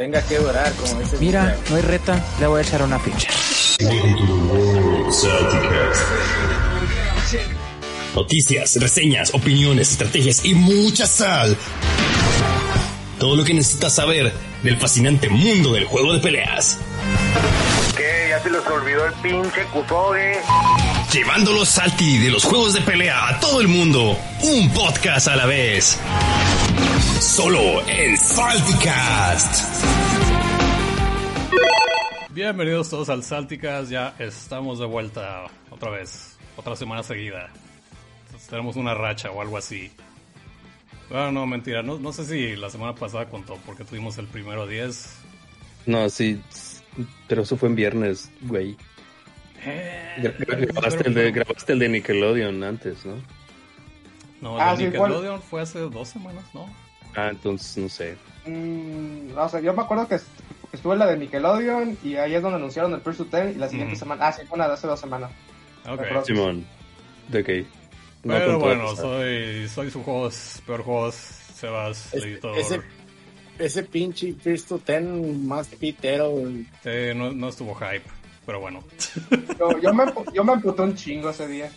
tenga que durar, como dice. Mira, no hay reta, le voy a echar una pinche. Noticias, reseñas, opiniones, estrategias y mucha sal. Todo lo que necesitas saber del fascinante mundo del juego de peleas. ¿Qué? ¿Ya se les olvidó el pinche Kusoge? Llevándolo salti de los juegos de pelea a todo el mundo. Un podcast a la vez. Solo en Salticast. Bienvenidos todos al Salticast, ya estamos de vuelta otra vez, otra semana seguida. Entonces, tenemos una racha o algo así. Bueno, no, mentira, no, no sé si la semana pasada contó porque tuvimos el primero 10. No, sí, pero eso fue en viernes, güey. Gra- grabaste, el de, grabaste el de Nickelodeon antes, ¿no? No, el Ah, de sí, ¿cuál? Nickelodeon fue hace dos semanas, ¿no? Ah, entonces no sé. Mm, no sé, yo me acuerdo que est- estuve en la de Nickelodeon y ahí es donde anunciaron el First to Ten y la siguiente semana. Ah, sí, fue una de hace dos semanas. Ok. Pero- Simón, de qué. No Pero bueno, soy, soy su host, peor host, Sebas, Ese, editor. ese, ese pinche First to Ten más pitero. Sí, no, no estuvo hype, pero bueno. Yo, yo, me, empu- yo me emputé un chingo ese día.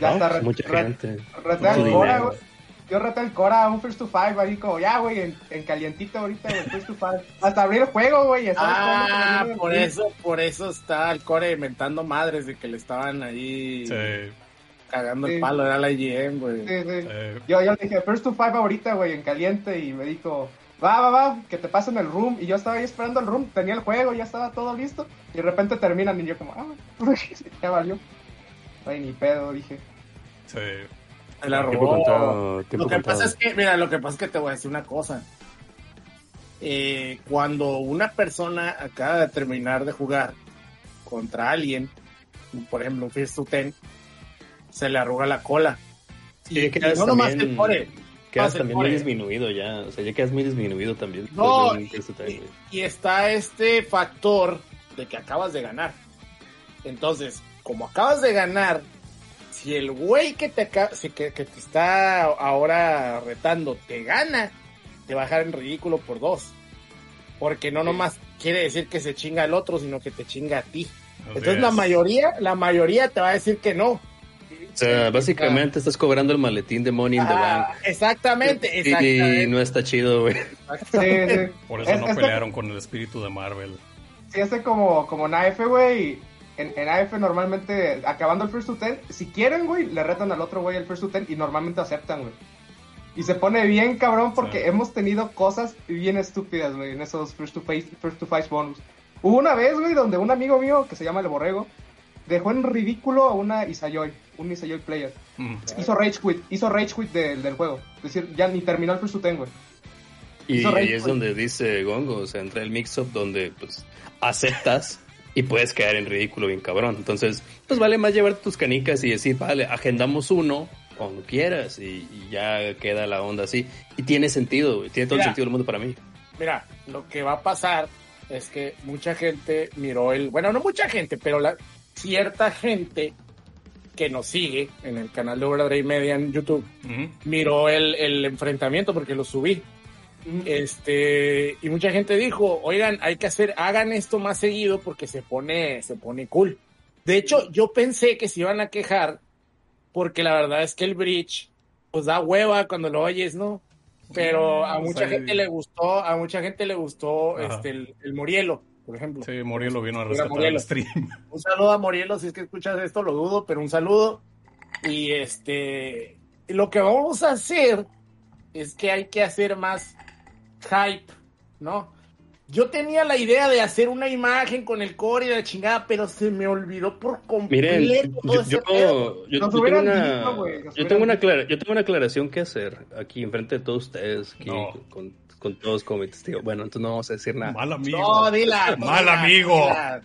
Ya No, está, re- mucha re- gente. reté al Yo reté al Cora a un First to Five, ahí como, ya, güey, en, en calientito ahorita, güey, First to Five. Hasta abrir el juego, güey. Ah, el por eso, por eso está el core inventando madres de que le estaban ahí Sí, cagando Sí. el palo, era la IGN, güey. Sí, sí. Yo, yo le dije, First to Five ahorita, güey, en caliente, y me dijo, va, va, va, que te pasen el room. Y yo estaba ahí esperando el room, tenía el juego, ya estaba todo listo. Y de repente terminan y yo como, ah, ya valió. Ay, ni pedo, dije. sí. Se la Tiempo robó. contado, tiempo Lo que contado. pasa es que, mira, lo que pasa es que te voy a decir una cosa. Eh, cuando una persona acaba de terminar de jugar contra alguien, por ejemplo, un First to Ten, se le arruga la cola. Sí, Y quedas no nomás también- el core, Quedas también muy disminuido ya. O sea, ya quedas muy disminuido también. No. Y está este factor de que acabas de ganar. Entonces, como acabas de ganar, si el güey que te, aca- si que, que te está ahora retando te gana, te va a dejar en ridículo por dos. Porque no nomás quiere decir que se chinga al otro, sino que te chinga a ti. Así Entonces la mayoría, la mayoría te va a decir que no. O sea, básicamente estás cobrando el maletín de Money in the Ah, Bank. exactamente, Y, exactamente. no está chido, güey. Sí, sí. Por eso Es- no este- pelearon con el espíritu de Marvel. Sí, este como, como AF, güey. En, en AF normalmente, acabando el First to Ten, si quieren, güey, le retan al otro güey el First to Ten y normalmente aceptan, güey. Y se pone bien cabrón porque Sí. hemos tenido cosas bien estúpidas, güey, en esos First to, face, first to Face bonus. Hubo una vez, güey, donde un amigo mío, que se llama El Borrego, dejó en ridículo a una Isayoy, un Isayoy player. Mm. Hizo rage quit, hizo rage quit del, del juego. Es decir, ya ni terminó el First to Ten, güey. Y ahí es quit. donde dice Gongo, o sea, entra el mix-up donde pues aceptas y puedes caer en ridículo bien cabrón. Entonces, pues vale más llevarte tus canicas y decir, vale, agendamos uno cuando quieras y, y ya queda la onda así. Y tiene sentido, tiene todo el Mira. sentido del mundo para mí. Mira, lo que va a pasar es que mucha gente miró el, bueno, no mucha gente, pero la cierta gente que nos sigue en el canal de Obra y Media en YouTube miró el, el enfrentamiento porque lo subí. Este, y mucha gente dijo, oigan, hay que hacer, hagan esto más seguido porque se pone, se pone cool. De hecho, yo pensé que se iban a quejar porque la verdad es que el bridge, pues da hueva cuando lo oyes, ¿no? Pero a o mucha gente le gustó, a mucha gente le gustó Ajá. este, el, el Morielo, por ejemplo. Sí, Morielo vino a rescatar el stream. Un saludo a Morielo, si es que escuchas esto, lo dudo, pero un saludo. Y este, lo que vamos a hacer es que hay que hacer más hype, ¿no? Yo tenía la idea de hacer una imagen con el core y la chingada, pero se me olvidó por completo Miren, todo yo, tengo hubieran una, dicho, güey, nos yo tengo una dicho. aclara- yo tengo una aclaración que hacer aquí enfrente de todos ustedes, aquí No. con, con todos como mi testigo. Bueno, entonces no vamos a decir nada. Mal amigo. No, dila. Mal amigo. dila.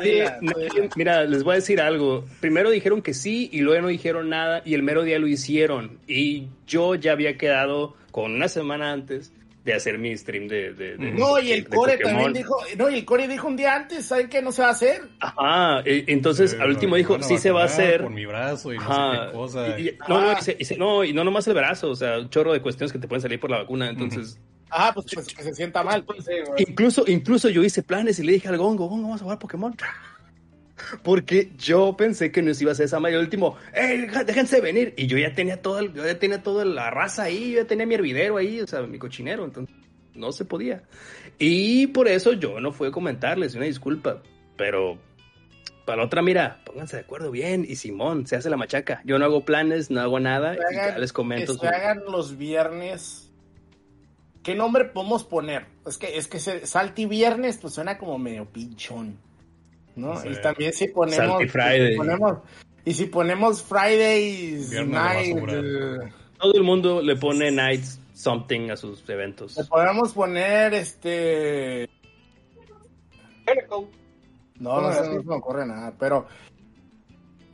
Dila, dila. mira, les voy a decir algo. Primero dijeron que sí y luego no dijeron nada y el mero día lo hicieron. Y yo ya había quedado con una semana antes de hacer mi stream de, de- de- No, y el de core también dijo, no, y el core dijo un día antes, ¿saben qué no se va a hacer? Ajá, e- entonces al último dijo, sí se va a hacer. Por mi brazo y no Ajá. sé qué cosa. Y- y- no, no, y se- y se- no, y no nomás el brazo, o sea, un chorro de cuestiones que te pueden salir por la vacuna. Entonces, Ah, pues, pues que se sienta mal. pues. Sí, güey. Incluso, incluso yo hice planes y le dije al Gongo, Gongo, vamos a jugar Pokémon. Porque yo pensé que nos iba a hacer esa mayor último, ¡Ey, deja- déjense venir! Y yo ya tenía todo, el- yo ya tenía toda la raza ahí, yo ya tenía mi hervidero ahí, o sea, mi cochinero, entonces no se podía. Y por eso yo no fui a comentarles, una disculpa, pero para la otra, mira, pónganse de acuerdo bien y Simón, se hace la machaca. Yo no hago planes, no hago nada, Que y ya les comento. Que se hagan los viernes. ¿Qué nombre podemos poner? Es que, es que se- Salty Viernes, pues suena como medio pinchón. ¿No? Sí. Y también si ponemos. Salty Friday. si ponemos- y si ponemos Fridays Night. eh, Todo el mundo le pone nights something a sus eventos. le podemos poner este. No, no, sé, no se me ocurre nada, pero.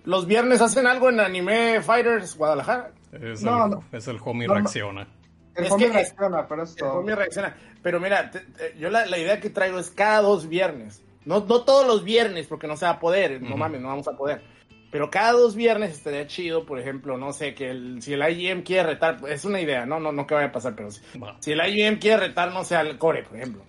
Los viernes hacen algo en Anime Fighters Guadalajara. Es, No, el, no. es el homie No, no. reacciona. El Es homie que- reacciona, pero es El todo. homie reacciona. Pero mira, te- te- yo la, la idea que traigo es cada dos viernes. No, no todos los viernes, porque no se va a poder. No mames, no vamos a poder. Pero cada dos viernes estaría chido, por ejemplo, no sé, que el, si el IGM quiere retar, es una idea, no, no, no que vaya a pasar, pero si, si el IGM quiere retar, no sé, al core, por ejemplo.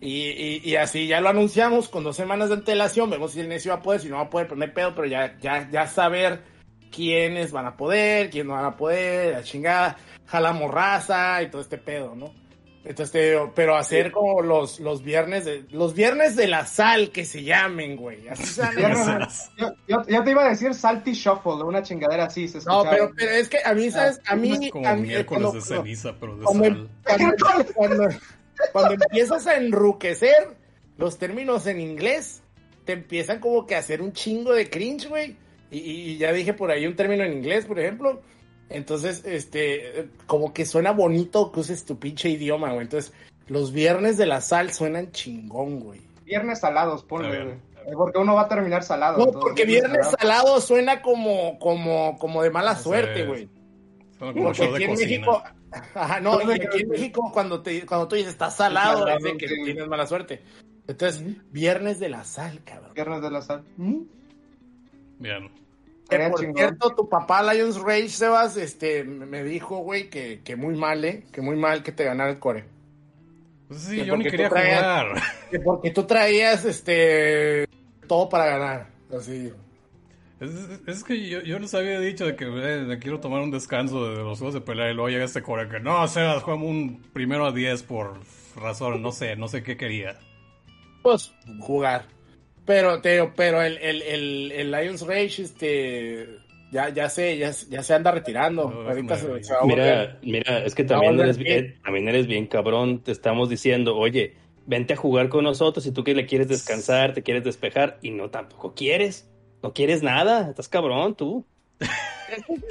Y, y, y así ya lo anunciamos con dos semanas de antelación, vemos si el necio va a poder, si no va a poder, pero no hay pedo, pero ya, ya, ya saber quiénes van a poder, quiénes no van a poder, la chingada, jalamos raza y todo este pedo, ¿no? Entonces te digo, pero hacer como los, los viernes de, los viernes de la sal que se llamen, güey. Así Yo, yo, yo te iba a decir Salty Shuffle, una chingadera así, se No, pero, pero es que a mí, ¿sabes? A mí, Es como a mí- miércoles cuando- de ceniza, pero de cuando, sal. cuando- cuando- cuando empiezas a enruquecer los términos en inglés, te empiezan como que a hacer un chingo de cringe, güey. Y- y ya dije por ahí un término en inglés, por ejemplo. Entonces, este, como que suena bonito que uses tu pinche idioma, güey. Entonces, los viernes de la sal suenan chingón, güey. Viernes salados, ponle, güey. Porque uno va a terminar salado. No, entonces, porque viernes salado. salado suena como, como, como de mala suerte, güey. Como Porque show aquí de en cocina. México, ajá, no, y aquí en México cuando te, cuando tú dices está salado, Salado, es de que sí. tienes mala suerte. Entonces, viernes de la sal, cabrón. Viernes de la sal. ¿Mm? Bien. Que por chingón. cierto, tu papá Lions Rage, Sebas, este, me dijo, güey, que, que muy mal, eh, que muy mal que te ganara el core. Pues sí, Que yo ni porque quería traías- jugar. Que porque tú traías, este, todo para ganar, así. Es, es que yo, yo les había dicho de que eh, me quiero tomar un descanso de los juegos de pelea y luego llega este core que no, Sebas, jugamos un primero a 10 por razón, no sé, no sé qué quería. Pues, jugar. Pero, te digo, pero el, el, el, el Lions Rage, este, ya, ya se, ya, ya se anda retirando. No, Ahorita se, se va a volver. Mira, mira, es que también eres, bien. también eres bien cabrón. Te estamos diciendo, oye, vente a jugar con nosotros y tú que le quieres descansar, te quieres despejar y no tampoco quieres. No quieres nada, estás cabrón tú.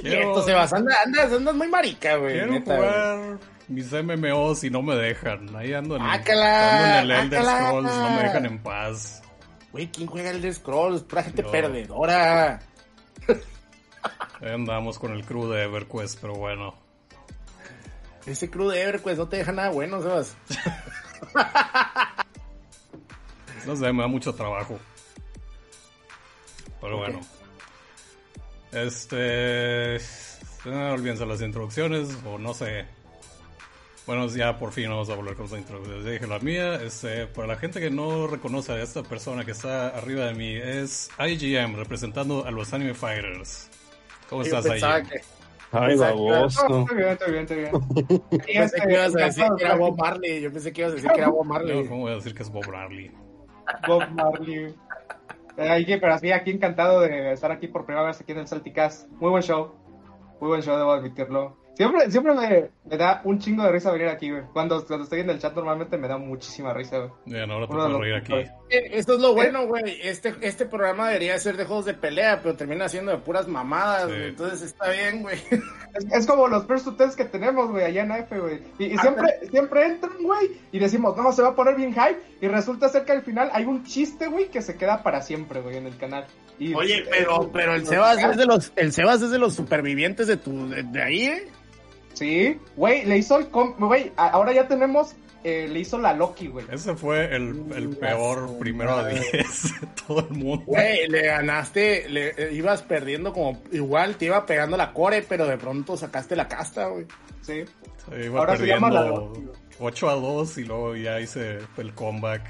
Cierto, Sebas, anda- andas, andas muy marica, güey. Quiero neta, güey. jugar mis MMOs y no me dejan. Ahí ando en, Ácala, ando en el Elder ácala. Scrolls, no me dejan en paz. Güey, ¿quién juega el Scrolls? Pura gente No. perdedora. Andamos con el crew de EverQuest, pero bueno. Ese crew de EverQuest no te deja nada bueno, Sebas. No sé, me da mucho trabajo. Pero bueno. Este. eh, olvídense las introducciones, o no sé. Bueno, ya por fin vamos a volver con las introducciones. Ya dije la mía. Este, para la gente que no reconoce a esta persona que está arriba de mí, es IGM, representando a los Anime Fighters. ¿Cómo Yo estás, IGM? que, Ay, Exacto. No, baboso. estoy bien, estoy bien, estoy bien. Y pensé que ibas a decir que era Bob Marley. Yo pensé que ibas a decir que era Bob Marley. No, ¿Cómo voy a decir que es Bob Marley? Bob Marley. Eh, ahí que- pero así aquí encantado de estar aquí por primera vez aquí en el Salticast. Muy buen show. Muy buen show, debo admitirlo. Siempre, siempre me, me da un chingo de risa venir aquí, güey. Cuando, cuando estoy en el chat normalmente me da muchísima risa, güey. Bien, ahora te los reír aquí. Eh, Esto es lo bueno, güey. Este, este programa debería ser de juegos de pelea, pero termina siendo de puras mamadas. Sí. güey. Entonces está bien, güey. Es, es como los first test que tenemos, güey, allá en AF, güey. Y, y Ah, siempre, siempre entran, güey, y decimos, no, se va a poner bien hype. Y resulta ser que al final hay un chiste, güey, que se queda para siempre, güey, en el canal. Y, Oye, eh, pero, pero el Sebas es de los, el Sebas es de los supervivientes de tu, de, de ahí, ¿eh? Sí, güey, le hizo el... com- Güey, ahora ya tenemos... eh, le hizo la Loki, güey. Ese fue el, el peor primero a madre. 10 de todo el mundo. Güey, le ganaste, le eh, ibas perdiendo como, igual te iba pegando la core, pero de pronto sacaste la casta, güey. Sí. Se iba Ahora se llama la perdiendo Loki, güey. 8 a 2 y luego ya hice el comeback.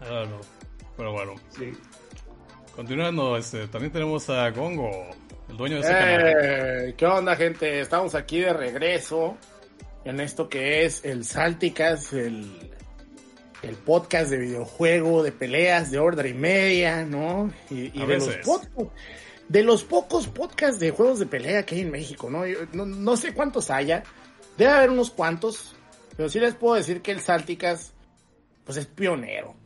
Ah, no. Pero bueno, Sí. continuando, este, también tenemos a Gongo, el dueño de ese canal. Eh, ¿Qué onda, gente? Estamos aquí de regreso en esto que es el Salticas, el, el podcast de videojuego, de peleas, de order y media, ¿no? Y, de, los de pocos podcasts de juegos de pelea que hay en México, ¿no? Yo no, no sé cuántos haya, debe haber unos cuantos, pero sí les puedo decir que el Salticas, pues es pionero,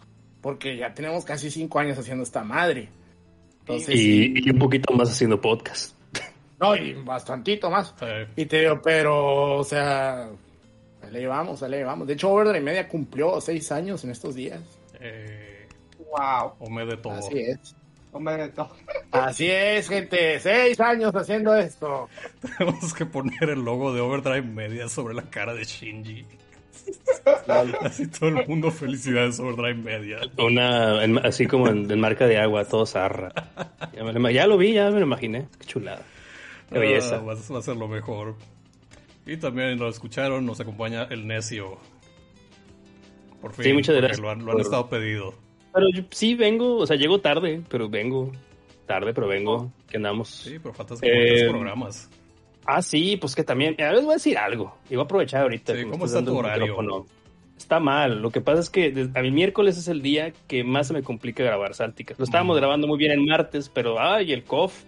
porque ya tenemos casi cinco años haciendo esta madre. Entonces, Y, y un poquito más haciendo podcast. no, y bastantito más. Eh, Y te digo, pero, o sea, le llevamos, ahí le llevamos. De hecho, Overdrive Media cumplió seis años en estos días. eh, Wow. Ome de todo. Así es. Hombre, no. Así es, gente. Seis años haciendo esto. Tenemos que poner el logo de Overdrive Media sobre la cara de Shinji. Así todo el mundo, felicidades Overdrive Media. Una, en- así como en, en marca de agua, todo zarra. Ya, me ya lo vi, ya me lo imaginé. Qué chulada. Qué belleza. Ah, va, a- va a ser lo mejor. Y también lo escucharon, nos acompaña el necio. Por fin, Sí, muchas gracias Lo han, lo han por- estado pedido. Pero yo sí vengo, o sea, llego tarde, pero vengo. Tarde, pero vengo. Que andamos. Sí, pero faltas como Eh, tres programas. Ah, sí, pues que también. A ver, les voy a decir algo. Y voy a aprovechar ahorita. Sí, ¿cómo está tu horario? micrófono. Está mal. Lo que pasa es que a mi miércoles es el día que más se me complica grabar Sálticas. Lo estábamos Mm. grabando muy bien el martes, pero ay, el COF.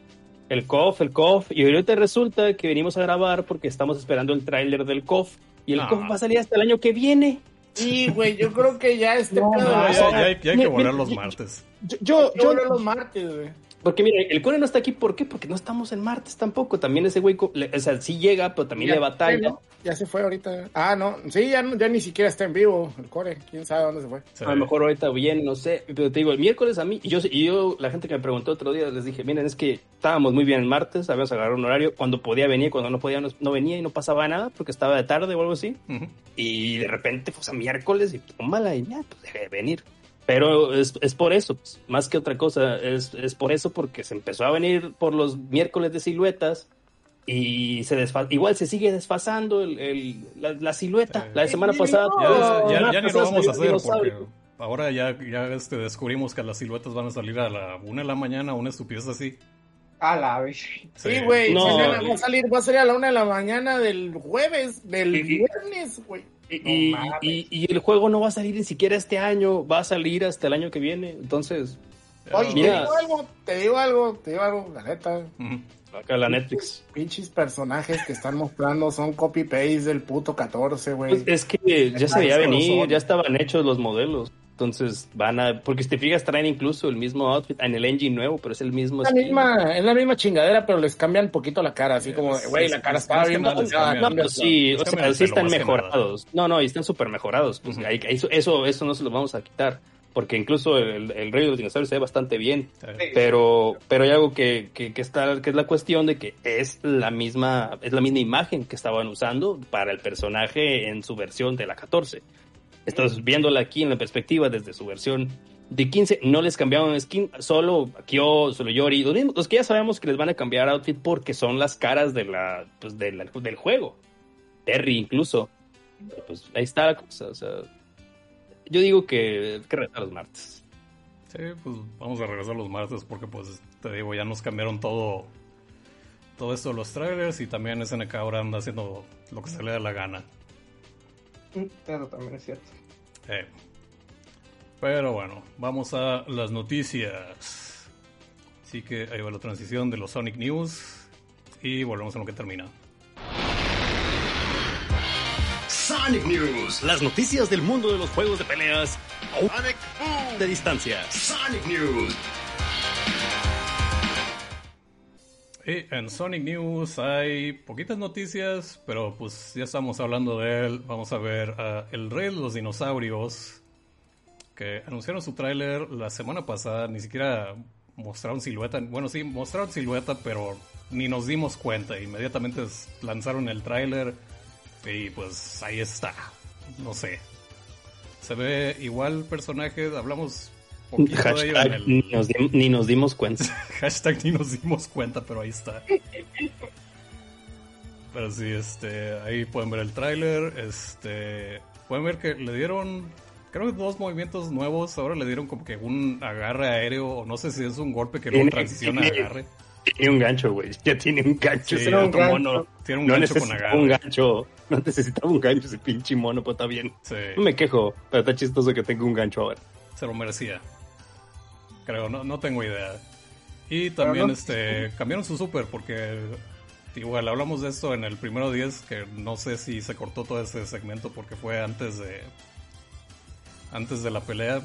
El COF, el COF. Y ahorita resulta que venimos a grabar porque estamos esperando el tráiler del COF. Y el Ah. COF va a salir hasta el año que viene. Sí, güey, yo creo que ya este No, pedo a ya, ya hay, ya hay que volar los martes. Yo, yo, yo yo- los martes, güey. Porque mira, el Cone no está aquí, ¿por qué? Porque no estamos en martes tampoco. También ese güey, o sea, sí llega, pero también Ya le batalla. Ya se fue ahorita. Ah, no. Sí, ya, no- ya ni siquiera está en vivo el core. ¿Quién sabe dónde se fue? Sí. A lo mejor ahorita viene, no sé. Pero te digo, el miércoles a mí, y yo, y yo, la gente que me preguntó otro día, les dije, miren, es que estábamos muy bien el martes, habíamos agarrado un horario, cuando podía venir, cuando no podía, no, no venía y no pasaba nada, porque estaba de tarde o algo así. Y de repente, pues a miércoles, y tómala, y ya, pues dejé de venir. Pero es, es por eso, pues, más que otra cosa, es, es por eso, porque se empezó a venir por los miércoles de siluetas. Y se desfa- igual se sigue desfasando el, el- la, la silueta. Sí. La semana pasada. no, Ya, ya- ni lo vamos a hacer porque ahora ya, ya este, descubrimos que las siluetas van a salir a la una de la mañana, una estupidez así. A la vez. Sí, güey. No. va a salir, va a salir a la una de la mañana del jueves, del y- viernes, güey. Y, No mames. y- y el juego no va a salir ni siquiera este año, va a salir hasta el año que viene. Entonces, Oye, Mira. te digo algo, te digo algo, te digo algo, la neta. Acá la Netflix. Pinches personajes que están mostrando son copy-paste del puto 14, güey. Pues es que ya se veía venir, ya estaban hechos los modelos. Entonces van a. Porque si te fijas, traen incluso el mismo outfit en el engine nuevo, pero es el mismo Es la, misma, es la misma chingadera, pero les cambian un poquito la cara, así como, de, Es- güey, es- la cara es- estaba más que bien No, cambia pues sí, o sea, sí están mejorados. No, no, y están súper mejorados. Pues, Ujú. hay- eso, eso, eso no se lo vamos a quitar. Porque incluso el, el rey de los dinosaurios se ve bastante bien. Eh, Pero, pero hay algo que, que, que está, que es la cuestión de que es la misma, es la misma imagen que estaban usando para el personaje en su versión de la 14. Estás viéndola aquí en la perspectiva desde su versión de 15, no les cambiaron skin, solo Kyo, solo Yori, los, mismos- los que ya sabemos que les van a cambiar outfit porque son las caras de la, pues, de del juego. Terry incluso. Pues ahí está la cosa, o sea, yo digo que, que retar los martes. Sí, pues vamos a regresar los martes porque pues te digo, ya nos cambiaron todo todo esto de los trailers y también SNK ahora anda haciendo lo que se le da la gana. Eso también es cierto. Eh. Pero bueno, vamos a las noticias. Así que ahí va la transición de los Sonic News y volvemos a lo que termina. Sonic News. Las noticias del mundo de los juegos de peleas Sonic Boom. de distancia. Sonic News. Y en Sonic News hay poquitas noticias, pero pues ya estamos hablando de él. Vamos a ver a El Rey de los Dinosaurios, que anunciaron su tráiler la semana pasada, ni siquiera mostraron silueta. Bueno, sí, mostraron silueta, pero ni nos dimos cuenta. Inmediatamente lanzaron el tráiler y pues ahí está. No sé. Se ve igual personaje, hablamos Hashtag, el... ni, nos dim- ni nos dimos cuenta. Hashtag ni nos dimos cuenta, pero ahí está. Pero sí, este, ahí pueden ver el tráiler, este, pueden ver que le dieron, creo que dos movimientos nuevos, ahora le dieron como que un agarre aéreo, o no sé si es un golpe que luego Tiene- transiciona a agarre. Tiene un gancho, güey. Ya tiene un gancho Sí, tiene un gancho. mono. Tiene un no gancho con agarre. un gancho. No necesitaba un gancho ese pinche mono, pero está bien. Sí, No me quejo, pero está chistoso que tenga un gancho ahora. se lo merecía. Creo, no, no tengo idea. Y también no- este cambiaron su super porque igual hablamos de esto en el primero 10 que no sé si se cortó todo ese segmento porque fue antes de antes de la pelea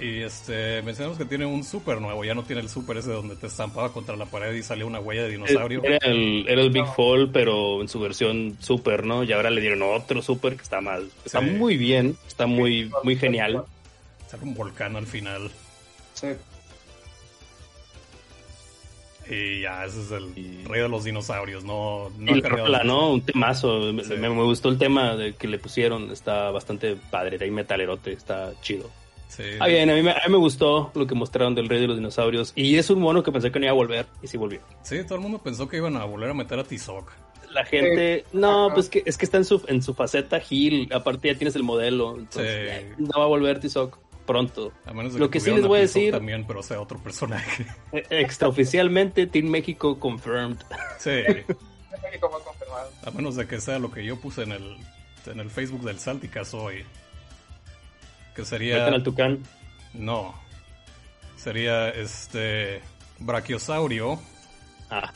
y este mencionamos que tiene un super nuevo, ya no tiene el super ese donde te estampaba contra la pared y salía una huella de dinosaurio. Era el, era el Big Fall, pero en su versión super, ¿no? Y ahora le dieron otro super que está mal. Está Sí. muy bien, está muy, muy genial. Sale un volcán al final Sí. y ya ese es el Y- rey de los dinosaurios, no no Y la rola. ¿no? Un temazo. Me, Sí. me- me gustó el tema de que le pusieron. Está bastante padre. Ahí metalerote. Está chido. Sí. Ah, bien. A mí, me, a mí me gustó lo que mostraron del Rey de los Dinosaurios. Y es un mono que pensé que no iba a volver. Y sí volvió. Sí, todo el mundo pensó que iban a volver a meter a Tizoc. La gente... No, Ajá. pues que, es que está en su, en su faceta Gil. Aparte ya tienes el modelo. Entonces, Sí. no va a volver Tizoc pronto. A menos de Lo que sí tuvieran les voy a decir- también, pero sea otro personaje. Eh, Extraoficialmente, Team México confirmed. Sí, México fue confirmado. a menos de que sea lo que yo puse en el, en el Facebook del Salticas hoy. Que sería... Metan al Tucán. No. Sería este... Brachiosaurio. Ah,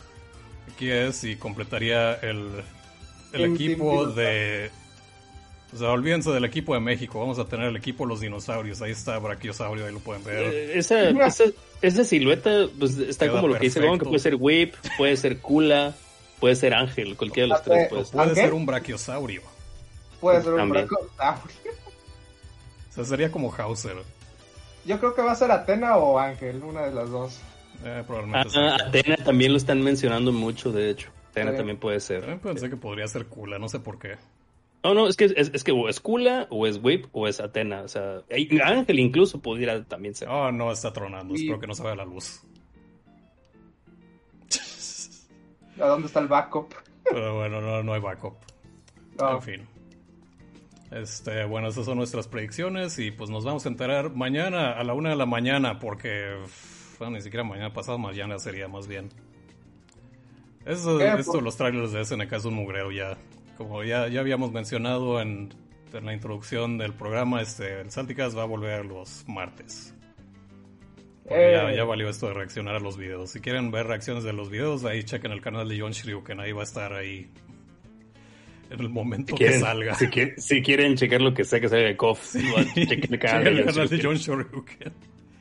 Aquí es y completaría el, el Team- equipo Team de... O sea, olvídense del equipo de México. Vamos a tener el equipo de los dinosaurios. Ahí está Brachiosaurio, ahí lo pueden ver. Eh, esa, esa, esa silueta pues, está Queda como lo que dice perfecto. Gon, que puede ser Whip, puede ser Kula, puede ser Ángel, cualquiera de los tres puede ser. Puede ser un brachiosaurio. Puede ser un También. bracosaurio. O sea, sería como Hauser. Yo creo que va a ser Atena o Ángel, una de las dos. Eh, probablemente Ah, sea. Atena también lo están mencionando mucho, de hecho. Atena Sí. también puede ser. También pensé que podría ser Kula, no sé por qué. No, no, es que, es, es que o es Kula, o es Whip, o es Atena. O sea, Ángel incluso pudiera también ser. Oh, no, está tronando. Y- Espero que no se vea la luz. ¿A dónde está el backup? Pero bueno, no, no hay backup. No. En fin. Este, bueno, esas son nuestras predicciones y pues nos vamos a enterar mañana a la una de la mañana porque, bueno, ni siquiera mañana, pasado mañana sería más bien. Eso, ¿Qué? esto de los trailers de SNK es un mugrero ya. Como ya, ya habíamos mencionado en, en la introducción del programa, este, el Salticas va a volver los martes. Ya, Eh. ya valió esto de reaccionar a los videos. Si quieren ver reacciones de los videos, ahí chequen el canal de John Shryuken, ahí va a estar ahí en el momento Si quieren, que salga. Si, quieren, si quieren checar lo que sea que salga de KOF, igual, chequen el canal de el canal de John Shoryuken.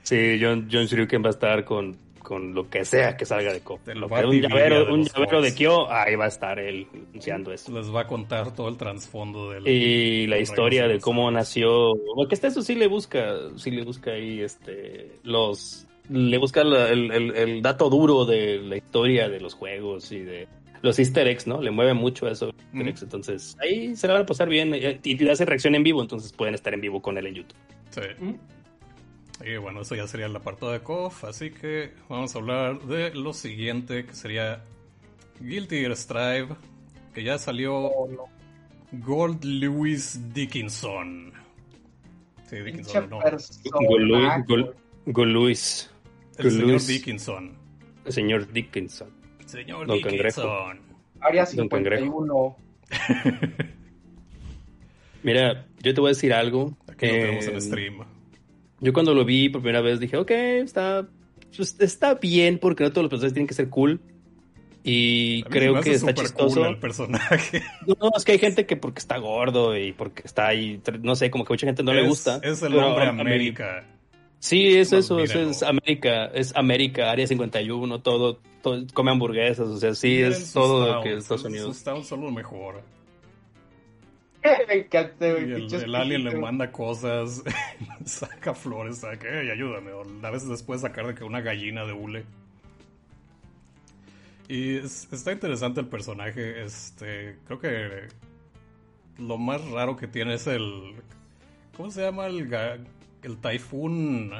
Sí, John, John Shuriken va a estar con, con lo que sea que salga de. De Lo que un llavero, de un llavero de. Kyo, ahí va a estar él anunciando eso. Les va a contar todo el trasfondo del. Y la historia de cómo nació. Porque hasta eso sí le busca, sí le busca ahí este los le busca la- el, el- el dato duro de la historia de los juegos y de los easter eggs, ¿no? Le mueve mucho eso. Entonces, ahí se la van a pasar bien. eh, Y, y hace reacción en vivo, entonces pueden estar en vivo con él en YouTube. Sí. ¿Mm? Y bueno, eso ya sería el apartado de KOF. Así que vamos a hablar de lo siguiente, que sería Guilty Gear Strive, que ya salió Oh, no. Gold Lewis Dickinson. Sí, Dickinson, no. personaje. Gol- Goluis. El señor. Dickinson. El señor Dickinson. Señor Don Dickinson. Área Don Cangrejo. 51. Mira, yo te voy a decir algo. Aquí lo tenemos en Eh, stream. Yo cuando lo vi por primera vez dije, ok, está, pues, está bien porque no todos los personajes tienen que ser cool. Y creo que está chistoso. cool el personaje. No, es que hay gente que porque está gordo y porque está ahí, no sé, como que mucha gente no le Es- gusta. Es el hombre América. Sí, es eso, es, América, es América, Área 51, todo, todo, come hamburguesas, o sea, sí, Miren es todo lo que es Estados Unidos. Sus towns son lo mejor. Me encanta, Y el, alien le manda cosas, saca flores, saca, "Ey, ayúdame. O a veces después sacar de que una gallina de hule. Y es- está interesante el personaje. Este, creo que lo más raro que tiene es el. ¿Cómo se llama el el Typhoon?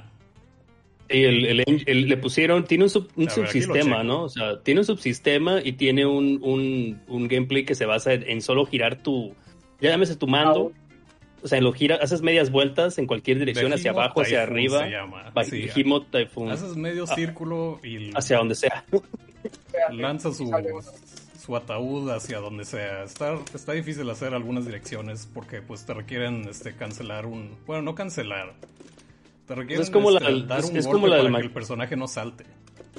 Y el, el- el- le pusieron, tiene un, sub- un ver, subsistema. ¿no? O sea, tiene un subsistema y tiene un, un, un gameplay que se basa en, en solo girar tu, llámese tu mando. O sea, lo gira, haces medias vueltas en cualquier dirección, hacia abajo, hacia arriba. se llama. Sí, Typhoon. Haces medio círculo y Hacia donde sea. lanza su, ataúd hacia donde sea. Está, está difícil hacer algunas direcciones porque pues te requieren este cancelar un... Bueno, no cancelar. Te requieren es como este, dar es- un es golpe como la del para que el personaje no salte.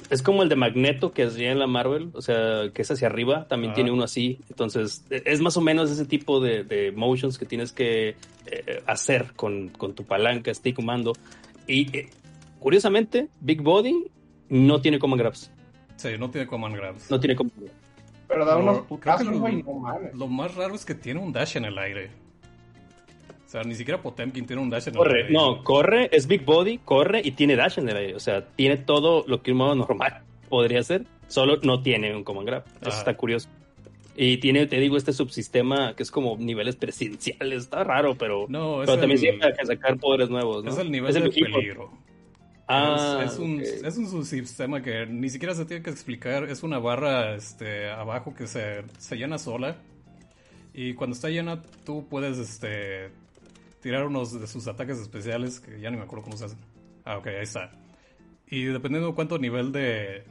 Es como el de Magneto que hacía en la Marvel, o sea, que es hacia arriba, también Ah. tiene uno así. Entonces, e- es más o menos ese tipo de, de motions que tienes que eh, hacer con, con tu palanca, stick, mando. Y eh, curiosamente, Big Body no tiene command grabs. Sí, no tiene command grabs. No tiene command grabs. Pero da unos putazos, no. Lo más raro es que tiene un dash en el aire. O sea, ni siquiera Potemkin tiene un dash en el Corre, aire. no, corre, es Big Body, corre y tiene dash en el aire. O sea, tiene todo lo que un modo normal podría ser, solo no tiene un command grab. Eso Ajá. está curioso. Y tiene, te digo, este subsistema que es como niveles presidenciales. Está raro, pero, No, es pero también el- sirve para sacar poderes nuevos. ¿no? Es el nivel Es de equipo. peligro. Ah, es, es un, es un subsistema que ni siquiera se tiene que explicar. Es una barra este, abajo que se, se llena sola. Y cuando está llena, tú puedes este, tirar unos de sus ataques especiales, que ya ni me acuerdo cómo se hacen. Ah, ok, ahí está. Y dependiendo de cuánto nivel de,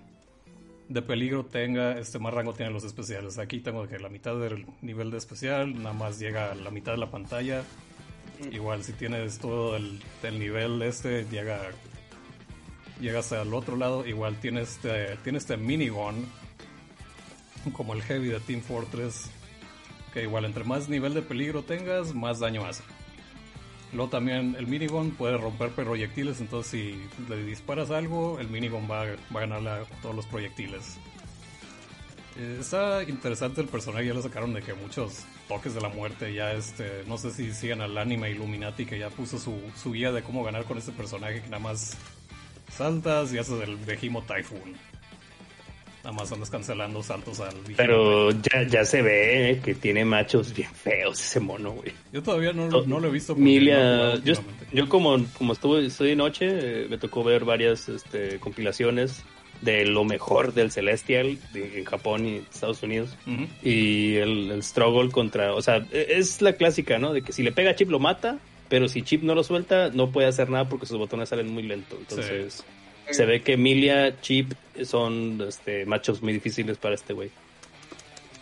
de peligro tenga, este más rango tienen los especiales. Aquí tengo que la mitad del nivel de especial, nada más llega a la mitad de la pantalla. Igual si tienes todo el, el nivel este, llega llegas al otro lado, igual tiene este, tiene este minigun, como el heavy de Team Fortress, que igual entre más nivel de peligro tengas, más daño hace. Luego también el minigun puede romper proyectiles, entonces si le disparas algo, el minigun va, a ganarle a todos los proyectiles. Eh, está interesante el personaje, ya le sacaron de que muchos toques de la muerte, ya este, no sé si siguen al anime Illuminati que ya puso su, su guía de cómo ganar con este personaje que nada más saltas y haces el Behemoth Typhoon. Nada más andas cancelando saltos al Behemoth Pero ya, ya se ve eh, que tiene machos bien feos ese mono, güey. Yo todavía no, lo- no lo he visto. Milia, no yo, yo como, como estuve, estoy de noche, eh, me tocó ver varias este, compilaciones de lo mejor del Celestial de, en Japón y Estados Unidos. Y el, el struggle contra, o sea, e- es la clásica, ¿no? De que si le pega a Chip lo mata, pero si Chip no lo suelta, no puede hacer nada porque sus botones salen muy lento. Entonces, se ve que Emilia, Chip son este, machos muy difíciles para este güey.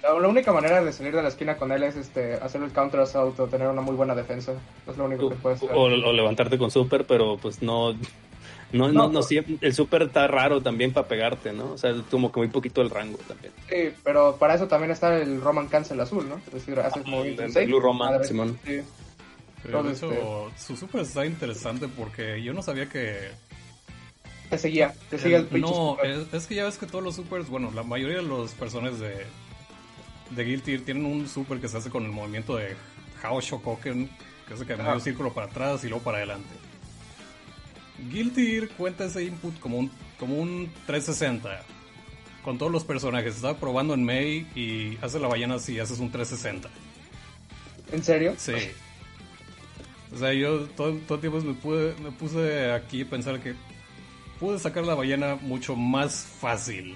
La, la única manera de salir de la esquina con él es este, hacer el counter assault o tener una muy buena defensa. Es lo único que puedes hacer. O, o levantarte con super, pero pues no. No, no, No, no, pues- siempre. El super está raro también para pegarte, ¿no? O sea, como que muy poquito el rango también. Sí, pero para eso también está el Roman Cancel azul, ¿no? Es decir, haces movimientos el safe, Blue Roman, madre, Simón. sí. Pero de hecho, su super está interesante porque yo no sabía que. Te seguía, te sigue el pinche no, es, es que ya ves que todos los supers, bueno, la mayoría de los personajes de, de Guilty tienen un super que se hace con el movimiento de Hao Shokoken, que hace que medio círculo para atrás y luego para adelante. Guilty Gear cuenta ese input como un, como un 360 con todos los personajes. Estaba probando en May y hace la ballena así, haces un 360. ¿En serio? Sí. O sea, yo todo, todo el tiempo me, pude, me puse aquí a pensar que pude sacar la ballena mucho más fácil.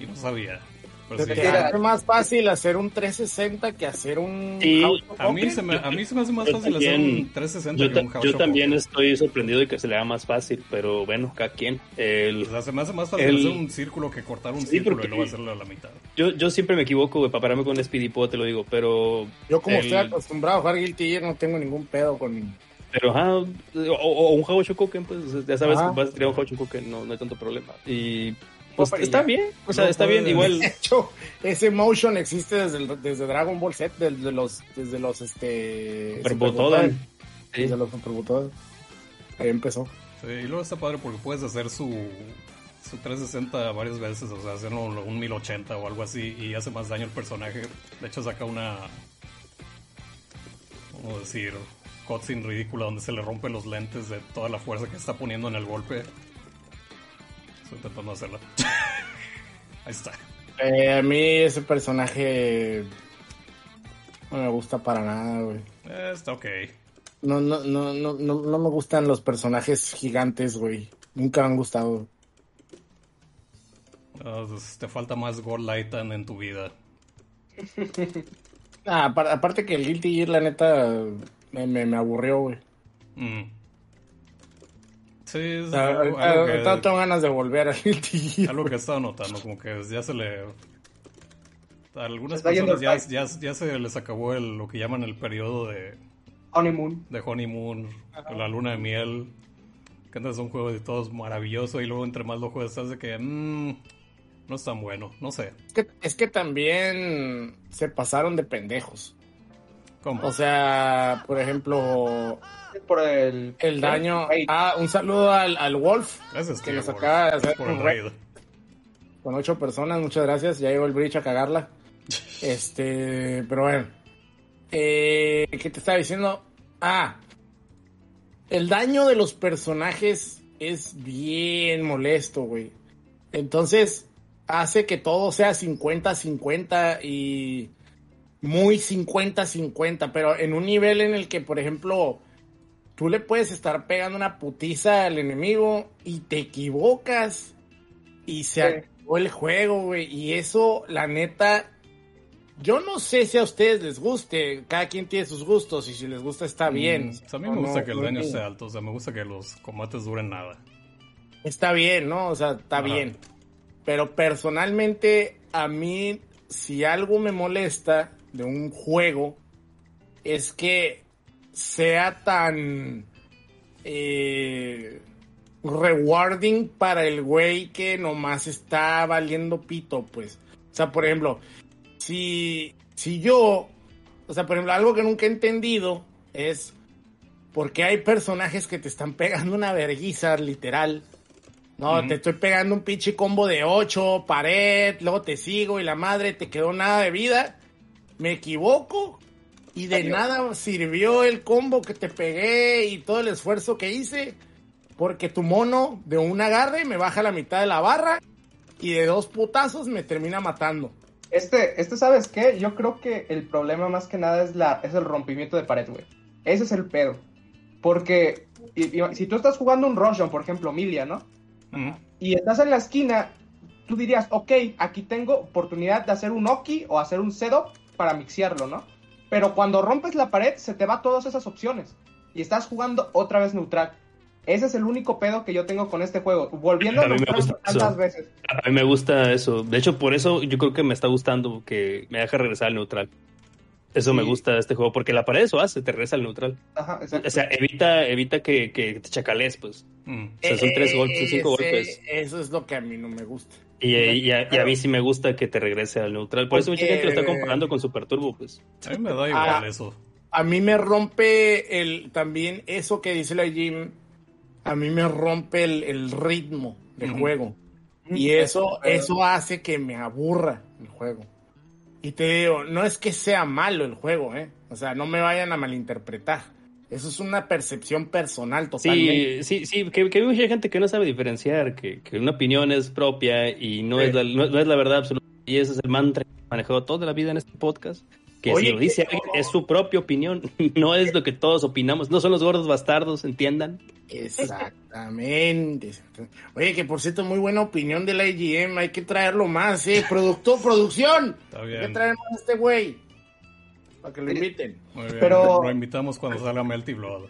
Y no sabía. Pero sí. Te hace más fácil hacer un 360 que hacer un Sí, A mí, se me, a mí se me hace más Yo fácil hacer también- un 360 Yo, que un House yo también Poker. estoy sorprendido de que se le haga más fácil, pero bueno, cada quien. El- O sea, se me hace más fácil el- hacer un círculo que cortar un Sí, círculo porque- y luego hacerlo a la mitad. yo, yo siempre me equivoco, güey, para pararme con Speedy Pod, te lo digo, pero. Yo como el- estoy acostumbrado a jugar Guilty Gear no tengo ningún pedo con... Pero, ajá, o, o un Hao Shokoken, pues, ya sabes, Ajá. vas a tirar un Hao Shokoken, no, no hay tanto problema. Y. Pues está ya. bien, o sea, No está bien, igual. De hecho, ese motion existe desde, el- desde Dragon Ball Z, desde los, desde los, este... Super Super Botoden. Botoden. Sí. Desde los Super Botoden. Ahí empezó. Sí, y luego está padre porque puedes hacer su, su 360 varias veces, o sea, hacerlo un 1080 o algo así y hace más daño al personaje. De hecho, saca una. ¿Cómo decir? Cutscene ridícula donde se le rompen los lentes de toda la fuerza que está poniendo en el golpe. Estoy intentando hacerla. Ahí está. Eh, a mí ese personaje no me gusta para nada, güey. Eh, está ok. No, no, no, no, no, no me gustan los personajes gigantes, güey. Nunca me han gustado. Ah, pues, te falta más Gold Lightan en tu vida. Ah, apar- aparte que el Guilty Gear, la neta, me, me, me aburrió, güey. Mm. Sí, es O sea, algo, que, tengo ganas de volver al Guilty Gear. algo que he estado notando, como que ya se le... A algunas personas ya, el ya, ya se les acabó el, lo que llaman el periodo de, Honeymoon. de honeymoon, la luna de miel. Que antes es un juego de todos maravilloso y luego entre más lo juegas estás de que... mm, no es tan bueno, no sé. Es que, es que también se pasaron de pendejos. ¿Cómo? O sea, por ejemplo, Por el... el daño. Ah, un saludo al, al Wolf Gracias, que nos por- acaba de hacer un raid. con ocho personas. Muchas gracias. Ya llegó el Bridge a cagarla. Este, pero bueno. Eh, ¿Qué te estaba diciendo? Ah, el daño de los personajes es bien molesto, güey. Entonces, hace que todo sea 50-50 y muy 50-50, pero en un nivel en el que, por ejemplo, tú le puedes estar pegando una putiza al enemigo y te equivocas y se Sí. acabó el juego, güey. Y eso, la neta, yo no sé si a ustedes les guste. Cada quien tiene sus gustos y si les gusta está bien. Mm, a mí me gusta no, que el daño sea alto, o sea, me gusta que los combates duren nada. Está bien, ¿no? O sea, está Ajá. bien. Pero personalmente, a mí, si algo me molesta de un juego, es que sea tan eh, rewarding para el güey que nomás está valiendo pito, pues. O sea, por ejemplo, si, si yo, o sea, por ejemplo, algo que nunca he entendido es por qué hay personajes que te están pegando una verguiza, literal. No, te estoy pegando un pinche combo de 8, pared, luego te sigo y la madre te quedó nada de vida. Me equivoco y de nada sirvió el combo que te pegué y todo el esfuerzo que hice porque tu mono de un agarre me baja la mitad de la barra y de dos putazos me termina matando. Este, este, ¿sabes qué? Yo creo que el problema más que nada es, la, es el rompimiento de pared, güey. Ese es el pedo. Porque y- y- si tú estás jugando un Roshan, por ejemplo, Milia, ¿no? Y estás en la esquina, tú dirías, ok, aquí tengo oportunidad de hacer un Oki o hacer un setup para mixearlo, ¿no? Pero cuando rompes la pared, se te va todas esas opciones. Y estás jugando otra vez neutral. Ese es el único pedo que yo tengo con este juego. Volviendo a A mí me gusta tantas eso. veces. A mí me gusta eso. De hecho, por eso yo creo que me está gustando que me deja regresar al neutral. Eso me gusta de este juego, porque la pared eso hace, te regresa al neutral. Ajá, exacto. O sea, evita, evita que, que te chacales, pues. Mm. O sea, son tres golpes, cinco Ese- golpes. Eso es lo que a mí no me gusta. Y, y a, y a mí sí me gusta que te regrese al neutral. Por eso mucha gente lo está comparando con Super Turbo, pues. A mí me da igual Ah. eso. A mí me rompe el también eso que dice la Jim. A mí me rompe el, el ritmo del juego. Y eso, eso hace que me aburra el juego. Y te digo, no es que sea malo el juego, ¿eh? O sea, no me vayan a malinterpretar. Eso es una percepción personal totalmente. Sí, sí, sí, que, que hay mucha gente que no sabe diferenciar, que, que una opinión es propia y no, Sí. es la, no, no es la verdad absoluta. Y ese es el mantra que he manejado toda la vida en este podcast. Que Oye, si lo dice que- alguien, es su propia opinión, no es lo que todos opinamos. No son los gordos bastardos, entiendan. Exactamente. Oye, que por cierto, muy buena opinión del IGM. Hay que traerlo más, ¿eh? Producto, producción. Está Hay que traer más a este güey. Para que lo inviten. Muy bien. Pero- Lo invitamos cuando salga Melty Blood.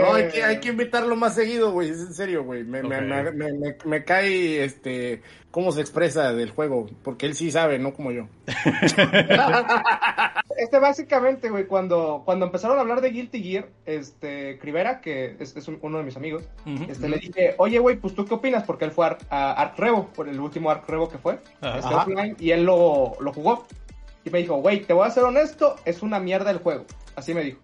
No, hay Eh, que, hay que invitarlo más seguido, güey. Es en serio, güey. Me, me- Ok. me, me- me- me cae este cómo se expresa del juego. Porque él sí sabe, no como yo. Este básicamente, güey, cuando, cuando empezaron a hablar de Guilty Gear, este, Crivera, que es, es un- uno de mis amigos, este, le dije, oye, güey, pues tú qué opinas, porque él fue Ar- a Arc Revo, por el último Arc Revo que fue, este, Ajá. offline, y él lo, lo jugó. Y me dijo, güey, te voy a ser honesto, es una mierda el juego. Así me dijo.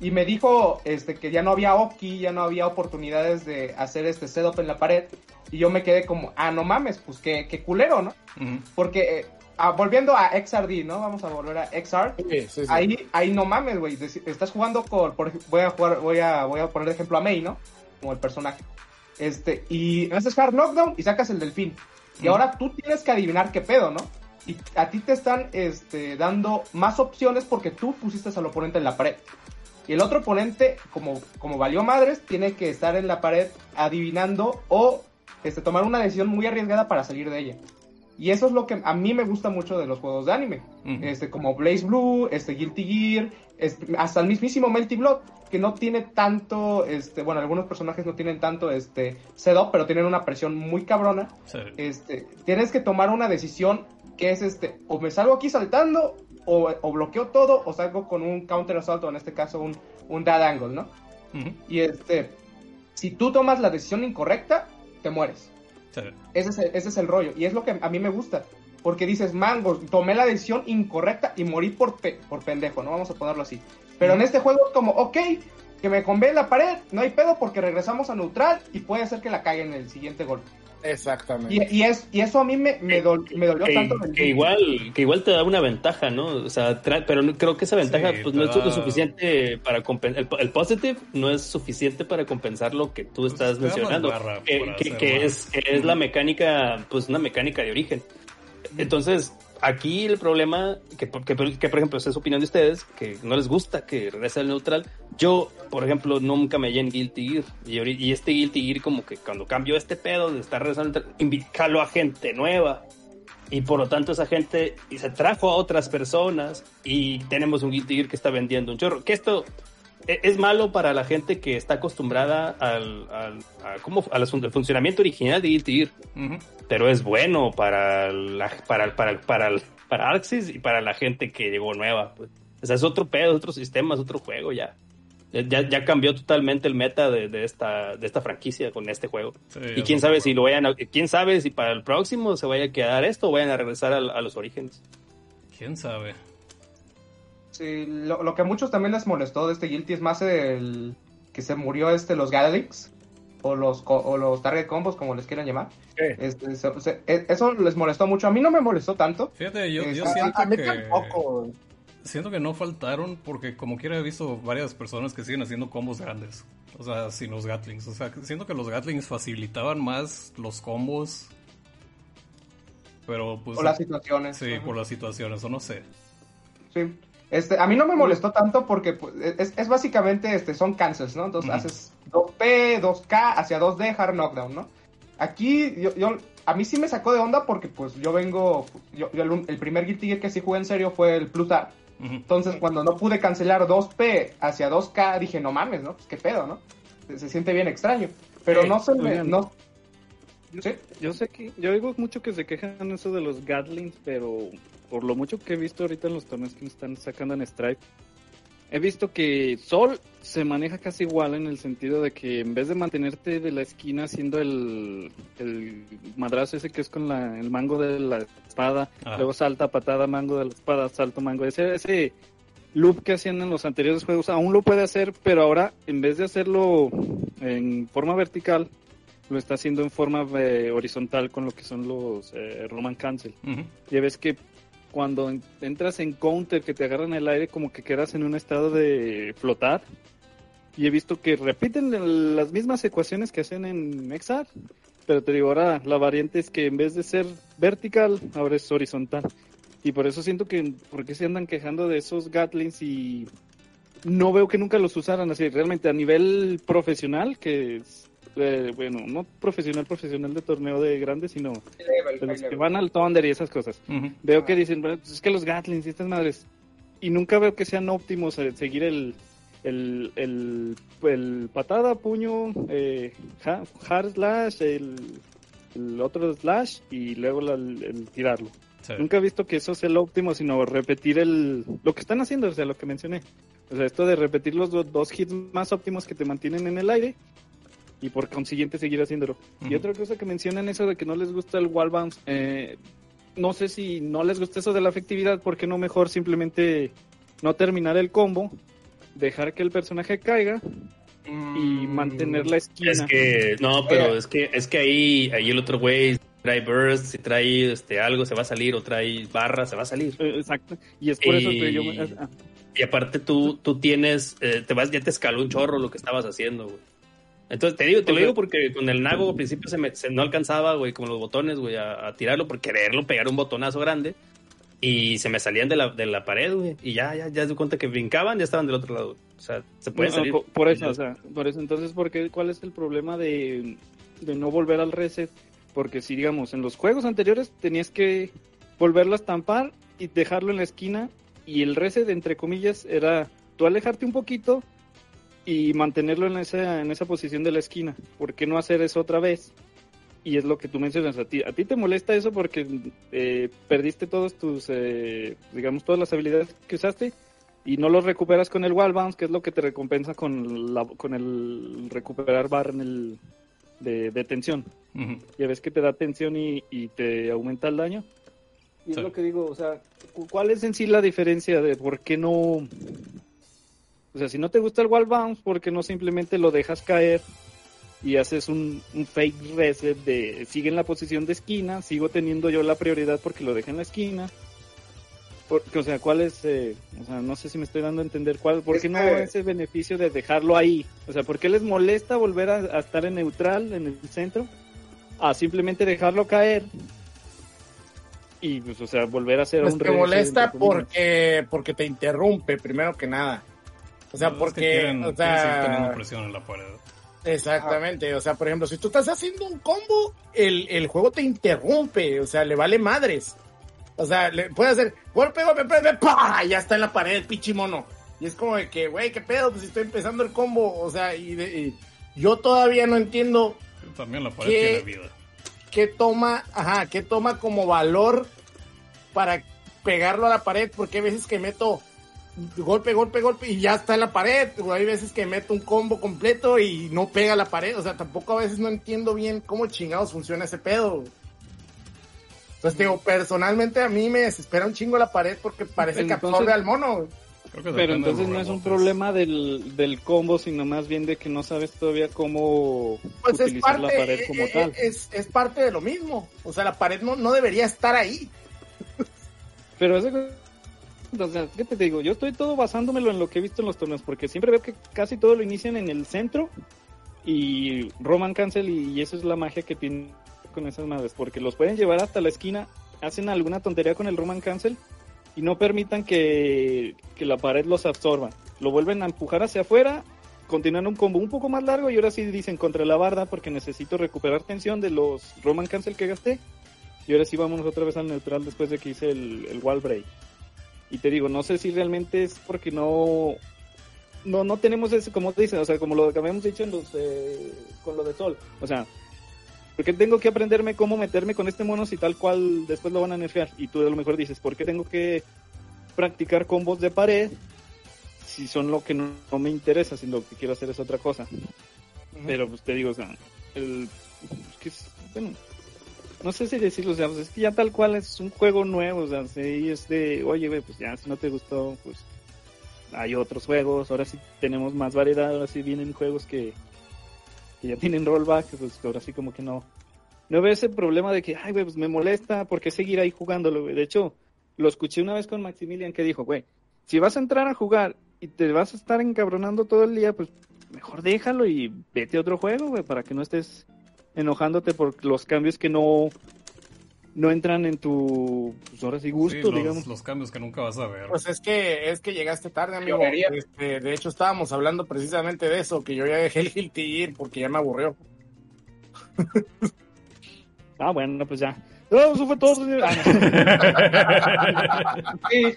Y me dijo este, que ya no había Oki, ya no había oportunidades de hacer este setup en la pared. Y yo me quedé como, ah, no mames, pues qué, qué culero, ¿no? Ujú. Porque, eh, ah, volviendo a XRD, ¿no? Vamos a volver a XR. Sí, sí, sí. Ahí, ahí no mames, güey. Estás jugando con, por voy a jugar, voy a, voy a poner de ejemplo a Mei, ¿no? Como el personaje. Este, y haces hard knockdown y sacas el delfín. Y ahora tú tienes que adivinar qué pedo, ¿no? Y a ti te están, este, dando más opciones porque tú pusiste al oponente en la pared. Y el otro oponente, como, como valió madres, tiene que estar en la pared adivinando o este, tomar una decisión muy arriesgada para salir de ella. Y eso es lo que a mí me gusta mucho de los juegos de anime. Este, como Blaze Blue, este, Guilty Gear, este, hasta el mismísimo Melty Blood, que no tiene tanto, este, bueno, algunos personajes no tienen tanto este, setup, pero tienen una presión muy cabrona. Sí. Este, tienes que tomar una decisión que es, este, o me salgo aquí saltando, o, o bloqueo todo, o salgo con un counter assault, o en este caso un, un dead angle, ¿no? Y este, si tú tomas la decisión incorrecta, te mueres. Sí. Ese es, el, ese es el rollo. Y es lo que a mí me gusta. Porque dices, mango, tomé la decisión incorrecta y morí por, pe- por pendejo, ¿no? Vamos a ponerlo así. Pero en este juego es como, ok, que me convé en la pared, no hay pedo porque regresamos a neutral y puede ser que la caiga en el siguiente golpe. Exactamente. Y, y, es, y eso a mí me, me, dol- me dolió que, tanto. que igual que igual te da una ventaja, ¿no? O sea, pero creo que esa ventaja Sí, pues no es lo suficiente para compensar. El, el positive no es suficiente para compensar lo que tú estás Pues más mencionando, que, es que es la mecánica, pues una mecánica de origen. Entonces, aquí el problema, que, que, que, por ejemplo, esa es su opinión de ustedes, que no les gusta que regrese al neutral. Yo, por ejemplo, nunca me hallé en Guilty Gear. Y, este Guilty Gear, como que cuando cambió este pedo de estar regresando, al neutral, invi- jaló a gente nueva. Y por lo tanto, esa gente y se trajo a otras personas. Y tenemos un Guilty Gear que está vendiendo un chorro. Que esto e- es malo para la gente que está acostumbrada al, al, a cómo, al funcionamiento original de Guilty Gear pero es bueno para la, para, para, para, para Arxis y para la gente que llegó nueva. Pues. O sea, es otro pedo, es otro sistema, es otro juego ya. Ya, ya cambió totalmente el meta de, de esta, de esta franquicia con este juego. Sí, y quién sabe si lo vayan a, quién sabe si para el próximo se vaya a quedar esto o vayan a regresar a, a los orígenes. ¿Quién sabe? Sí, lo, lo que a muchos también les molestó de este Guilty es más el que se murió este los Galix o los o los Target Combos como les quieran llamar. Este, se- se- e- eso les molestó mucho. A mí no me molestó tanto. Fíjate, yo, yo A- a, siento a mí que... tampoco. Siento que no faltaron porque como quiera he visto varias personas que siguen haciendo combos grandes. O sea, sin los Gatlings. O sea, siento que los Gatlings facilitaban más los combos. Pero pues... o las situaciones. Sí, Ajá. por las situaciones, o no sé. Sí. Este, a mí no me molestó tanto porque pues, es, es básicamente este, son cancels, ¿no? Entonces haces 2P, 2K hacia 2D hard knockdown, ¿no? Aquí yo, yo- a mí sí me sacó de onda porque pues yo vengo, yo, yo el, el primer Guilty Gear que sí jugué en serio fue el Plus Art. Entonces cuando no pude cancelar 2P hacia 2K dije, no mames, ¿no? Pues qué pedo, ¿no? Se, se siente bien extraño. Pero Sí, no se me... No, ¿Sí? Yo sé que, yo oigo mucho que se quejan eso de los Gatlings, pero por lo mucho que he visto ahorita en los torneos que están sacando en Stripe, he visto que Sol se maneja casi igual en el sentido de que en vez de mantenerte de la esquina haciendo el, el madrazo ese que es con la, el mango de la espada, Ah. luego salta, patada, mango de la espada, salto, mango, ese, ese loop que hacían en los anteriores juegos, aún lo puede hacer, pero ahora en vez de hacerlo en forma vertical, lo está haciendo en forma eh, horizontal con lo que son los eh, Roman Cancel. Ujú. Ya ves que cuando en- entras en counter que te agarran el aire como que quedas en un estado de flotar. Y he visto que repiten las mismas ecuaciones que hacen en Mexar. Pero te digo, ahora la variante es que en vez de ser vertical, ahora es horizontal. Y por eso siento que, ¿por qué se andan quejando de esos Gatlings? Y no veo que nunca los usaran así. Realmente a nivel profesional, que es, eh, bueno, no profesional, profesional de torneo de grandes, sino de los que van al Thunder y esas cosas. Veo que dicen, "Bueno, pues es que los Gatlings y estas madres. Y nunca veo que sean óptimos el seguir el, el, el, el patada, puño, eh, ha- hard slash, el, el otro slash y luego la- el, el tirarlo. Sí. Nunca he visto que eso sea lo óptimo, sino repetir el lo que están haciendo, o sea, lo que mencioné. O sea, esto de repetir los do- dos hits más óptimos que te mantienen en el aire y por consiguiente seguir haciéndolo. Y otra cosa que mencionan eso de que no les gusta el wall bounce, eh, no sé si no les gusta eso de la efectividad, ¿por qué no mejor simplemente no terminar el combo, dejar que el personaje caiga y Mm, mantener la esquina? Es que, no, pero Oye. es que, es que ahí, ahí el otro güey trae burst, si trae este, algo se va a salir, o trae barra, se va a salir. Eh, Exacto. Y es por eso que yo... me- ah, Y aparte tú, tú tienes, eh, te vas, ya te escaló un chorro lo que estabas haciendo, güey. Entonces te digo, te lo Ok. digo porque con el Nago al principio se, me, se no alcanzaba, güey, con los botones, güey, a, a tirarlo por quererlo pegar un botonazo grande. Y se me salían de la, de la pared, güey. Y ya, ya, ya se cuenta que brincaban, ya estaban del otro lado. O sea, se puede No, salir. por, por eso, o sea, por eso. Entonces, ¿por qué, ¿cuál es el problema de, de no volver al reset? Porque si, digamos, en los juegos anteriores tenías que volverlo a estampar y dejarlo en la esquina y el reset, entre comillas, era tú alejarte un poquito y mantenerlo en esa, en esa posición de la esquina. ¿Por qué no hacer eso otra vez? Y es lo que tú mencionas, a ti, a ti te molesta eso porque eh, perdiste todos tus, eh, digamos, todas las habilidades que usaste y no los recuperas con el wall bounce, que es lo que te recompensa con, la, con el recuperar bar en el, de, de tensión. Ujú. Ya ves que te da tensión y, y te aumenta el daño. Y Sí. es lo que digo, o sea, cu- ¿cuál es en sí la diferencia de por qué no... O sea, si no te gusta el wall bounce, ¿por qué no simplemente lo dejas caer y haces un, un fake reset de sigue en la posición de esquina, sigo teniendo yo la prioridad porque lo dejé en la esquina? Porque, o sea, ¿cuál es, eh, o sea, no sé si me estoy dando a entender cuál, ¿por qué no Este- ese beneficio de dejarlo ahí? O sea, ¿por qué les molesta volver a, a estar en neutral, en el centro? A simplemente dejarlo caer y, pues, o sea, volver a hacer Pues un te reset, molesta porque, porque te interrumpe, primero que nada. O sea, porque, quieren- o sea, presión en la pared. exactamente, o sea, por ejemplo, si tú estás haciendo un combo, el, el juego te interrumpe, o sea, le vale madres. O sea, le puede hacer golpe, golpe, golpe, ¡pah! Ya está en la pared el pinche mono. Y es como de que, güey, qué pedo, pues estoy empezando el combo, o sea, y, de- y yo todavía no entiendo También la pared ¿Qué? tiene vida. qué toma, ajá, qué toma como valor para pegarlo a la pared, porque hay veces que meto golpe, golpe, golpe y ya está en la pared, o hay veces que meto un combo completo y no pega la pared, o sea, tampoco a veces no entiendo bien cómo chingados funciona ese pedo. Entonces, digo, personalmente a mí me desespera un chingo la pared porque parece que Entonces- absorbe al mono. Creo que Pero entonces no es un problema del, del combo, sino más bien de que no sabes todavía cómo Pues es utilizar parte, la pared como eh, tal. eh, es, es parte de lo mismo. O sea, la pared no, no debería estar ahí. Pero ese, sea, ¿qué te digo? Yo estoy todo basándomelo en lo que he visto en los torneos, porque siempre veo que casi todo lo inician en el centro y Roman Cancel y, y eso es la magia que tienen con esas madres, porque los pueden llevar hasta la esquina, hacen alguna tontería con el Roman Cancel y no permitan que, que la pared los absorba. Lo vuelven a empujar hacia afuera, continúan un combo un poco más largo y ahora sí dicen contra la barda porque necesito recuperar tensión de los Roman Cancel que gasté. Y ahora sí vámonos otra vez al neutral después de que hice el, el wall break. Y te digo, no sé si realmente es porque no no no tenemos ese, como dicen, o sea, como lo que habíamos dicho en los, eh, con lo de Sol. O sea, porque tengo que aprenderme cómo meterme con este mono si tal cual después lo van a nerfear? Y tú a lo mejor dices, ¿por qué tengo que practicar combos de pared si son lo que no, no me interesa, si lo que quiero hacer es otra cosa? Pero pues te digo, o sea, el, es que es- bueno, no sé si decirlo, o sea, pues, es que ya tal cual es un juego nuevo, o sea, sí es de, oye, pues ya si no te gustó, pues hay otros juegos, ahora sí tenemos más variedad, ahora sí vienen juegos que, que ya tienen rollback, pues ahora sí como que no, no veo ese problema de que, ay, güey, pues me molesta, ¿por qué seguir ahí jugándolo, güey? De hecho, lo escuché una vez con Maximilian que dijo, güey, si vas a entrar a jugar y te vas a estar encabronando todo el día, pues mejor déjalo y vete a otro juego, güey, para que no estés enojándote por los cambios que no no entran en tu pues ahora sí gusto, Sí, los, digamos. los cambios que nunca vas a ver. Pues es que es que llegaste tarde, amigo. Este, de hecho, estábamos hablando precisamente de eso, que yo ya dejé el Guilty ir porque ya me aburrió. Ah, bueno, pues ya. No, eso fue todo. señor. Ah. Sí,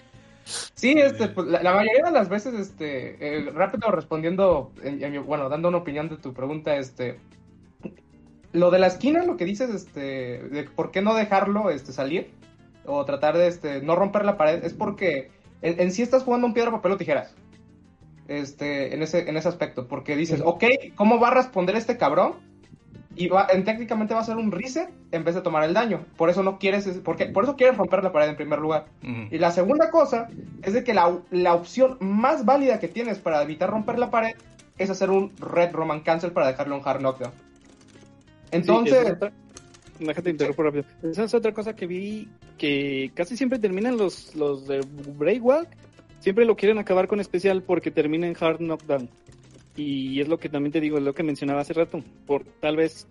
sí este, pues, la, la mayoría de las veces, este, eh, rápido respondiendo, en- en mi- bueno, dando una opinión de tu pregunta, este, lo de la esquina, lo que dices, este, de por qué no dejarlo, este, salir o tratar de, este, no romper la pared, es porque en, en sí estás jugando un piedra, papel o tijeras, este, en ese, en ese aspecto, porque dices, ok, ¿cómo va a responder este cabrón? Y va, en, técnicamente va a ser un reset en vez de tomar el daño. Por eso no quieres, porque, por eso quieres romper la pared en primer lugar. Y la segunda cosa es de que la, la opción más válida que tienes para evitar romper la pared es hacer un Red Roman Cancel para dejarlo en Hard Knockdown. Entonces, Sí, otra- Déjate interrumpir rápido. Esa es otra cosa que vi que casi siempre terminan los, los de Breakwalk. Siempre lo quieren acabar con especial porque termina en Hard Knockdown. Y es lo que también te digo, es lo que mencionaba hace rato. Por, tal vez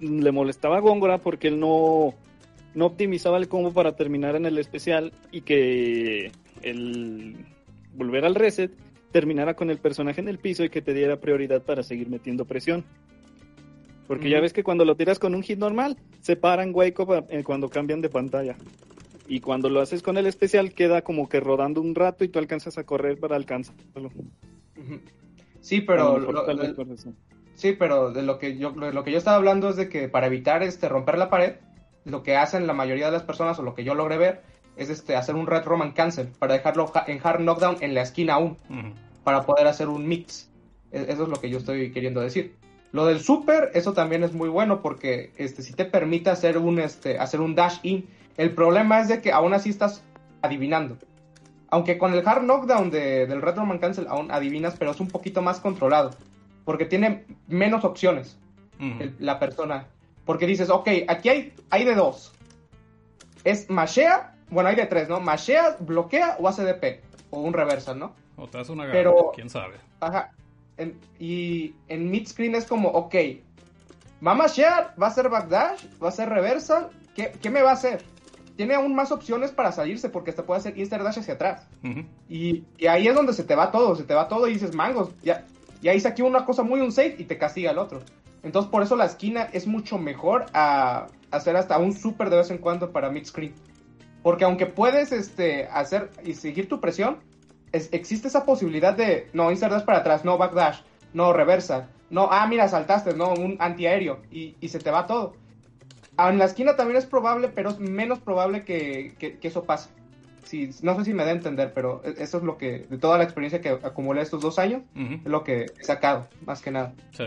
le molestaba a Góngora porque él no, no optimizaba el combo para terminar en el especial y que el volver al reset terminara con el personaje en el piso y que te diera prioridad para seguir metiendo presión. Porque ya ves que cuando lo tiras con un hit normal, se paran Up eh, cuando cambian de pantalla. Y cuando lo haces con el especial, queda como que rodando un rato y tú alcanzas a correr para alcanzarlo. Sí, pero lo lo- lo- sí, pero de lo que yo de lo que yo estaba hablando es de que para evitar este romper la pared, lo que hacen la mayoría de las personas o lo que yo logré ver es este hacer un red roman cancel para dejarlo ja- en hard knockdown en la esquina aún para poder hacer un mix. E- Eso es lo que yo estoy queriendo decir. Lo del super, eso también es muy bueno porque este si te permite hacer un este hacer un dash in. El problema es de que aún así estás adivinando. Aunque con el hard knockdown de- del Red Roman Cancel aún adivinas, pero es un poquito más controlado. Porque tiene menos opciones el- la persona. Porque dices, ok, aquí hay, hay de dos. Es mashea, bueno, hay de tres, ¿no? Mashea, bloquea o hace DP. O un reversal, ¿no? O te das una Pero- gana, quién sabe. Ajá. En- y en mid screen es como, ok, va a mashear, va a hacer backdash, va a hacer reversal. ¿Qué, qué me va a hacer? Tiene aún más opciones para salirse porque te puede hacer instant dash hacia atrás. Y, y ahí es donde se te va todo, se te va todo y dices, mangos, ya, ya hice aquí una cosa muy unsafe y te castiga el otro. Entonces por eso la esquina es mucho mejor a hacer hasta un super de vez en cuando para mid screen. Porque aunque puedes este, hacer y seguir tu presión, es- existe esa posibilidad de, no, insert dash para atrás, no, backdash, no, reversa, no, ah, mira, saltaste, no, un antiaéreo y, y se te va todo. Ah, En la esquina también es probable, pero es menos probable que, que- que eso pase. Sí, no sé si me da a entender, pero e- eso es lo que, de toda la experiencia que acumulé estos dos años, es lo que he sacado, más que nada. Sí.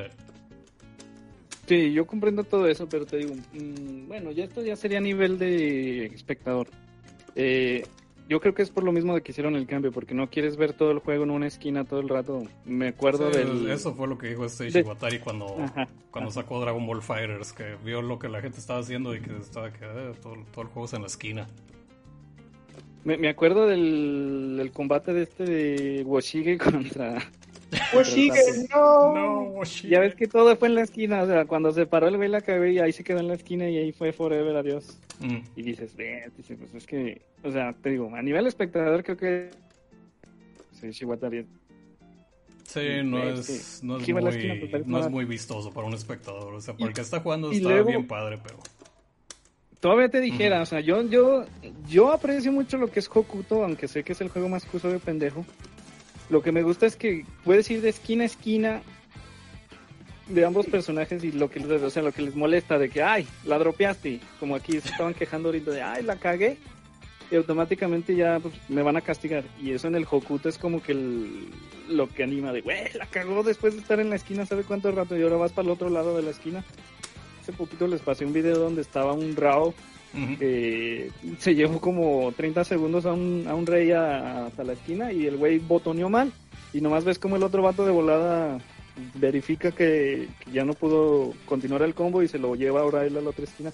Sí, yo comprendo todo eso, pero te digo, mm, bueno, ya esto ya sería a nivel de espectador. Eh, yo creo que es por lo mismo de que hicieron el cambio, porque no quieres ver todo el juego en una esquina todo el rato. Me acuerdo Sí, del... Eso fue lo que dijo este de- Iwatari cuando, Ajá, cuando sacó Dragon Ball Fighters, que vio lo que la gente estaba haciendo y que estaba que eh, todo, todo el juego es en la esquina. Me, me acuerdo del, del combate de este de Woshige contra... Pues sigue, no. Ya ves que todo fue en la esquina, o sea, cuando se paró el güey la cagó y ahí se quedó en la esquina y ahí fue forever, adiós. Mm. Y dices, "Ve", dices, pues es que, o sea, te digo, a nivel espectador creo que... Sí, Shiwatari Sí, Sí, no es, no es, muy, pues, no es muy vistoso para un espectador. O sea, para Y- el que está jugando está luego- bien padre, pero... Todavía te dijera, o sea, yo, yo, yo aprecio mucho lo que es Hokuto, aunque sé que es el juego más cuso de pendejo. Lo que me gusta es que puedes ir de esquina a esquina de ambos personajes y lo que, les- o sea, lo que les molesta de que, ay, la dropeaste, como aquí se estaban quejando ahorita de, ay, la cagué, y automáticamente ya pues, me van a castigar. Y eso en el Hokuto es como que el- lo que anima de, güey, la cagó después de estar en la esquina, ¿sabe cuánto rato? Y ahora vas para el otro lado de la esquina. Hace poquito les pasé un video donde estaba un Rao Que se llevó como 30 segundos a un, a un rey a- hasta la esquina y el güey botoneó mal. Y nomás ves como el otro vato de volada verifica que, que ya no pudo continuar el combo y se lo lleva ahora él a la otra esquina.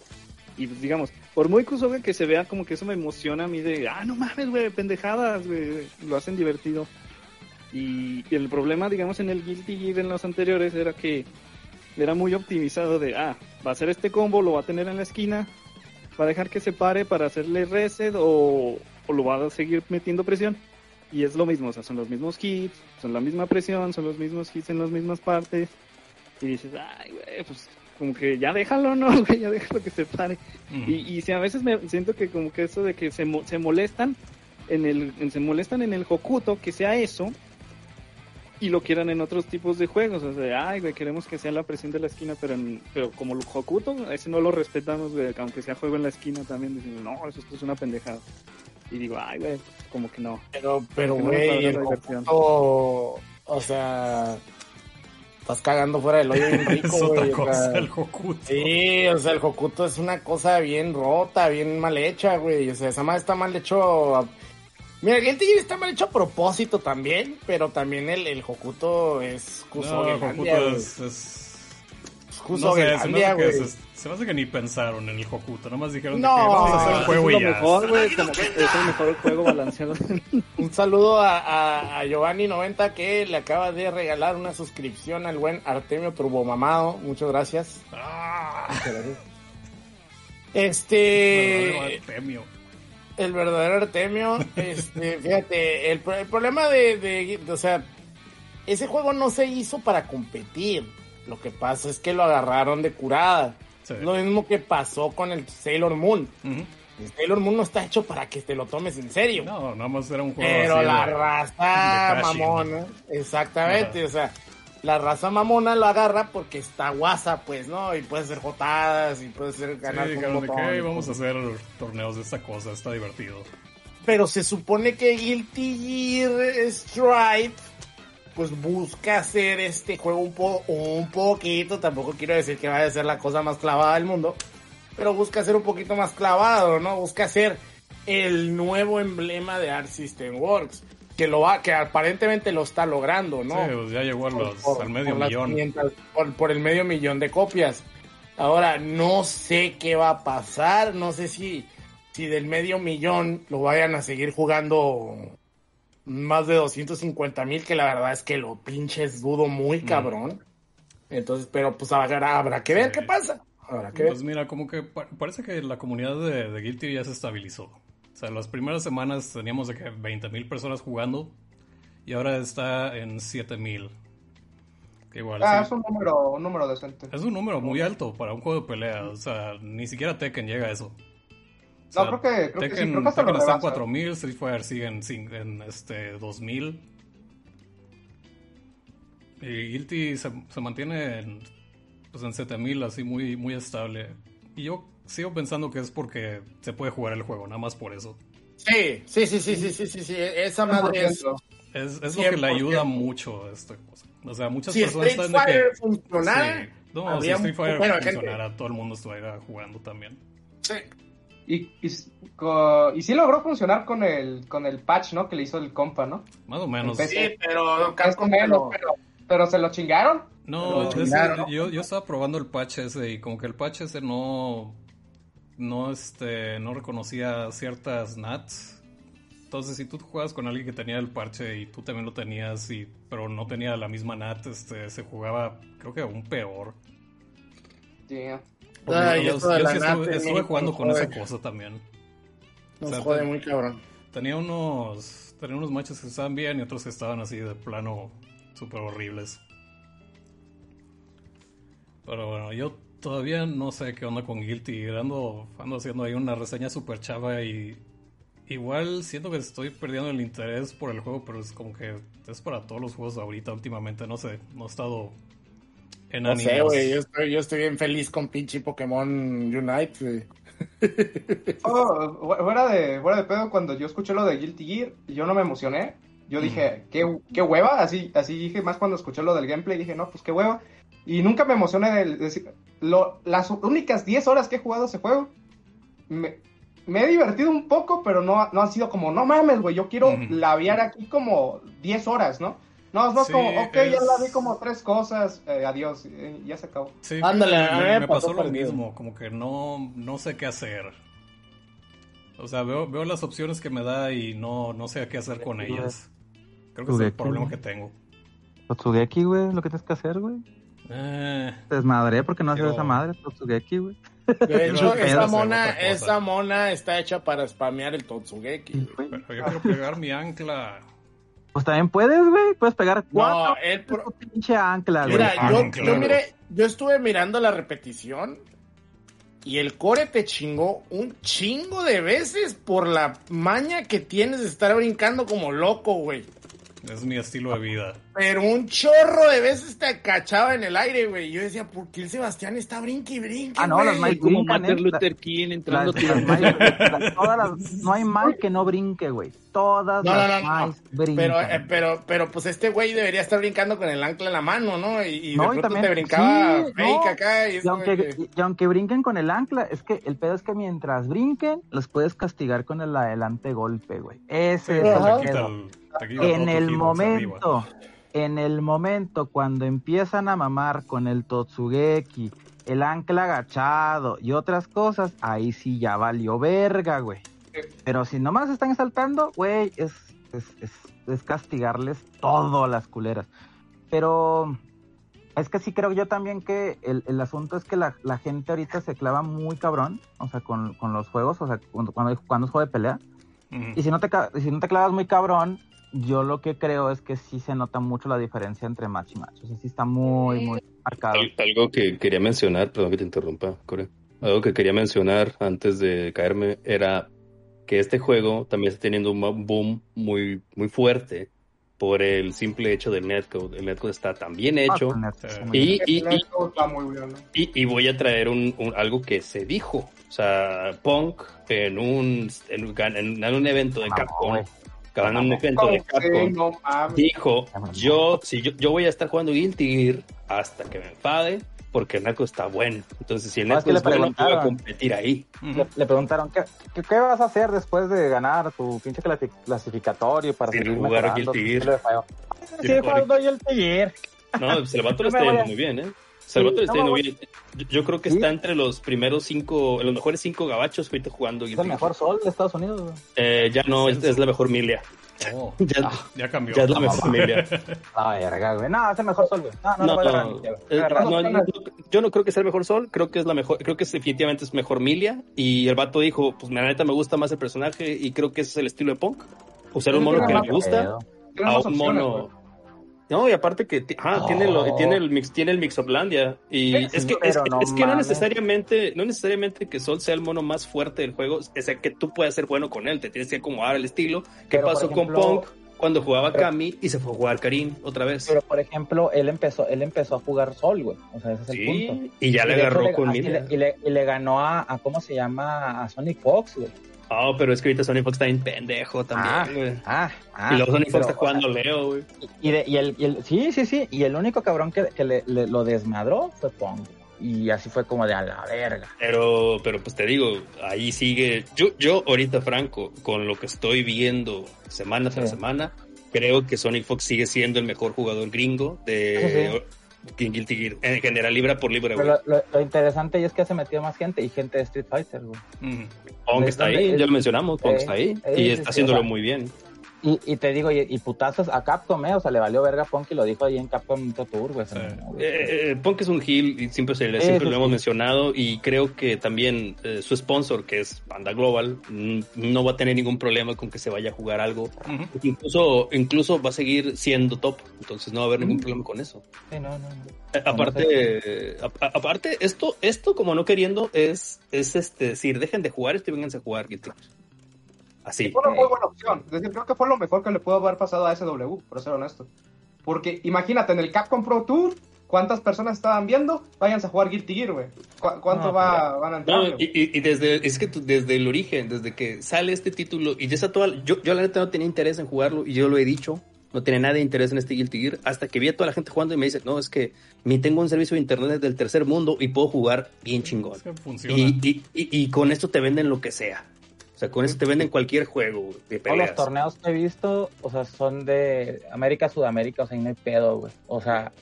Y pues, digamos, por muy Kusoge que se vea, como que eso me emociona a mí de, ah, no mames, güey, pendejadas, güey, lo hacen divertido. Y, y el problema, digamos, en el Guilty Gear en los anteriores era que era muy optimizado de, ah, va a hacer este combo, lo va a tener en la esquina, va a dejar que se pare para hacerle reset o, o lo va a seguir metiendo presión. Y es lo mismo, o sea, son los mismos hits, son la misma presión, son los mismos hits en las mismas partes. Y dices, ay, güey, pues como que ya déjalo, ¿no? Güey, ya déjalo que se pare. Y, y si a veces me siento que como que eso de que se, se molestan en el en- se molestan en el Hokuto que sea eso y lo quieran en otros tipos de juegos, o sea, ay, güey, queremos que sea la presión de la esquina, pero en- pero como el Hokuto, ese no lo respetamos, güey, aunque sea juego en la esquina también decimos, no, eso es una pendejada. Y digo, ay, güey, como que no. Pero, pero, no güey. Hokuto, o sea, estás cagando fuera del hoyo bien rico, es otra güey. o cosa, sea, el Hokuto. Sí, o sea, el Hokuto es una cosa bien rota, bien mal hecha, güey. O sea, esa madre está mal hecho. Mira, el Gear está mal hecho a propósito también, pero también el, el Hokuto es No, Kusogelandia, Hokuto es... es... Es No sé, se me, hace que, güey. se, se me hace que ni pensaron en el Hokuto, nomás dijeron No, que vamos a hacer Eso juego es y lo ya. mejor, que es el mejor juego balanceado. Un saludo a, a, a Giovanni90 que le acaba de regalar una suscripción al buen Artemio Turbomamado. Muchas gracias. Ah, Muchas gracias. Este. Artemio. El verdadero Artemio, este, fíjate, el, el problema de, de- de- o sea, ese juego no se hizo para competir. Lo que pasa es que lo agarraron de curada. Sí. Lo mismo que pasó con el Sailor Moon. El Sailor Moon no está hecho para que te lo tomes en serio. No, nada más era un juego Pero así la de- raza mamona, exactamente, o sea, la raza mamona lo agarra porque está guasa, pues, ¿no? Y puede ser jotadas y puede ser Sí, ganar con un que botón. "Hey, vamos a hacer torneos de esta cosa, está divertido. Pero se supone que Guilty Gear Stripe pues busca hacer este juego un, po un poquito, tampoco quiero decir que vaya a ser la cosa más clavada del mundo, pero busca ser un poquito más clavado, ¿no? Busca ser el nuevo emblema de Art System Works, que lo va, que aparentemente lo está logrando, ¿no? Sí, pues ya llegó a los- por- al medio por millón. 500 por, por el medio millón de copias. Ahora, no sé qué va a pasar, no sé si, si del medio millón lo vayan a seguir jugando más de 250 mil, que la verdad es que lo pinches dudo muy cabrón. Entonces, pero pues habrá, habrá que ver Sí. qué pasa. Habrá que ver. Pues mira, como que pa- parece que la comunidad de, de Guilty ya se estabilizó. O sea, las primeras semanas teníamos de que 20.000 personas jugando y ahora está en 7.000. Que igual Ah, sí, es un número, un número decente. es un número muy alto para un juego de pelea. O sea, ni siquiera Tekken llega a eso. O No, creo que- creo que sí, Tekken, creo que hasta lo Tekken está en rebasa. 4.000, Street Fighter sigue en, en, este, 2.000. Y Guilty se, se mantiene en, pues en 7000 así muy, muy estable. Y yo sigo pensando que es porque se puede jugar el juego, nada más por eso. Sí, sí, sí, sí, sí, sí, sí, sí, esa madre es... 100%. Es, es lo que le 100%. ayuda mucho a esta cosa. O sea, muchas Si personas Street están de que... funcionara, Sí. No, si Street Fighter bueno, gente- funcionara, todo el mundo estuviera jugando también. sí. Y, y, sí logró funcionar con el, con el patch, ¿no? Que le hizo el compa, ¿no? Más o menos. Sí, pero menos, pero, pero se lo chingaron. No, ese- chingaron. yo, yo estaba probando el patch ese y como que el patch ese no, no, este, no reconocía ciertas NATs. Entonces, si tú juegas con alguien que tenía el parche y tú también lo tenías, y, pero no tenía la misma NAT, este, se jugaba, creo que aún peor. Ay, yo, sí estuve, jugando con esa cosa también. Nos O sea, jode muy cabrón. Tenía unos, tenía unos matches que estaban bien y otros que estaban así de plano súper horribles. Pero bueno, yo todavía no sé qué onda con Guilty. Ando, ando haciendo ahí una reseña súper chava y igual siento que estoy perdiendo el interés por el juego, pero es como que es para todos los juegos ahorita últimamente. No sé, no he estado en No sé, güey, yo estoy, yo estoy bien feliz con pinche Pokémon Unite, güey. Oh, fu- fuera, de, fuera de pedo, cuando yo escuché lo de Guilty Gear, yo no me emocioné. Yo dije, ¿qué, qué hueva? Así, así dije más cuando escuché lo del gameplay. Dije, no, pues qué hueva. Y nunca me emocioné de decir. Lo, las únicas 10 horas que he jugado ese juego, me, me he divertido un poco, pero no, no ha sido como, no mames, güey, yo quiero Ujú. labiar aquí como 10 horas, ¿no? No, es más Sí, como, ok, ya la vi como tres cosas, eh, adiós, eh, ya se acabó. Sí, Ándale, me, me- pasó pasó lo mismo, como que no, no sé qué hacer. O sea, veo, veo las opciones que me da y no, no sé qué hacer con ellas. Creo que es el problema que tengo. Totsugeki, güey, lo que tienes que hacer, güey. Eh, Te desmadré porque no haces esa madre, Totsugeki, güey. De hecho, hacer mona, esa mona está hecha para spamear el Totsugeki. Güey. pero yo quiero pegar mi ancla. Pues también puedes, güey. Puedes pegar cuatro. No, el pro- pinche ancla, güey. Mira, yo, yo miré, yo estuve mirando la repetición y el core te chingó un chingo de veces por la maña que tienes de estar brincando como loco, güey. Es mi estilo de vida. Pero un chorro de veces te cachaba en el aire, güey. Yo decía, ¿por qué el Sebastián está brinque y brinque, Ah, no, las güey? Mike Como Martin ¿eh? Luther King entrando Las- a tirar- las Mike- las- todas las- no hay mal que no brinque, güey. Todas No, no, las no, no. Brincan. Pero, eh, pero, pero, pues este güey debería estar brincando con el ancla en la mano, ¿no? Y, y No, de y pronto también- te brincaba sí, fake no. acá. Y, aunque, que- y aunque brinquen con el ancla, es que el pedo es que mientras brinquen, los puedes castigar con el adelante golpe, güey. Ese es el pedo. En el arriba. momento, en el momento cuando empiezan a mamar con el Totsugeki, el ancla agachado y otras cosas, ahí sí ya valió verga, güey. Pero si nomás están saltando, güey, es, es, es, es castigarles todo a las culeras. Pero es que sí creo yo también que el, el asunto es que la, la gente ahorita se clava muy cabrón, o sea, con, con los juegos, o sea, cuando, cuando, cuando es juego de pelea. Ujú. Y si no te, si no te clavas muy cabrón, yo lo que creo es que sí se nota mucho la diferencia entre match y match. O sea, sí está muy, muy marcado. Al- Algo que quería mencionar, perdón que te interrumpa, Core. Algo que quería mencionar antes de caerme era que este juego también está teniendo un boom muy, muy fuerte por el simple hecho del netcode. El netcode está tan bien hecho. Ah, muy Y, bien. y, y, Esto está muy bueno. y, voy a traer un, un- algo que se dijo. O sea, Punk en un, en, un- en- en un evento de Ah, Capcom, en un evento de Capcom, no dijo, yo, si yo, yo voy a estar jugando Guilty Gear hasta que me enfade, porque el narco está bueno. Entonces, si el No, narco es que le es bueno, competir ahí. Le, le preguntaron, ¿qué, qué, qué vas a hacer después de ganar tu pinche clasi- clasificatorio para seguir jugar mejorando Guilty Gear. Sí, jugando Guilty Gear. No, pues el vato No le está yendo muy bien, ¿eh? Salvatore Sí, está no bien. Yo, yo creo que Sí. está entre los primeros cinco, los mejores cinco gabachos ahorita jugando Es el mejor sol de Estados Unidos. Eh, ya no, esta es la mejor milia. Oh, Ya, ya cambió. ya es la mejor milia. La verga, güey. No, es el mejor sol, güey. No, no, No, no, eh, no, no, no, yo no creo que sea el mejor sol, creo que es la mejor, creo que es, definitivamente es mejor Milia y el vato dijo, pues la neta me gusta más el personaje y creo que ese es el estilo de Punk. Usar un mono que le gusta a un opciones, mono. No, y aparte que ah, tiene, lo, tiene el mix, tiene el Mixoplandia. Y es que, es, no es que no necesariamente, no necesariamente que Sol sea el mono más fuerte del juego, es el que tú puedas ser bueno con él, te tienes que acomodar el estilo. ¿Qué Pero, pasó ejemplo- con Punk cuando jugaba pero- Kami y se fue a jugar Karim otra vez? Pero, por ejemplo, él empezó, él empezó a jugar sol, güey. O sea, ese es el punto. sí, y ya Y le hecho agarró le- con Milia. le- y, le, y le ganó a, a, ¿cómo se llama? A Sonic Fox, güey. Ah, pero es que ahorita Sony Fox está bien pendejo Ah, también, güey. ah, ah. y luego Sony pero, Fox está o jugando Leo, güey. y, de- y el, y el- sí, sí, sí. Y el único cabrón que, que le, le- lo desmadró fue Pong. Y así fue como de a la verga. Pero, pero pues te digo, ahí sigue. Yo, yo ahorita, Franco, con lo que estoy viendo semana tras Sí. semana, creo que Sonic Fox sigue siendo el mejor jugador gringo de King Guilty Gear. En general, libra por libra, güey. lo, lo- lo interesante es que se metió más gente y gente de Street Fighter, güey. Ujú. Pong ¿de está ahí, es? ya lo mencionamos, Pong Eh, está ahí. eh, y sí, está sí, haciéndolo o sea, muy bien. Y, y te digo, y, y putazos a Capcom, ¿eh? O sea, le valió verga a Punk y lo dijo ahí en Capcom Tour, güey. Sí. Güey. Eh, eh, Punk es un heel y siempre, se, le- Sí, siempre sí, lo hemos mencionado y creo que también eh, su sponsor, que es Panda Global, mm, no va a tener ningún problema con que se vaya a jugar algo. Ujú. Incluso, incluso va a seguir siendo top, entonces no va a haber ningún problema con eso. Sí, no, no. Eh, Aparte, eh, a- aparte esto, esto como no queriendo es, es este decir, dejen de jugar esto y vénganse a jugar Guilty Gear. Así. Fue una muy buena opción. Es decir, creo que fue lo mejor que le pudo haber pasado a SW, por ser honesto. Porque imagínate, en el Capcom Pro Tour, ¿cuántas personas estaban viendo? Váyanse a jugar Guilty Gear, güey. ¿Cu- ¿Cuánto No, va, van a entrar? No, y, y- desde, es que tú- desde el origen, desde que sale este título, y ya está toda, yo, yo la neta no tenía interés en jugarlo, y yo lo he dicho, no tenía nada de interés en este Guilty Gear, hasta que vi a toda la gente jugando y me dice, no, es que mi tengo un servicio de internet del tercer mundo y puedo jugar bien chingón. Es que funciona. Y, y, y, y con esto te venden lo que sea. O sea, con eso te venden cualquier juego de Todos los peleas. torneos que he visto, o sea, son de América, Sudamérica, o sea, y no hay pedo, güey. O sea,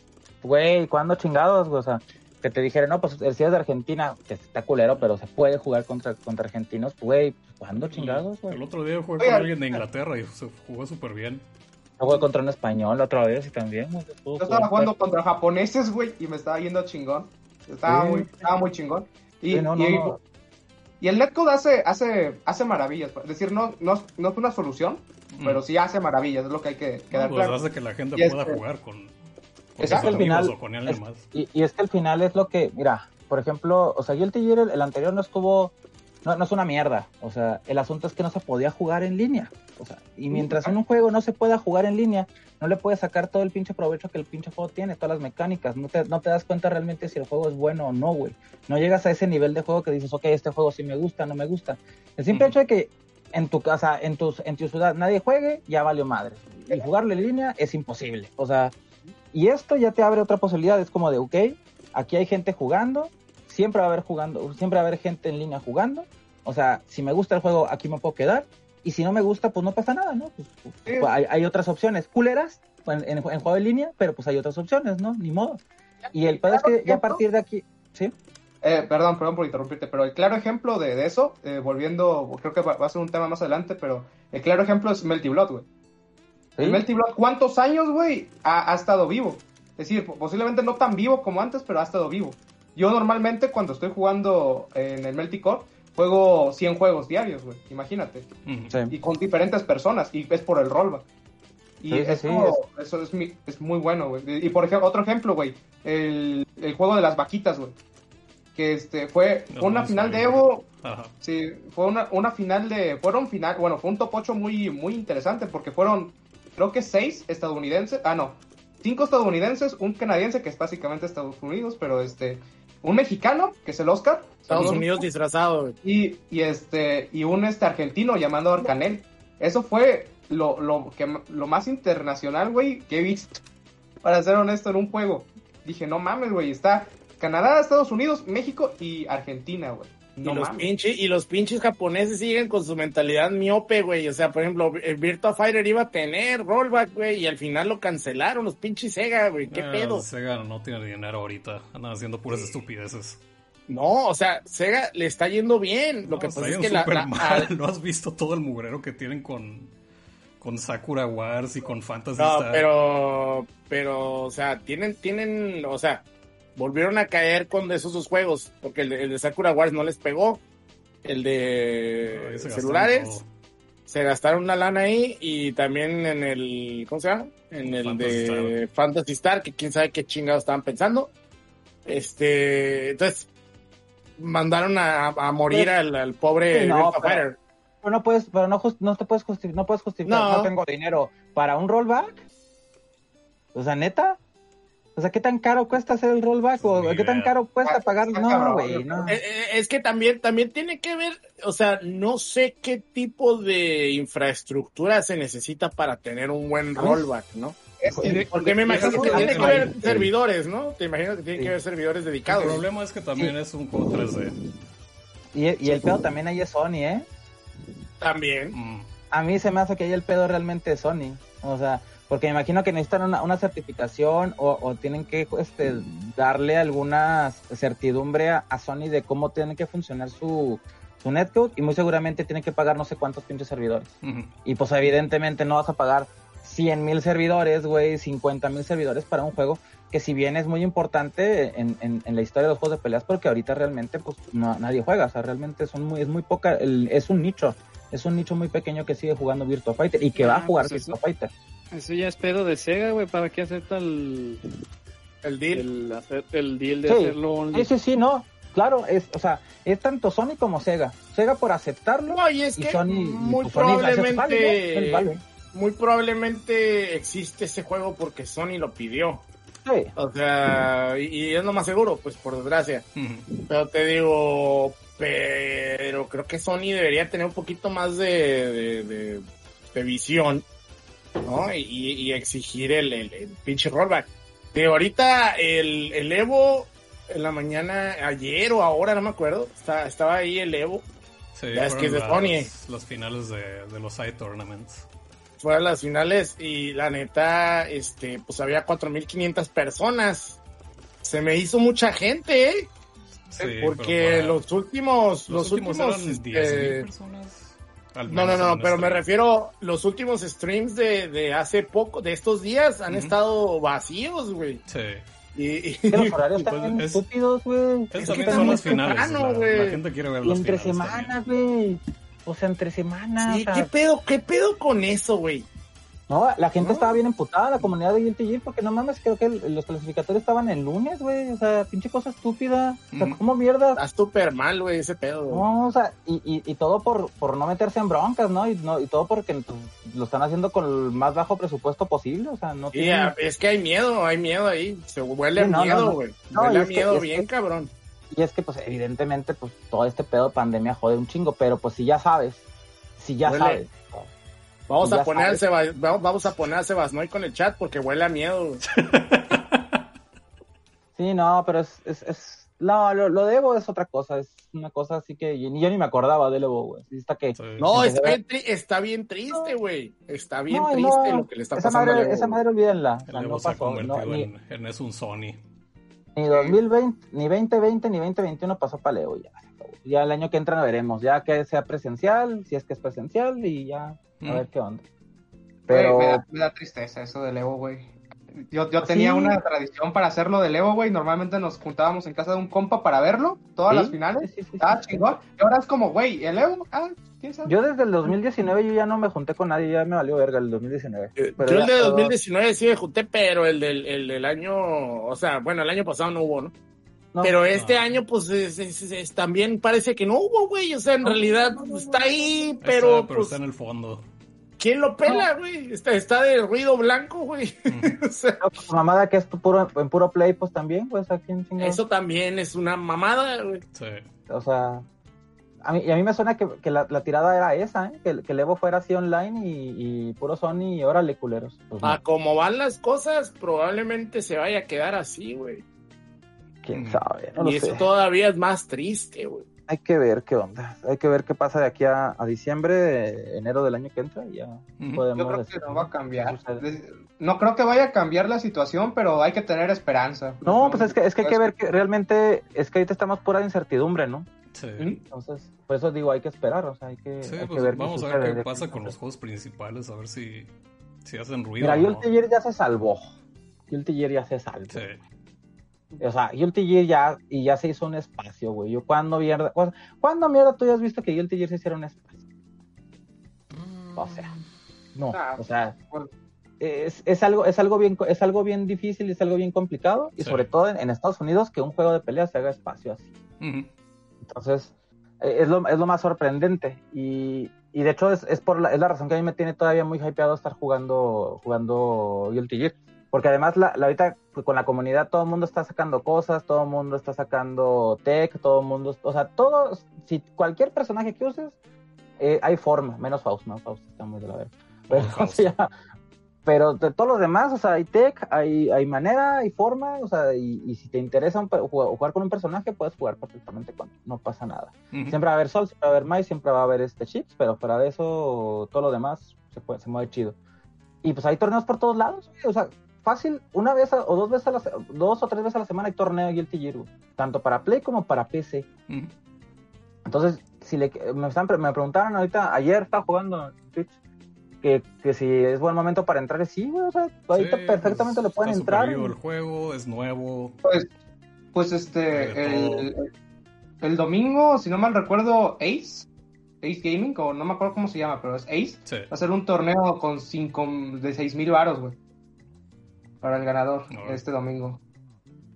güey, ¿cuándo chingados, güey? O sea, que te dijeran, no, pues el si es de Argentina, que está culero, pero se puede jugar contra, contra argentinos, güey, ¿cuándo chingados, güey? El otro día jugué con alguien de Inglaterra y se jugó súper bien. Jugué contra un español la otra vez y también, güey. Yo estaba jugando contra japoneses, güey, y me estaba yendo chingón. Estaba, Sí. muy, estaba muy chingón. Y, Sí, no, no, y- no. Y el netcode hace, hace, hace maravillas. Es decir, no, no, no es una solución, Mm. pero sí hace maravillas, es lo que hay que quedar No, pues claro. hace que la gente Y pueda este- jugar con, con Exacto, al final- o con alguien es-. Y, y es que al final es lo que, mira, por ejemplo, o sea, Guilty Gear, el, el anterior no estuvo, no, no es una mierda. O sea, el asunto es que no se podía jugar en línea. O sea, y mientras en un juego no se pueda jugar en línea, no le puedes sacar todo el pinche provecho que el pinche juego tiene, todas las mecánicas. No te, no te das cuenta realmente si el juego es bueno o no, güey. No llegas a ese nivel de juego que dices, ok, este juego sí me gusta, no me gusta. El simple hecho de que en tu casa, en, tus, en tu ciudad, nadie juegue, ya valió madre. Y jugarlo en línea es imposible. O sea, y esto ya te abre otra posibilidad. Es como de, ok, aquí hay gente jugando, siempre va a haber jugando, siempre va a haber gente en línea jugando. O sea, si me gusta el juego, aquí me puedo quedar. Y si no me gusta, pues no pasa nada, ¿no? Pues, pues, Sí. pues, hay, hay otras opciones. Culeras en, en, en juego en línea, pero pues hay otras opciones, ¿no? Ni modo. Y el pedo es que ya a partir de aquí, ¿sí? Eh, perdón, perdón por interrumpirte, pero el claro ejemplo de, de eso, eh, volviendo, creo que va, va a ser un tema más adelante, pero el claro ejemplo es Melty Blood, güey. ¿Sí? El Melty Blood, ¿cuántos años, güey, ha, ha estado vivo? Es decir, posiblemente no tan vivo como antes, pero ha estado vivo. Yo normalmente cuando estoy jugando en el Melty Core, juego 100 juegos diarios, güey, imagínate. Sí. Y con diferentes personas, y es por el rollback. Y Sí, eso, sí, eso es, mi- es muy bueno, güey. Y por ejemplo, otro ejemplo, güey, el, el juego de las vaquitas, güey. Que este fue No, una no final de. Evo Ajá. Sí, fue una, una final de. Fueron final. Bueno, fue un top 8 muy, muy interesante porque fueron, creo que seis estadounidenses. Ah, no. Cinco estadounidenses, un canadiense que es básicamente Estados Unidos, pero este. Un mexicano, que es el Oscar. Estados. Unidos disfrazado. Y, y este. Y un este argentino llamado Arcanel. Eso fue lo, lo, que, lo más internacional, güey, que he visto. Para ser honesto, en un juego. Dije, no mames, güey. Está Canadá, Estados Unidos, México y Argentina, güey. No y, los pinches, y los pinches japoneses siguen con su mentalidad miope, güey. O sea, por ejemplo, el Virtua Fighter iba a tener rollback, güey, y al final lo cancelaron los pinches Sega, güey. ¿Qué Eh, pedo? Sega no tiene dinero ahorita. Andan haciendo puras estupideces. No, o sea, Sega le está yendo bien. Lo que pasa es que la, la- mal. al- ¿No has visto todo el mugrero que tienen con, con Sakura Wars y con Fantasy No, Star? pero, pero, o sea, tienen, tienen, o sea, volvieron a caer con esos dos juegos, porque el de, el de Sakura Wars no les pegó, el de gastaron celulares, se gastaron una lana ahí, y también en el, ¿cómo se llama? En el de Fantasy Star, que quién sabe qué chingados estaban pensando. Este, entonces, mandaron a, a morir al, al pobre Sí, no, Virtua pero- Fighter. Pero no puedes, pero no, jus- no te puedes justificar, no puedes justificar, No. no. tengo dinero para un rollback. O sea, neta. O sea, ¿qué tan caro cuesta hacer el rollback? ¿O Ni qué tan caro cuesta pagar? No, güey, no. Eh, eh, Es que también, también tiene que ver, o sea, no sé qué tipo de infraestructura se necesita para tener un buen rollback, ¿no? Es que- Porque me imagino que tiene que el- haber el- servidores, ¿no? Te imagino que tiene que haber servidores El dedicados. problema es que también es un juego 3D. Y, y el pedo también ahí es Sony, ¿eh? También. Mm. A mí se me hace que ahí el pedo realmente es Sony. O sea, porque me imagino que necesitan una, una certificación o, o tienen que este, darle alguna certidumbre a, a Sony de cómo tiene que funcionar su, su netcode y muy seguramente tienen que pagar no sé cuántos pinches servidores. Y pues evidentemente no vas a pagar 100 mil servidores, güey, 50 mil servidores para un juego que si bien es muy importante en, en, en la historia de los juegos de peleas, porque ahorita realmente pues no, nadie juega, o sea, realmente son muy, es muy poca, el- es un nicho, es un nicho muy pequeño que sigue jugando Virtua Fighter y que va a jugar pues Virtua. Fighter. Eso ya es pedo de Sega, güey. ¿Para qué acepta el, El deal. el, hacer, el deal de Sí. hacerlo only? Sí, sí, sí, no, claro, es, o sea, es tanto Sony como Sega. Sega por aceptarlo No, y es y que Sony, muy pues, ¿no? probablemente, vale. muy probablemente existe ese juego porque Sony lo pidió. Sí. O sea, y, y es lo más seguro, pues por desgracia. Pero te digo, pero creo que Sony debería tener un poquito más de, de, de- de visión, ¿no? Y, y exigir el, el, el pinche rollback. De ahorita el, el Evo, en la mañana, ayer o ahora, no me acuerdo, está, estaba ahí el Evo, Sí, Ya es que es de fueron Sony. las finales de, de los side tournaments. fue a las finales y la neta, este, pues había 4.500 personas. Se me hizo mucha gente, ¿eh? Sí, Porque para- los últimos, los, últimos, eran este, 10,000 personas. Al No, no, no, pero me stream. refiero, los últimos streams de, de hace poco, de estos días, han estado vacíos, güey. Sí. Y, y- los horarios Pues, están bien es- estúpidos, güey. Es Es que son muy finales. temprano, la, gente quiere ver Y las entre finales semanas, también. güey. O sea, entre semanas. Sí, o sea, ¿qué pedo, qué pedo con eso, güey? No, la gente No. estaba bien emputada, la comunidad de Guilty Gear, porque no mames, creo que el- los clasificatorios estaban el lunes, güey. O sea, pinche cosa estúpida. O sea, Ujú. ¿cómo mierda? Está súper mal, güey, ese pedo. No, o sea, y, y, y todo por, por no meterse en broncas, ¿no? Y, no, y todo porque pues, lo están haciendo con el más bajo presupuesto posible, o sea, no Y tienen- ah, es que hay miedo, hay miedo ahí. Se huele Sí, no, miedo, güey. Huele a que- miedo es bien, que- cabrón. Y es que, pues, evidentemente, pues, todo este pedo de pandemia jode un chingo, pero pues si ya sabes, si ya Huele. sabes. Vamos a poner al. Seba- vamos, a poner a Sebasnoy con el chat porque huele a miedo. Sí, no, pero es, es, es no, lo, lo de Evo es otra cosa, es una cosa así que yo, ni- yo ni me acordaba del Evo, güey. Sí, está que Sí. No, está bien, tri- está bien triste, güey. Está bien No, triste no, lo que le está esa pasando madre, Evo, esa madre olvídenla, o El sea, Evo no se ha pasó, convertido no, ni, en, en es un Sony. Ni 2020, ni 2020, ni 2021 pasó para Evo ya. Ya el año que entra veremos, ya que sea presencial, si es que es presencial y ya a Mm. ver qué onda. Pero me, da, me da tristeza eso del Evo, güey. Yo, yo tenía Sí. una tradición para hacerlo del Evo, güey. Normalmente nos juntábamos en casa de un compa para verlo, todas Sí, las finales. sí, sí, sí, ah, sí. chingón. Y ahora es como, güey, el Evo, ah, quién sabe. Yo desde el 2019 yo ya no me junté con nadie, ya me valió verga el 2019. Pero Yo el de todo- 2019 sí me junté, pero el del, el del año, o sea, bueno, el año pasado no hubo, ¿no? no, pero este no. año, pues, es- es- es- es- también parece que no hubo, güey. O sea, en realidad está ahí, Está, pero, pero pues, está en el fondo. ¿quién lo pela, güey? Está, está de ruido blanco, güey. o sea, no, pues, mamada que es puro, en puro play, pues también, pues aquí en eso también es una mamada, güey. Sí. O sea, a mí, y a mí me suena que, que la, la tirada era esa, ¿eh? que, que el Evo fuera así online y, y puro Sony y órale culeros. Pues, no, A como van las cosas, probablemente se vaya a quedar así, güey. quién sabe, no lo Y eso sé. todavía es más triste, güey. Hay que ver qué onda, hay que ver qué pasa de aquí a, a diciembre, enero del año que entra y ya Ujú. podemos Yo creo que no va a cambiar. No creo que vaya a cambiar la situación, pero hay que tener esperanza. No, pues es que, es que hay que ver que realmente, es que ahorita estamos pura incertidumbre, ¿no? Sí. ¿Mm? Entonces, por eso digo, hay que esperar, o sea, hay que, Sí, hay que pues ver vamos a ver qué de pasa con los juegos principales, a ver si, si hacen ruido. Mira. Guilty Gear ya se salvó. Guilty Gear ya se salvó. Sí. O sea, Guilty Gear ya, y ya se hizo un espacio, güey. Yo, ¿cuándo mierda? o sea, ¿Cuándo mierda tú ya has visto que Guilty Gear se hiciera un espacio? O sea, no. Ah, o sea, bueno. es, es algo, es algo bien, es algo bien difícil, es algo bien complicado, y Sí. sobre todo en, en Estados Unidos que un juego de pelea se haga espacio así. Entonces, eh, es lo, es lo más sorprendente. Y, y de hecho es, es por la, es la razón que a mí me tiene todavía muy hypeado estar jugando, jugando Guilty Gear. Porque además la, la ahorita pues, con la comunidad todo el mundo está sacando cosas, todo el mundo está sacando tech, todo el mundo, o sea, todo, si cualquier personaje que uses, eh, hay forma, menos Faust, ¿no? Faust está muy de la verga. O sea, pero de todos los demás, o sea, hay tech, hay, hay manera, hay forma, o sea, y, y si te interesa un jugar, con un personaje, puedes jugar perfectamente con, no pasa nada. Ujú. Siempre va a haber sol, siempre va a haber mais, siempre va a haber este chips, pero fuera de eso, todo lo demás se, puede, se mueve chido. Y pues hay torneos por todos lados, güey, o sea, fácil, una vez a- o dos veces a la dos o tres veces a la semana hay torneo de Guilty Gear, güey, tanto para Play como para PC. Ujú. Entonces, si le, me, están, me preguntaron ahorita, ayer estaba jugando en Twitch, que, que si es buen momento para entrar, sí, güey, o sea, ahorita Sí, perfectamente pues, le pueden está entrar. y- el juego, es nuevo. Pues, pues este, el, el domingo, si no mal recuerdo, Ace, Ace Gaming, o no me acuerdo cómo se llama, pero es Ace, Sí. va a hacer un torneo con cinco, de seis mil varos, güey, para el ganador este domingo.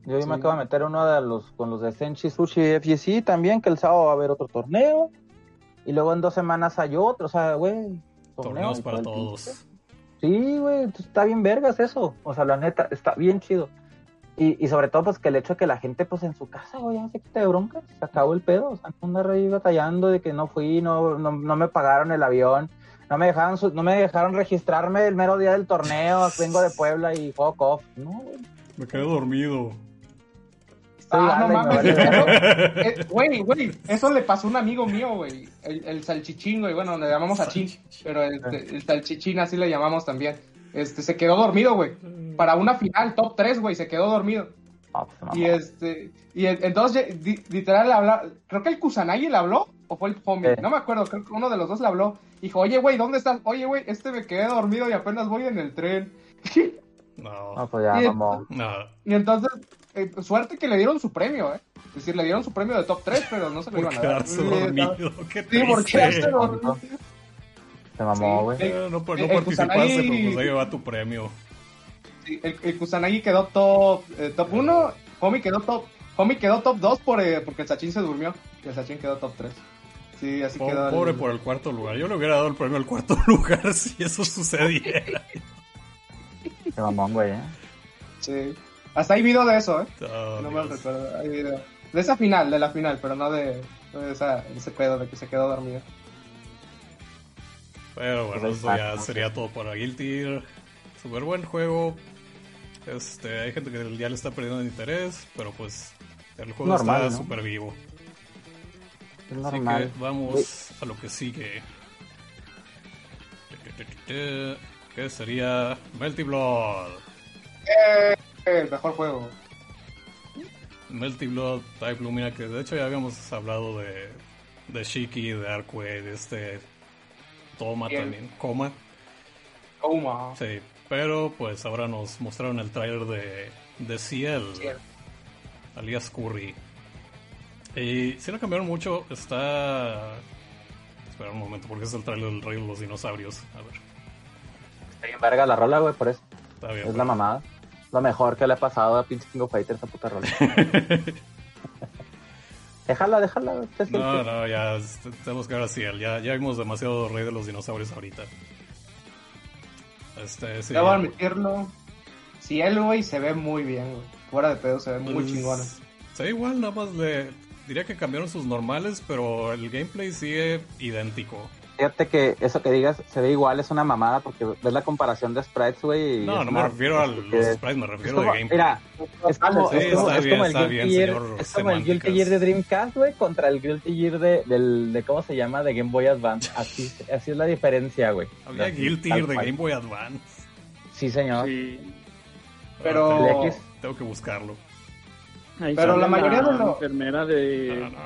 Yo hoy me Sí. acabo de meter uno de los con los de Senshi Sushi FGC también, que el sábado va a haber otro torneo. Y luego en dos semanas hay otro, o sea, güey. Torneo Torneos para todo todos. Sí, güey, está bien vergas eso. O sea, la neta, está bien chido. Y, y sobre todo, pues que el hecho de que la gente, pues en su casa, güey, ya se quita de broncas, se acabó el pedo. O sea, no andar ahí batallando de que no fui, no, no, no me pagaron el avión, no me dejaron, su- no me dejaron registrarme el mero día del torneo, vengo de Puebla y fuck off. No, güey. Me quedé dormido. Estoy Ah, no mames. Eh, Güey, güey, eso le pasó a un amigo mío, güey. El, el salchichín, güey. Bueno, le llamamos a Chin, pero el, el salchichín así le llamamos también. Este, se quedó dormido, güey. Para una final, top 3, güey, se quedó dormido. No, pues. Y este, y entonces, literal, le habla, creo que el Kusanagi le habló, o fue el homie, Sí. no me acuerdo, creo que uno de los dos le habló. Dijo, oye, güey, ¿dónde estás? Oye, güey, este me quedé dormido y apenas voy en el tren. No. No, pues ya, Y mamá. No. Y entonces, eh, suerte que le dieron su premio, ¿eh? Es decir, le dieron su premio de top 3, pero no se lo iban a dar. Sí, dormido. Qué Sí, por triste. quedarse dormido. Se mamó, Sí. güey. Eh, no, pues, no El- el participaste, Kusanagi- pero pues ahí va tu premio. Sí, el, el Kusanagi quedó top, eh, top 1, Homie quedó top, Homie quedó top 2 por, eh, porque el Sachin se durmió. Y el Sachin quedó top 3. Sí, así quedó. el- Pobre por el cuarto lugar. Yo le hubiera dado el premio al cuarto lugar si eso sucediera. Se mamó, güey, eh. Sí. Hasta hay video de eso, ¿eh? Oh, no me Dios. recuerdo. Hay video. De esa final, de la final, pero no de, de esa, de ese pedo de que se quedó dormido. Pero bueno, eso ya sería todo para Guilty Gear. Súper buen juego. Este, hay gente que ya le está perdiendo el interés, pero pues el juego Normal, está ¿no? súper vivo. Es Así normal. que vamos a lo que sigue. Que sería Melty Blood. Eh, el mejor juego. Melty Blood Type Lumina, que de hecho ya habíamos hablado de, de Shiki, de Arcue, de este Toma Bien. también, Coma. Coma. Sí, Pero pues ahora nos mostraron el tráiler de, de Ciel, Ciel. alias Curry. Y si no cambiaron mucho, está... Espera un momento, porque es el tráiler del Rey de los Dinosaurios. A ver, Está bien verga la rola, güey, por eso. está bien. Es la mamada. Lo mejor que le ha pasado a pinche King of Fighters esa puta rola. déjala, déjala. No, no, ya tenemos que ver a Ciel. Ya, ya vimos demasiado Rey de los Dinosaurios ahorita. Este, sí. Debo admitirlo. Si él, güey, se ve muy bien, güey. Fuera de pedo se ve muy Pues, chingona. Se ve igual, nada más le... Diría que cambiaron sus normales, pero el gameplay sigue idéntico. Fíjate que eso que digas se ve igual, es una mamada porque ves la comparación de sprites, güey. y No, no me refiero a los que- sprites, me refiero como- de gameplay. Mira, es como, Sí, es como- está es bien, como el Guilty bien, Gear, señor es como el Guilty semánticas. Gear de Dreamcast, güey, contra el Guilty Gear de, del, de, ¿cómo se llama? De Game Boy Advance. Así, así es la diferencia, güey. Había Así, Guilty Gear de cual. Game Boy Advance. Sí, señor. Sí. Pero- tengo, que buscarlo. Ahí Pero la mayoría de lo- enfermera de No, no.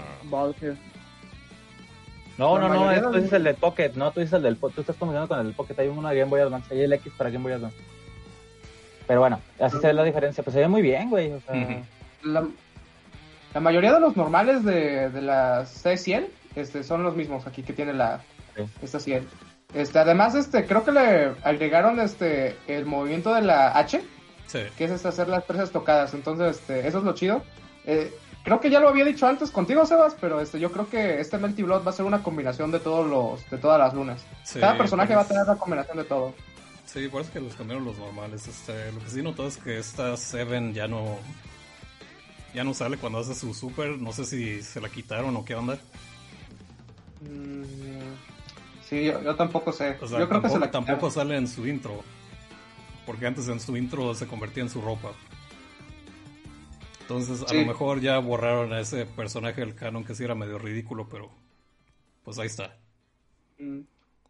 No, no, no, tú dices el de Pocket, no, tú dices el del Po- tú estás confundiendo con el del Pocket, hay uno de Game Boy Advance, hay el X para Game Boy Advance. Pero bueno, así se ve la diferencia, pues se ve muy bien, güey, o sea. La, la mayoría de los normales de, de la C100 este, son los mismos aquí que tiene la Sí. esta 100. Este, además, este, creo que le agregaron este el movimiento de la H, Sí. que es este, hacer las presas tocadas. Entonces, este, eso es lo chido. Eh, creo que ya lo había dicho antes contigo, Sebas, pero este, yo creo que este Melty Blood va a ser una combinación de todos los, de todas las lunas. Sí, Cada personaje pues- va a tener la combinación de todo. Sí, por eso que los cambiaron los normales. Este, lo que sí noto es que esta Seven ya no. Ya no sale cuando hace su super. No sé si se la quitaron o qué onda. Mm, sí, yo, yo tampoco sé. O sea, yo creo que se tampoco, la tampoco sale en su intro. Porque antes en su intro se convertía en su ropa. Entonces, a Sí. lo mejor ya borraron a ese personaje del canon que sí era medio ridículo, pero. Pues ahí está. Mm.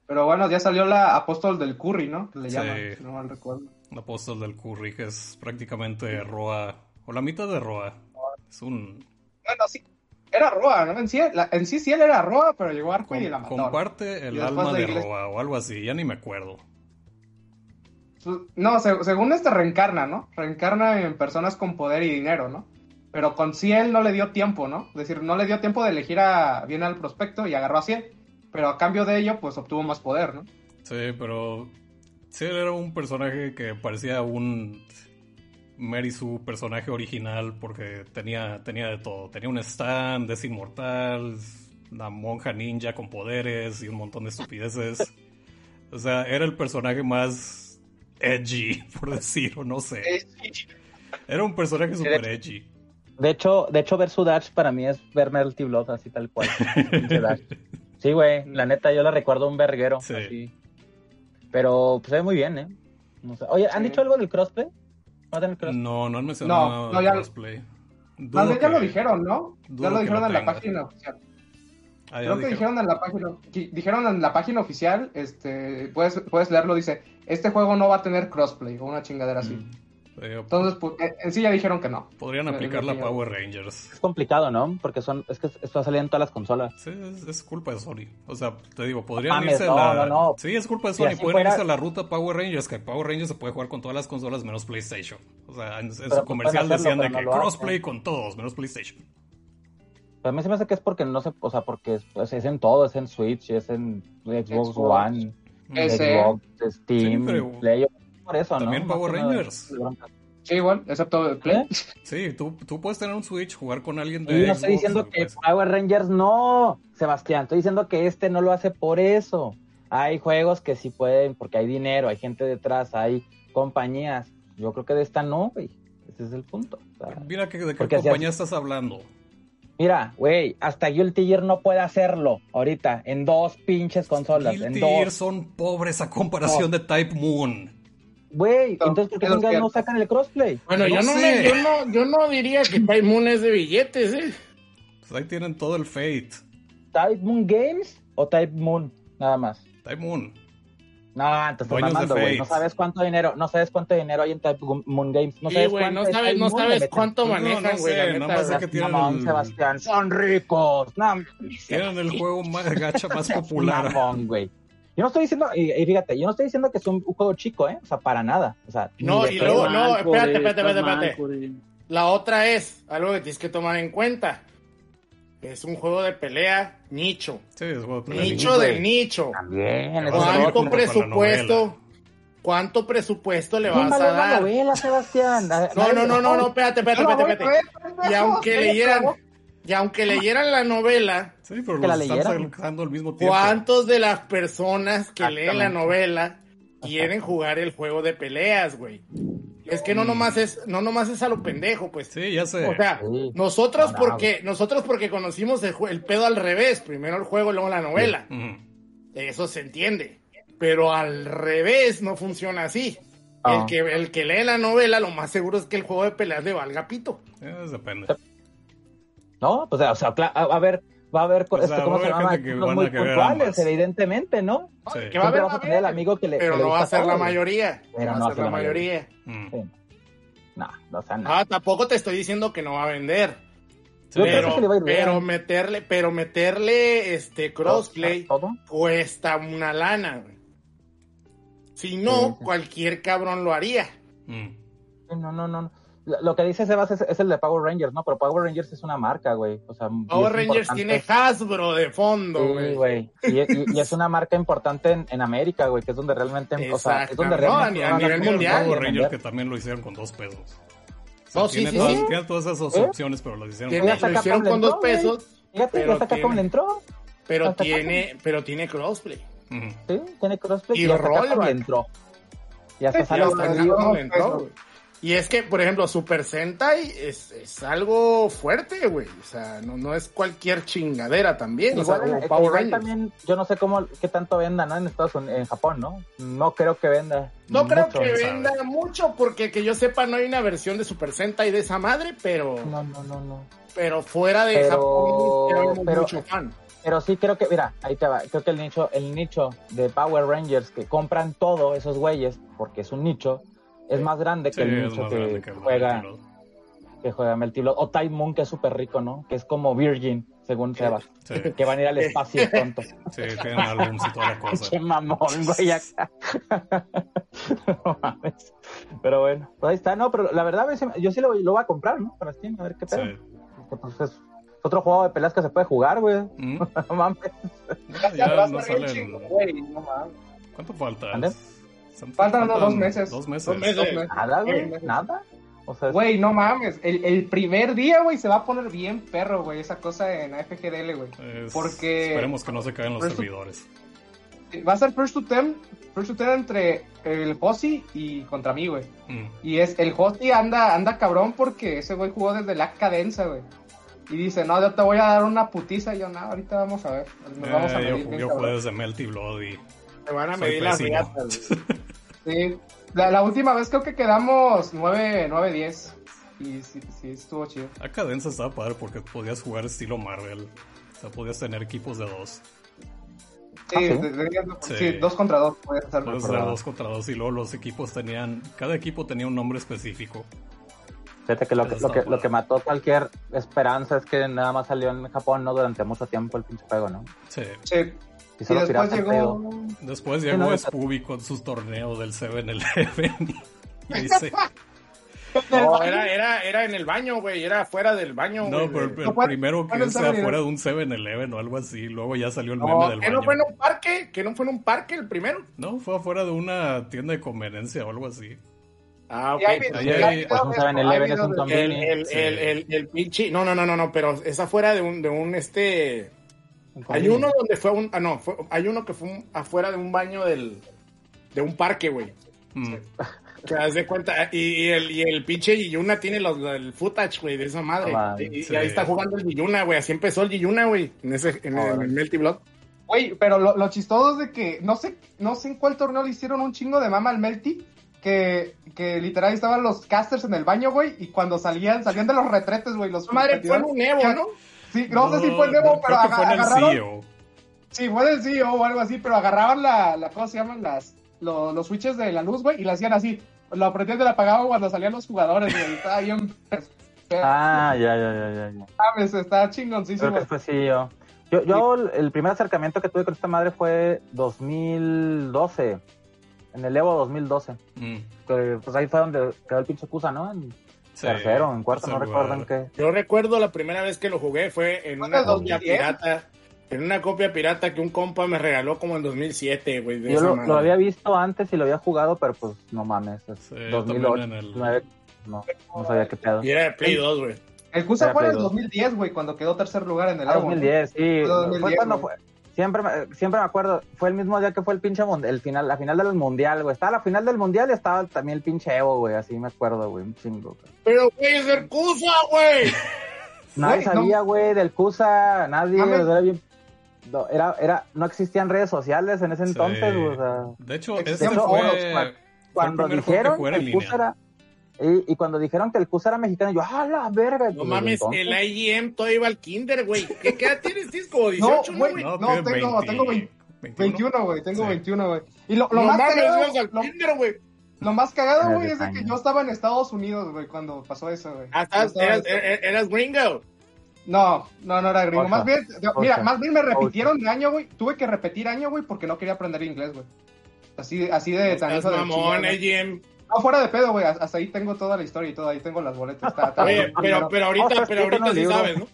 Pero bueno, ya salió la apóstol del curry, ¿no? Que le Sí. llaman, si no mal recuerdo. Un apóstol del curry que es prácticamente Roa. O la mitad de Roa. Es un. Bueno, sí. Era Roa, ¿no? En sí, la- en sí, sí él era Roa, pero llegó Arco y la mató. comparte el alma la de Roa o algo así, ya ni me acuerdo. No, se- según este reencarna, ¿no? Reencarna en personas con poder y dinero, ¿no? Pero con Ciel no le dio tiempo, ¿no? Es decir, no le dio tiempo de elegir a, bien al prospecto y agarró a Ciel. Pero a cambio de ello, pues obtuvo más poder, ¿no? Sí, pero. Él era un personaje que parecía un. Mary su personaje original porque tenía, tenía de todo. Tenía un stand, es inmortal, una monja ninja con poderes y un montón de estupideces. O sea, era el personaje más edgy, por decir, o no sé. Era un personaje super edgy. de hecho, de hecho ver su Dash para mí es ver Melty Blood, así tal cual. Sí, güey, la neta yo la recuerdo un verguero, Sí. así. Pero pues se ve muy bien, ¿eh? No sé. Oye, ¿han Sí. dicho algo del crossplay? ¿Va a tener crossplay? No, no han mencionado No, nada no, ya- crossplay. Dudo ya que- lo dijeron, ¿no? dudo Ya lo dijeron lo en la página oficial. Ah, Creo que dijeron. dijeron en la página, dijeron en la página oficial, este, puedes, puedes leerlo, dice, este juego no va a tener crossplay o una chingadera así. Mm. Eh, Entonces, pues, en- en sí ya dijeron que no. podrían eh, aplicar la eh, Power Rangers. Es complicado, ¿no? Porque son, es que esto va a salir en todas las consolas. Sí, es, es culpa de Sony. O sea, te digo, podrían mames, irse a no, la... no, no. Sí, es culpa de Si Sony. así Pueden fuera- irse a la ruta Power Rangers, que Power Rangers se puede jugar con todas las consolas menos PlayStation. O sea, en, en su pues comercial hacerlo, decían de que crossplay hacen. con todos, menos PlayStation. Pero a mí se me hace que es porque no se, o sea, porque es, es en todo, es en Switch, es en Xbox, Xbox, One, Ese. Xbox, Steam, Sí, Play, por eso, ¿no? también Power. Rangers. Sí, igual, excepto el Play. ¿Eh? Sí, tú, tú puedes tener un Switch, jugar con alguien de Y no Xbox. estoy diciendo que pues- Power Rangers no, Sebastián, estoy diciendo que este no lo hace por eso. Hay juegos que sí pueden, porque hay dinero, hay gente detrás, hay compañías. Yo creo que de esta no, güey. Ese es el punto. O sea, Mira que, de qué si compañía estás hablando. Mira, güey, hasta Guilty Gear no puede hacerlo ahorita en dos pinches consolas, en Guilty dos. Gear son pobres a comparación de Type Moon. Güey, No, entonces ¿por qué no cierto. sacan el crossplay? Bueno, No yo, no sé. me- yo, no, yo no diría que Type Moon es de billetes, ¿eh? Pues ahí tienen todo el Fate. ¿Type Moon Games o Type Moon? Nada más. Type Moon. No, entonces mamando, güey. No sabes cuánto dinero, no sabes cuánto dinero hay en Type Moon Games. No Sí, sabes güey, no cuánto es sabes, no sabes cuánto no, manejan, no güey, neta. más sé güey. que tienen Mamón, Sebastián, son ricos. No, Tienen el juego más gacha más popular. Mamón, güey. Yo no estoy diciendo, y, y fíjate, yo no estoy diciendo que es un, un juego chico, ¿eh? O sea, para nada. O sea, No, y luego, no, espérate, espérate, espérate, espérate. La otra es algo que tienes que tomar en cuenta. Es un juego de pelea nicho. Sí, es juego de pelea Nicho del nicho. También, ¿Cuánto presupuesto? ¿Cuánto presupuesto le ¿Quién vas va a la dar? novela, Sebastián? No, no, no, no, no, espérate, espérate, espérate, espérate. Y aunque leyeran, y aunque leyeran la novela, Sí, pero Que la los están leyeran. sacando al mismo tiempo. ¿cuántos de las personas que leen la novela quieren jugar el juego de peleas, güey? Es que no nomás es, no nomás es a lo pendejo, pues. Sí, ya sé. O sea, Sí. nosotros No, no, porque, nosotros porque conocimos el, pedo al revés, primero el juego, luego la novela. Eso se entiende. Pero al revés no funciona así. Ah. El, que, el que lee la novela, lo más seguro es que el juego de peleas le valga pito. Eh, depende. No, pues, o sea, a ver, va a haber, O sea, este, ¿cómo va se haber llama? gente que Ejemplos van a muy querer puntuales, ambas. evidentemente, ¿no? Sí. Que va a haber, a tener el amigo que le pero que le no va a ser la mayoría. Pero no va a ser la mayoría. Mm. Sí. No, no, o sea, no. Ah, tampoco te estoy diciendo que no va a vender. Yo pero, pienso que le va a ir bien. pero meterle, pero meterle este crossplay ¿Todo? cuesta una lana, güey. Si Sí, no, sí. cualquier cabrón lo haría. Mm. Sí, No, no, no. Lo que dice Sebas es, es el de Power Rangers, ¿no? Pero Power Rangers es una marca, güey. O sea, Power Rangers importante. tiene Hasbro de fondo, Sí, güey. güey. Y, y- y es una marca importante en, en América, güey, que es donde realmente, o sea, es donde. No, realmente a nivel mundial. Power. Rangers que también lo hicieron con dos pesos. O sea, No, sí, tiene, sí, todas, sí. tiene todas esas ¿Eh? opciones, pero las hicieron con lo hicieron con dos pesos, Fíjate, pero hasta Capcom tiene- le entró. pero Hasta tiene, pero tiene crossplay. Sí, tiene crossplay Y y, hasta le entró. Y hasta Sí, sale hasta pero Y es que, por ejemplo, Super Sentai es, es algo fuerte, güey. O sea, no, no es cualquier chingadera también. o sea, Igual, como eh, Power igual Rangers. también, yo no sé cómo, qué tanto venda, ¿no? En Estados Unidos, en Japón, ¿no? No creo que venda. No creo que venda mucho, porque que yo sepa no hay una versión de Super Sentai de esa madre, pero, No, no, no, no. pero fuera de Pero- Japón pero- mucho fan. Pero sí creo que, mira, ahí te va. Creo que el nicho, el nicho de Power Rangers que compran todo esos güeyes, porque es un nicho, es más grande que el más que, grande que el juega, que juega Melty Blood. O Time Moon, que es súper rico, ¿no? Que es como Virgin, según Sebas. Sí, Que van a ir al espacio tonto. sí, tienen álbums y toda la cosa. Qué mamón, güey, acá. no mames. Pero bueno, pues ahí está. No, pero la verdad, yo sí lo, lo voy a comprar, ¿no? Para Steam, a ver qué pedo. Sí. Pues, es otro juego de peleas que se puede jugar, güey. Mm. No mames. Ya ya vas no chingo, güey, no mames. ¿Cuánto falta? ¿Mande? Son- Faltan unos dos meses. Dos meses. Dos meses. Dos meses. Nada, güey. Nada. O sea, Güey, no mames. El, el primer día, güey, se va a poner bien perro, güey, esa cosa en AFGDL, güey. Es- Porque- Esperemos que no se caigan los servidores. Va a ser first to ten, first to ten entre el Josi y contra mí, güey. Mm. Y es, el Josi anda, anda cabrón porque ese güey jugó desde la cadenza, güey. Y dice, no, yo te voy a dar una putiza. Y yo, no, ahorita vamos a ver. Nos vamos a Eh, yo yo cabrón". jugué desde Melty Blood y Te van a soy medir las pésimo. güey. Sí. La, la última vez creo que quedamos 9, 9 10. Y sí, sí, estuvo chido. La cadencia estaba padre porque podías jugar estilo Marvel. O sea, podías tener equipos de dos. Sí, Ah, ¿sí? de- de- de- Sí. sí, dos contra dos. Puede ser. Puedes hacer dos contra dos y luego los equipos tenían... Cada equipo tenía un nombre específico. Fíjate que lo que, lo que, lo que mató cualquier esperanza es que nada más salió en Japón, ¿no? Durante mucho tiempo el pinche juego, ¿no? Sí. Sí. Y Y solo después llegó. Después llegó no, Scooby con sus torneos del 7-Eleven. y dice... No, era, era, era en el baño, güey. Era afuera del baño, No, pero el, No primero que sea fuera de un 7-Eleven o algo así. Luego ya salió el No, meme del ¿que baño. no fue en un parque? ¿Que no fue en un parque el primero? No, fue afuera de una tienda de conveniencia o algo así. Ah, ok. Y hay Ahí videos- hay- hay un videos de 7-Eleven eso, es un hay zombie. el, el, Sí. el, el, el pinche... No, no, no, no, no, pero es afuera de un, de un, este... Hay uno donde fue un... Ah, no, fue- hay uno que fue un- afuera de un baño del... De un parque, güey. Mm. Que haz de cuenta, y, y el, y el pinche Yuyuna tiene los, el footage, güey, de esa madre. Mames, y, ahí está jugando el Yuyuna, güey. Así empezó el Yuyuna, güey, en ese, en el, Órale. Melty Blood. Güey, pero lo, lo chistoso es de que no sé, no sé en cuál torneo le hicieron un chingo de mama al Melty. Que, que literal estaban los casters en el baño, güey, y cuando salían, salían de los retretes, güey, los Madre, fue un Evo, ¿no? Sí, no, sé si fue no, pero creo fue aga- el E agarraron. CEO. Sí, fue del CEO o algo así, pero agarraban la, la ¿cómo se llaman? Las, lo- los switches de la luz, güey, y lo hacían así. Lo apretían y lo apagaban cuando salían los jugadores, güey. Estaba bien. Ah, ya, ya, ya, ya. ya. Mames, está Creo chingoncísimo. que fue sí yo. Yo, el- el primer acercamiento que tuve con esta madre fue 2012. En el Evo 2012. Mm, Que, pues ahí fue donde quedó el pinche Cusa, ¿no? En sí, tercero, en cuarto, no recuerdo en qué. Yo recuerdo la primera vez que lo jugué fue en una copia 2010. pirata. En una copia pirata que un compa me regaló como en 2007, güey. de Yo lo, lo había visto antes y lo había jugado, pero pues no mames. Es Sí, yo 2008, también en el- 2009, no, no sabía qué pedo. Y era de Play 2, güey. El Cusa fue en el Play dos. 2010, güey, cuando quedó tercer lugar en el Ah, Evo, ¿no? 2010, sí. Fue 2010, fue cuando fue. Siempre, me- siempre me acuerdo, fue el mismo día que fue el pinche mun- el final, la final del mundial, güey. Estaba la final del mundial y estaba también el pinche Evo, güey. Así me acuerdo, güey. Un chingo. güey. Pero, güey, es el Cusa, güey. Nadie Güey, no- sabía, güey, del CUSA. Nadie, era bien. No, era, era, no existían redes sociales en ese entonces, Sí. güey. O sea, De hecho, este fue, el cuando que dijeron que en el línea. CUSA era. Y, y cuando dijeron que el CUSA era mexicano, yo, ¡ah, la verga! No pues, mames, el IGM todavía iba al kinder, güey. ¿Qué, qué edad tienes? ¿Tienes como 18, no, güey. güey? No, que tengo- 20, tengo 20, 21, güey, tengo Sí. 21, güey. Y lo, lo No más mames, cagado, ibas al lo, kinder, güey. lo más cagado, güey, es de que yo estaba en Estados Unidos, güey, cuando pasó eso, güey. Ah, eras, er- eras gringo. No, no, no era gringo. Ocha. Más bien, mira, más bien me repitieron de año, güey. Tuve que repetir año, güey, porque no quería aprender inglés, güey. Así, así de tan Estás hijo de mamón, chingada. No, fuera de pedo, güey. Hasta ahí tengo toda la historia y todo. Ahí tengo las boletas. Está, está Oye, pero, pero ahorita, pero ahorita sí sabes, ¿no?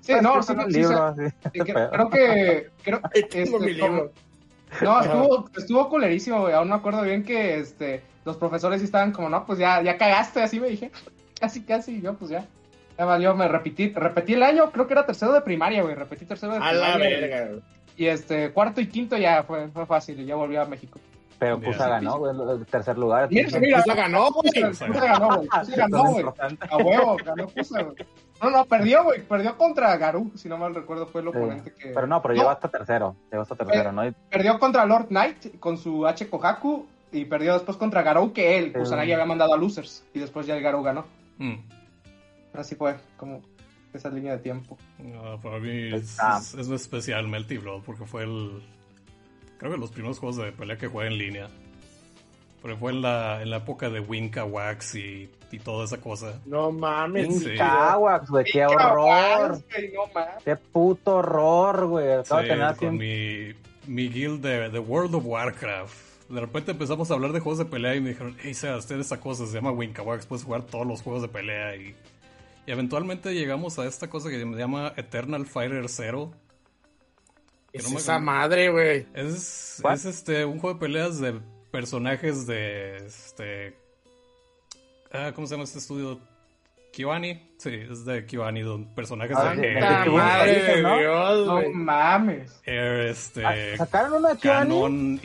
Sí, no, sí, sí, libro, sí. sí, Qué creo, que... Creo, Ahí tengo mi este, libro. No, estuvo, estuvo culerísimo, güey. Aún me acuerdo bien que este, los profesores estaban como, no, pues ya, ya cagaste, así me dije. Casi, casi, yo pues ya. Ya valió, me repetí, repetí el año, creo que era tercero de primaria, güey. Repetí tercero de A la primaria. verga, güey. Y este, cuarto y quinto ya fue, fue fácil, y ya volví a México. Pero. CUSA ganó, güey, el tercer lugar. Mira, mira, Pusa ganó, güey. Pusa ganó, güey. Pusa ganó, güey. A huevo, ganó Pusa, güey. No, no, perdió, güey. Perdió contra Garú, si no mal recuerdo, fue el Sí. oponente que. Pero no, pero llegó hasta tercero. Llegó hasta tercero, ¿no? Y- Perdió contra Lord Knight con su H Kohaku y perdió después contra Garou, que él, Sí. Kusanagi había mandado a losers. Y después ya el Garou ganó. Mm. Así fue, como esa línea de tiempo. No, para mí es, es, es especial Melty Blood porque fue el. Creo que los primeros juegos de pelea que jugué en línea. Porque fue en la, en la época de Winka Wax y, y toda esa cosa. No mames. Sí. Caguax, güey, qué horror. Güey, no mames. Qué puto horror, güey. Acabo Sí, de tener así con mi, mi guild de, de World of Warcraft. De repente empezamos a hablar de juegos de pelea y me dijeron, hey, Sebas, tienes esa cosa, se llama Winka Wax, puedes jugar todos los juegos de pelea. Y, y eventualmente llegamos a esta cosa que se llama Eternal Fighter Zero. Es que no me- esa madre, güey. Es, es este un juego de peleas de personajes de este ah, ¿cómo se llama este estudio? Kiwani, sí, es de Kiwani, don- personajes Ah, de que tuvo madre ¿no? Dios, No mames. Air, este Ah, Sacaron una de Kiwani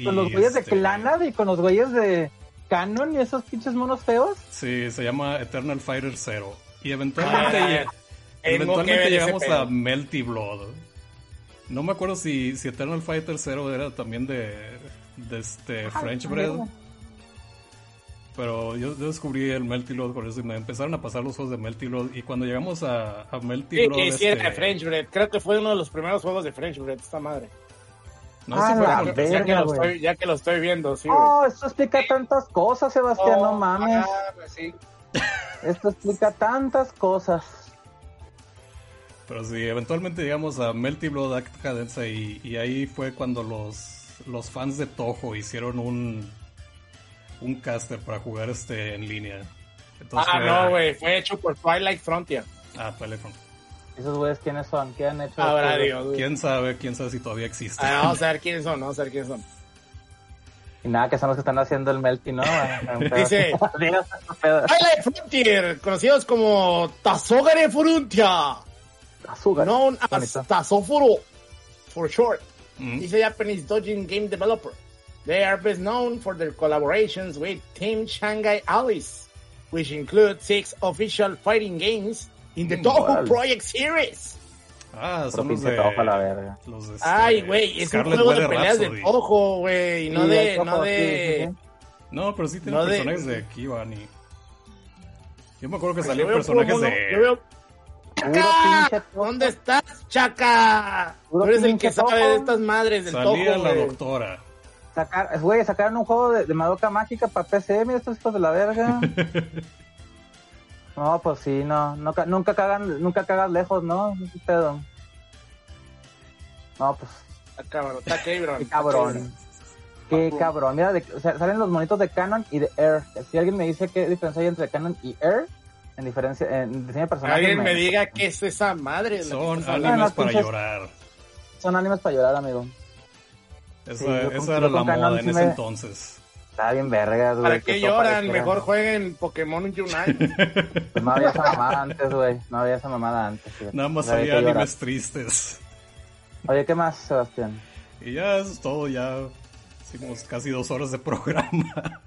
con los güeyes de este- Clanad y con los güeyes de Canon y esos pinches monos feos. Sí, se llama Eternal Fighter Zero. Y eventualmente, Ah, eventualmente llegamos a Melty Blood. No me acuerdo si, si Eternal Fighter Zero era también de, de este French Bread. Pero yo, yo descubrí el Melty Blood con eso y me empezaron a pasar los juegos de Melty Blood. Y cuando llegamos a, a Melty Sí, que hiciera este, French Bread. Creo que fue uno de los primeros juegos de French Bread, esta madre. No, Ah, sí fue la verga. Ya que, lo estoy, ya que lo estoy viendo, sí. Oh, esto explica tantas cosas, Sebastián, no Oh, mames. mames, sí. Esto explica tantas cosas. Pero sí, eventualmente llegamos a Melty Blood Act Cadenza y, y ahí fue cuando los, los fans de Toho hicieron un, un caster para jugar este en línea. Entonces Ah, fue- no, güey. Fue hecho por Twilight Frontier. Ah, Telecom. ¿Esos güeyes quiénes son? ¿Qué han hecho? Ahora, güeyes? Dios. ¿Quién sabe? ¿Quién sabe si todavía existe? Ah, vamos a ver quiénes son, vamos a ver quiénes son. Y nada, que son los que están haciendo el Melty, ¿no? Dice-. Twilight Frontier, conocidos como Tazogare Frontier, Azúcar. known as Bonito. Tazofuro, for short. Mm. is a Japanese dojin game developer. They are best known for their collaborations with Team Shanghai Alice, which include six official fighting games in the Mm. Project Series. Ah, son los de... Toho, la verga. los de este, Ay, güey, es Scarlet un juego de peleas de. Toho, güey, no Sí, de, no de... sí, sí. No, pero sí tienen No de- personajes de Kiwani. Yo me acuerdo que Yo salían personajes de... yo veo- Puro ¡Chaca! ¿Dónde estás, Chaca? Puro Tú eres el que sabe de estas madres del Salía Toho, la güey. doctora. Sacar, güey, sacaron un juego de, de Madoka Mágica para PC, mira estos hijos de la verga. no, pues sí, no, nunca, nunca cagan, nunca cagas lejos, ¿no? Pedo. No, pues, Está cabrón, está cabrón. qué cabrón. Qué cabrón. Mira, de- o sea, salen los monitos de Canon y de Air. Si alguien me dice qué diferencia hay entre Canon y Air, en diferencia, en diseño de personajes. Alguien me diga qué es esa madre. Son animes para pinches- llorar. Son animes para llorar, amigo. Esa, Sí, esa era la Canon moda en sí ese me- entonces. Está bien vergas, güey. ¿Para que qué lloran? Mejor jueguen Pokémon Unite. Pues no había esa mamada antes, güey. No había esa mamada antes. fíjate. Nada más había había que llorar. animes tristes. Oye, ¿qué más, Sebastián? Y ya eso es todo, ya hicimos casi dos horas de programa.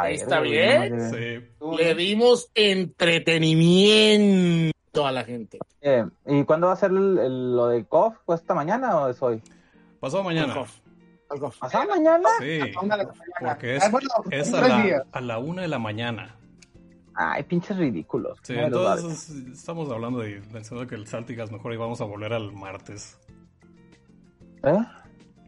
Ay, Está bien. Sí. Le dimos entretenimiento a la gente. Eh, ¿Y cuándo va a ser el- el- lo de KOF? ¿Pues esta mañana o es hoy? Pasado mañana. ¿Pasado mañana? Sí, mañana. porque es, Ah, es a, la, a la una de la mañana. Ay, pinches ridículos. Sí, entonces estamos hablando de mencionando que el Saltigas mejor y vamos a volver al martes. ¿Eh?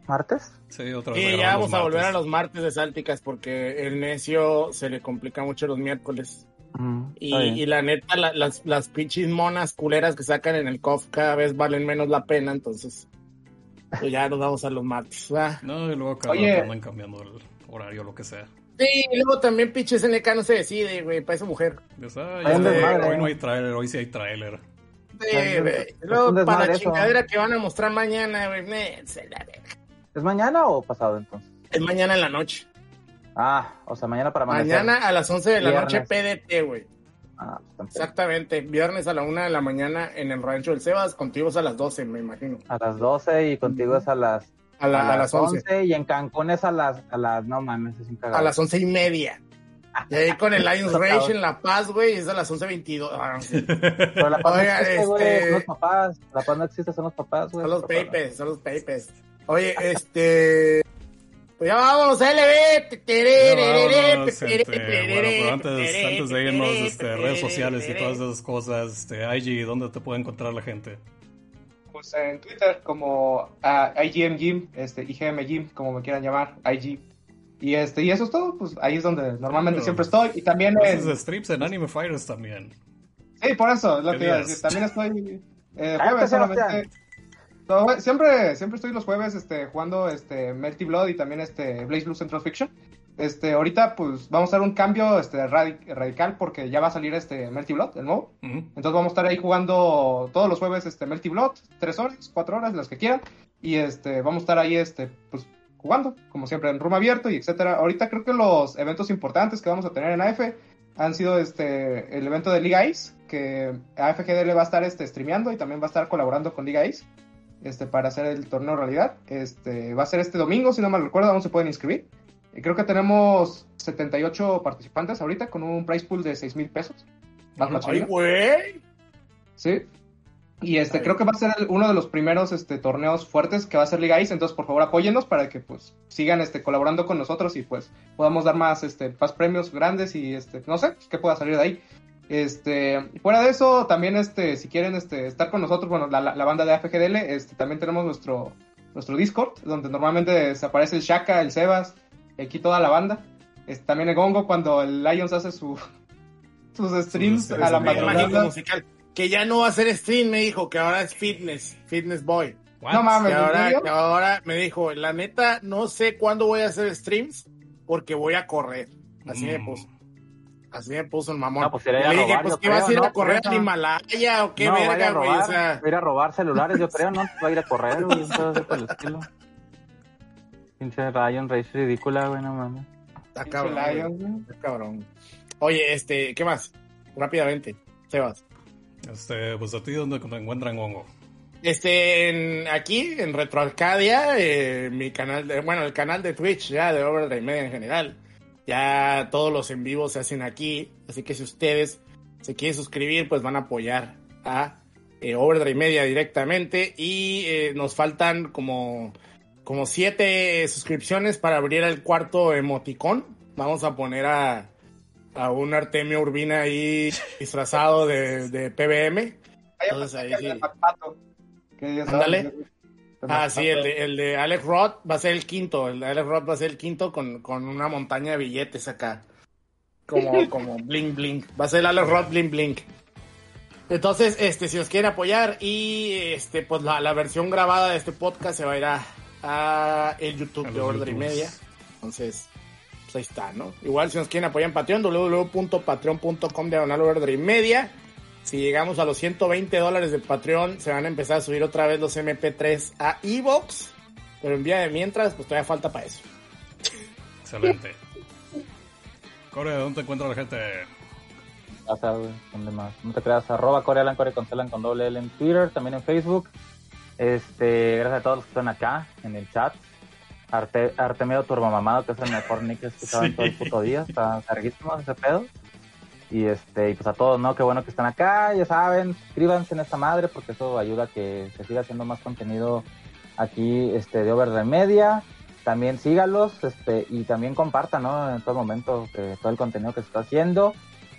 ¿Martes? Sí, otra vez. Sí, ya vamos a volver a los martes de Sálticas porque el necio se le complica mucho los miércoles. Mm, Y, y la neta, la- las, las pinches monas culeras que sacan en el COF cada vez valen menos la pena, entonces pues ya nos vamos a los martes. ¿va? No, y luego cada Oye. andan cambiando el horario, lo que sea. Sí, y luego también pinches NK no se decide, güey, para esa mujer. Ah, Hay ya un sé, desmadre. hoy no hay trailer, hoy sí hay trailer. Sí, güey. Luego para la eso. chingadera que van a mostrar mañana, güey, se la verga. ¿Es mañana o pasado entonces? es mañana en la noche. Ah, o sea, mañana para amanecer. Mañana a las 11 de la Viernes. noche PDT, güey. Ah, pues, tampoco. Exactamente, viernes a la una de la mañana en el rancho del Sebas, contigo es a las 12, me imagino. A las 12 y contigo es a las, A, la- a las 11. y en Cancún es a las, a las, no mames, es un cagado. A las once y media. Y ahí con el Lions Rage en La Paz, güey, es a las 11.22. Ah, no, sí. Pero la paz no Oiga, existe, güey, este- son los papás. La paz no existe, son los papás, güey. Son los Papá. papers, son los papers. Oye, este... Pues ya vámonos, LB. Vámonos. Bueno, pero antes, antes de irnos, este, redes sociales y todas esas cosas, este, IG, ¿dónde te puede encontrar la gente? Pues en Twitter como ah, IGM Gym, este, IGM Gym, como me quieran llamar, IG. Y este, y eso es todo, pues ahí es donde normalmente siempre estoy. Y también Haces en, strips en Anime Fighters también. Sí, por eso, es lo ¿Qué que iba a decir. También estoy eh, jueves solamente. No, siempre, siempre estoy los jueves este, jugando este, Melty Blood y también este, Blaze Blue Central Fiction. Este, ahorita pues vamos a hacer un cambio este, radi- radical porque ya va a salir este Melty Blood, el nuevo. Ujú. Entonces vamos a estar ahí jugando todos los jueves este Melty Blood, tres horas, cuatro horas, las que quieran. Y este, vamos a estar ahí este, pues, jugando, como siempre, en room abierto y etcétera. Ahorita creo que los eventos importantes que vamos a tener en AF han sido este el evento de Liga Ace, que AFGDL va a estar este, streameando y también va a estar colaborando con Liga Ace este, para hacer el torneo realidad. Este, va a ser este domingo, si no mal recuerdo, aún se pueden inscribir. Y creo que tenemos 78 participantes ahorita con un price pool de 6 mil pesos. Más Ay, güey. Sí. Y este, Ay. creo que va a ser el- uno de los primeros este, torneos fuertes que va a ser Liga Ice, entonces por favor apóyennos para que pues sigan este, colaborando con nosotros y pues podamos dar más, este, más premios grandes y este, no sé, qué pueda salir de ahí. Este, fuera de eso, también este, si quieren este, estar con nosotros, bueno, la, banda de AFGDL, este, también tenemos nuestro, nuestro Discord, donde normalmente se aparece el Shaka, el Sebas, y aquí toda la banda. Este, también el Gongo cuando el Lions hace su, sus streams a la Me madrugada. musical. Que ya no va a ser stream, me dijo, que ahora es fitness, fitness boy. What? No mames, Que ¿en ahora, que ahora me dijo, la neta, no sé cuándo voy a hacer streams porque voy a correr. Así me Mm. puso. Así me puso el mamón. No, pues iré a Le dije, robar, pues ¿qué vas a ir a ¿no? correr Por al. Himalaya o qué no, vaya a verga, güey? robar, O sea, va a ir a robar celulares, yo creo, ¿no? Va a ir a correr, güey. Pinche Ryan Race ridícula, güey, no mames. está cabrón. Lions, güey. Está cabrón. Oye, este, ¿qué más? Rápidamente, Sebas. Este, pues a ti, ¿dónde te encuentran Hongo? Este, en- aquí en Retroarcadia, eh, mi canal, de, bueno, el canal de Twitch ya de Overdrive Media en general. Ya todos los en vivos se hacen aquí, así que si ustedes se quieren suscribir, pues van a apoyar a eh, Overdrive Media directamente y eh, nos faltan como como siete suscripciones para abrir el cuarto emoticón. Vamos a poner a, a un Artemio Urbina ahí disfrazado de, de PBM. Ahí Entonces, ahí sí. Ándale. Ah, sí, el de, el de Alex Roth va a ser el quinto. El de Alex Roth va a ser el quinto con, con una montaña de billetes acá. Como, como bling bling. Va a ser el Alex Roth bling bling. Entonces, este, si os quieren apoyar y este, pues la, la versión grabada de este podcast se va a ir a, a el YouTube A de Order y. Media. Entonces, pues ahí está, ¿no? Igual si nos quieren apoyar en Patreon, www.patreon.com diagonal Order y Media. Si llegamos a los 120 dólares de Patreon, se van a empezar a subir otra vez los MP3 a Evox. Pero en vía de mientras, pues todavía falta para eso. Excelente. Core, ¿dónde te encuentra la gente? Güey, ¿dónde más? No te creas, arroba Corealan, Core con Celan con doble L en Twitter, también en Facebook. Este, gracias a todos los que están acá en el chat. Arte, Artemio Turbomamado, que es el mejor nick que he escuchado en todo el puto día. Está carguísimo ese pedo. Y este, y pues a todos, ¿no? Qué bueno que están acá, ya saben, suscríbanse en esta madre porque eso ayuda a que se siga haciendo más contenido aquí este de Over the Media. También sígalos, este, y también compartan, ¿no? En todo momento que todo el contenido que se está haciendo.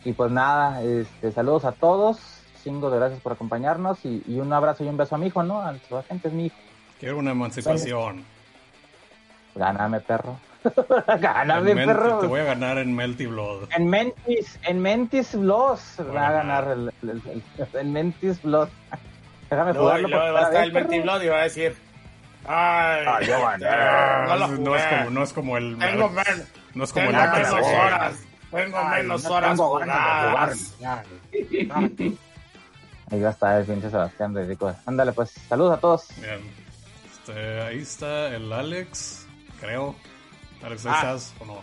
Y pues nada, este, saludos a todos, cinco de gracias por acompañarnos y, y un abrazo y un beso a mi hijo, ¿no? Al Sebastián, que es mi hijo. Quiero una emancipación. Gáname, perro. En Mel- perro. Te voy a ganar en Melty Blood. En Mentis, en Mentis Blood va a ganar el, el, el- el- en Mentis Blood. Déjame Luego, jugarlo luego va a estar el. Melty Blood y va a decir: Ay, Ah, yo gané. no no, es como, no es como el. Tengo, men- no es como tengo el menos horas. Tengo Ay, menos no horas tengo ganas de jugadas. Ahí va a estar el pinche Sebastián ridículo. Ándale, pues, saludos a todos. Bien. Este, ahí está el Alex, creo. Alex, ¿ahí Ah. estás o no?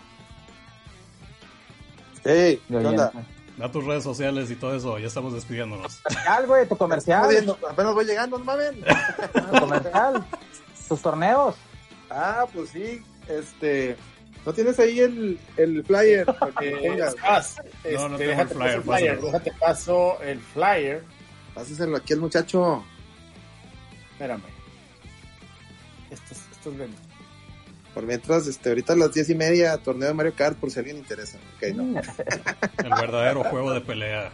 Hey, ¿qué onda? Da tus redes sociales y todo eso, ya estamos despidiéndonos. Comercial, güey, tu comercial. viendo, apenas voy llegando, no mames. Tu comercial. Tus torneos. Ah, pues sí, este. ¿No tienes ahí el, el flyer para que pongas? Paz, No, este, no tengo el déjate flyer, paso el flyer, déjate paso el flyer. Pásaselo aquí al muchacho. Espérame. Esto es, esto es lento. Por mientras, este, ahorita a las diez y media, torneo de Mario Kart, por si alguien interesa. Ok, no. El verdadero juego de pelea.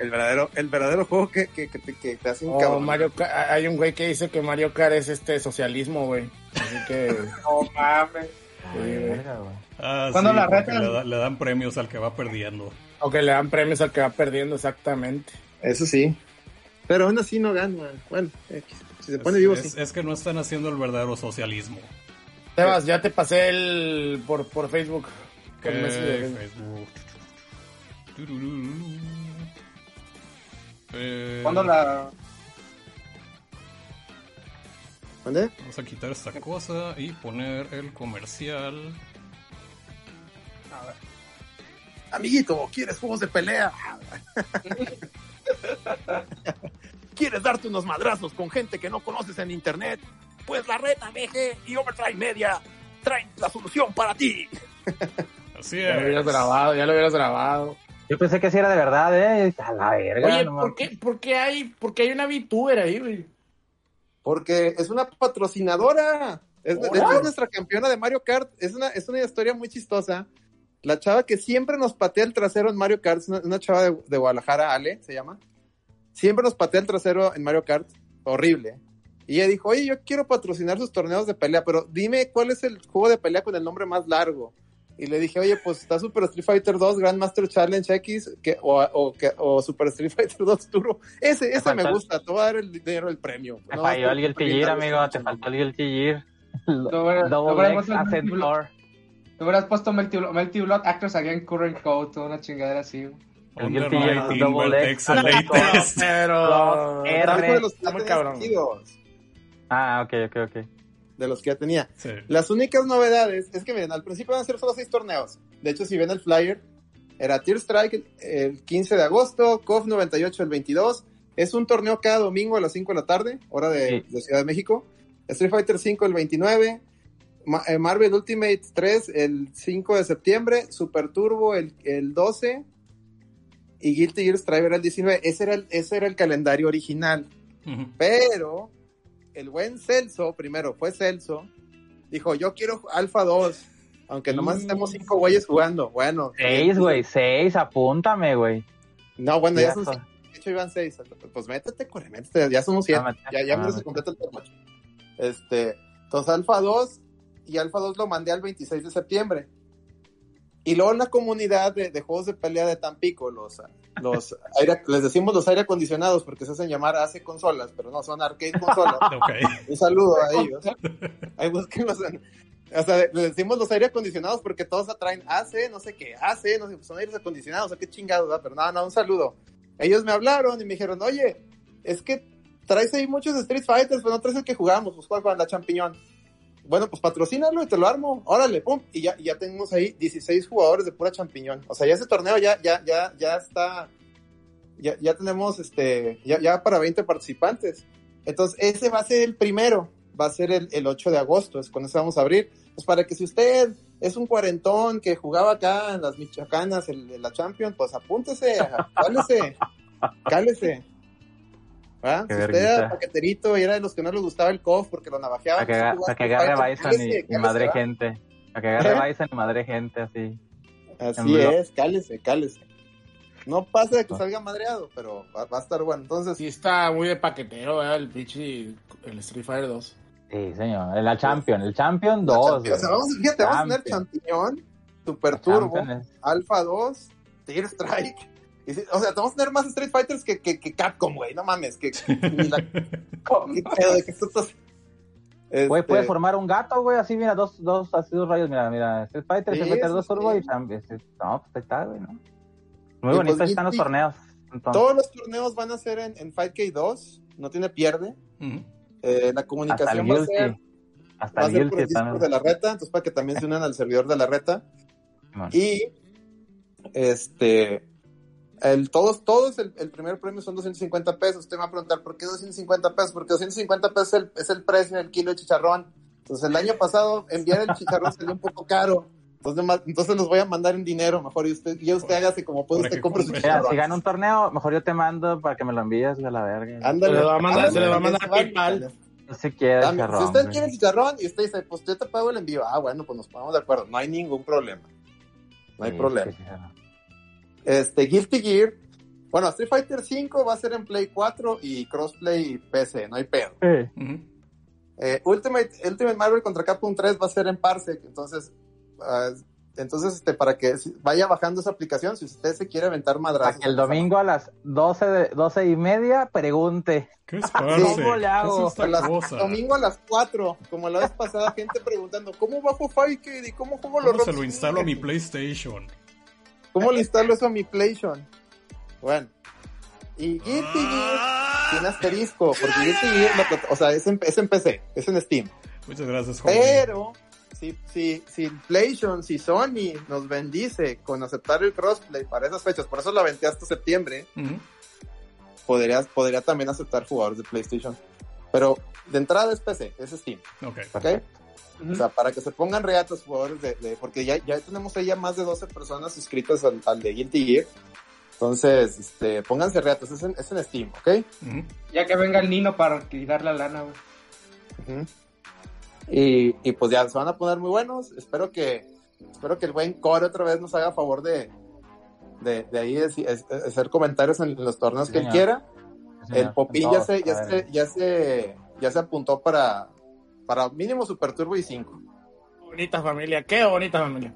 El verdadero, el verdadero juego que, que, que, te- que te hace un Oh, cabrón. Mario Kart- hay un güey que dice que Mario Kart es este socialismo, güey. Así que. No mames. sí, güey. Verga, güey. Ah, ¿Cuándo sí, la retan? le, da- le dan premios al que va perdiendo. O que le dan premios al que va perdiendo, exactamente. Eso sí. Pero aún así no gana. Bueno, si se pone vivo, es, sí. es que no están haciendo el verdadero socialismo. Sebas, ya te pasé el por, por Facebook. Con Messenger. Facebook. Tururú. Eh, ¿Cuándo la.? ¿Mande? Vamos a quitar esta cosa y poner el comercial. Amiguito, ¿quieres juegos de pelea? ¿Quieres darte unos madrazos con gente que no conoces en internet? Pues la reta BG y Overdrive Media traen la solución para ti. Así Ya lo hubieras es. grabado, ya lo hubieras grabado. Yo pensé que sí era de verdad, ¿eh? A la verga. Oye, no ¿por qué, por qué hay, por qué hay una VTuber ahí, güey? Porque es una patrocinadora. Es, de hecho, es nuestra campeona de Mario Kart. Es una, es una historia muy chistosa. La chava que siempre nos patea el trasero en Mario Kart, es una, una chava de, de Guadalajara, Ale, se llama. Siempre nos patea el trasero en Mario Kart. Horrible. Y ella dijo, oye, yo quiero patrocinar sus torneos de pelea, pero dime cuál es el juego de pelea con el nombre más largo. Y le dije, oye, pues está Super Street Fighter 2 Grandmaster Challenge X que, o, o, que- o Super Street Fighter 2 Turbo. Ese, ese me gusta, te voy a dar el dinero del premio. Te No, falló el poniendo- amigo. Te faltó el Double puesto el Core. Te hubieras puesto Melty, Melty Blood Actors Again Current Code, toda una chingadera así. El Guilty Gear Double X. Pero. Ya muy cabrón. Ah, ok, ok, ok. De los que ya tenía. Sí. Las únicas novedades es que, miren, al principio van a ser solo seis torneos. De hecho, si ven el flyer, era Tier Strike el, el 15 de agosto, KOF 98 el 22. Es un torneo cada domingo a las 5 de la tarde, hora de, Sí. de Ciudad de México. Street Fighter 5 el 29. Ma- eh, Marvel Ultimate 3 el 5 de septiembre. Super Turbo el, el 12. Y Guilty Gear Strive era el 19. Ese era el, ese era el calendario original. Pero el buen Celso, primero fue Celso, dijo, yo quiero Alpha 2, aunque nomás estemos cinco güeyes jugando. Bueno. Seis, güey, seis. Apúntame, güey. No, bueno, ya Ya son cinco. De hecho, iban seis. Pues métete, corre, métete. Ya somos siete. Ah, ya ya Ah, me se métete. completa el torneo. Este, entonces Alpha 2 y Alpha 2 lo mandé al 26 de septiembre. Y luego en la comunidad de, de juegos de pelea de Tampico, los, los aire, les decimos los aire acondicionados porque se hacen llamar AC consolas, pero no son arcade consolas. Un saludo a ellos. Ahí búsquenlos en- o sea, les decimos los aire acondicionados porque todos atraen AC, no sé qué, AC, no sé, son aires acondicionados, o qué chingados, ¿verdad? pero no, no, un saludo. Ellos me hablaron y me dijeron, oye, es que traes ahí muchos Street Fighters, pero no traes el que jugamos, pues cuál, la champiñón. Bueno, pues patrocínalo y te lo armo, órale, pum, y ya, ya tenemos ahí 16 jugadores de pura champiñón. O sea, ya ese torneo ya, ya, ya, ya está, ya, ya tenemos este, ya, ya para 20 participantes. Entonces, ese va a ser el primero, va a ser el, el 8 de agosto, es cuando se vamos a abrir. Pues para que si usted es un cuarentón que jugaba acá en las Michoacanas, de la Champions, pues apúntese, cálese, cálese. ¿Verdad? Qué Si usted era paqueterito y era de los que no le gustaba el KOF porque lo navajeaban, Para que, pues, para que Street agarre Bison y, y madre ¿verdad? gente. Para que agarre ¿Eh? Bison y madre gente, así. Así es, cálese, cálese. No pasa de que salga madreado, pero va, va a estar bueno. Entonces, Sí está muy de paquetero, ¿verdad? El pinche, el Street Fighter 2. Sí, señor. El Champion, el Champion la 2. champi- o sea, vamos, fíjate, vamos a tener Champion. champiñón, Super Turbo, Champion es- Alpha 2, Tear Strike. O sea, vamos a tener más Street Fighters que, que, que Capcom, güey. No mames, que, ni la- ¿Qué pedo de que tú estás- Güey, Este, puede formar un gato, güey, así, mira, dos, dos, así dos rayos, mira, mira, Street Fighter, Fighter sí, 2 Turbo y sí, No, pues ahí está, güey, ¿no? Muy Y bonito, pues, ahí están los torneos. Entonces, Todos los torneos van a ser en, en 5K2, no tiene pierde. Eh, la hasta el comunicación va a ser, Guilty. Hasta va el ser por el también. de la reta, entonces para que también se unan al servidor de la reta. Simón. Y este el todos, todos el, el primer premio son 250 pesos. Usted me va a preguntar ¿por qué 250 pesos? Porque 250 pesos es el, es el precio del kilo de chicharrón. Entonces el año pasado enviar el chicharrón salió un poco caro. Entonces, entonces los voy a mandar en dinero, mejor y usted, ya usted hágase como puede, usted compre su chicharrón. si gana un torneo, mejor yo te mando para que me lo envíes de la verga. Ándale, Se le va a mandar- ándale, se le va a mandar PayPal. ándale. Si quieres, Dame, charrón, si usted quiere el chicharrón y usted dice, pues yo te pago el envío. Ah, bueno, pues nos ponemos de acuerdo. No hay ningún problema. No hay Sí, problema. Este, Guilty Gear. Bueno, Street Fighter 5 va a ser en Play 4 y crossplay PC, no hay pedo. Eh, Ultimate, Ultimate Marvel contra Capcom 3 va a ser en Parsec, entonces, ah, entonces este, para que vaya bajando esa aplicación, si usted se quiere aventar Para madrazos. que el domingo a las 12, de, 12 y media pregunte. ¿Qué es? ¿Cómo le hago? ¿Qué es las- domingo a las 4, como la vez pasada, gente preguntando, ¿cómo bajo Fightcade y cómo juego los ¿Cómo se lo instalo a mi PlayStation? ¿Cómo le instalo eso a mi PlayStation? Bueno. Y Guilty Gear tiene asterisco, porque Guilty Gear, o sea, es en, es en PC, es en Steam. Muchas gracias, joven. Pero, si, si, si PlayStation, si Sony nos bendice con aceptar el crossplay para esas fechas, por eso la aventé hasta septiembre, podría, podría también aceptar jugadores de PlayStation. Pero de entrada es PC, es Steam, Ok. O sea, para que se pongan reatos jugadores de, de- porque ya, ya tenemos ahí ya más de 12 personas suscritas al, al de Guilty Gear. Entonces, este, pónganse reatos, es en, es en Steam, ¿ok? Ujú. Ya que venga el Nino para que dar la lana, güey. Ujú. Y, y pues ya se van a poner muy buenos. Espero que, espero que el buen Core otra vez nos haga favor de, de, de ahí es- es- es hacer comentarios en los torneos Sí, que él quiera. Sí. El Popín ya se, ya se, ya se, ya se apuntó para, para mínimo Super Turbo y 5. Bonita familia, qué bonita familia.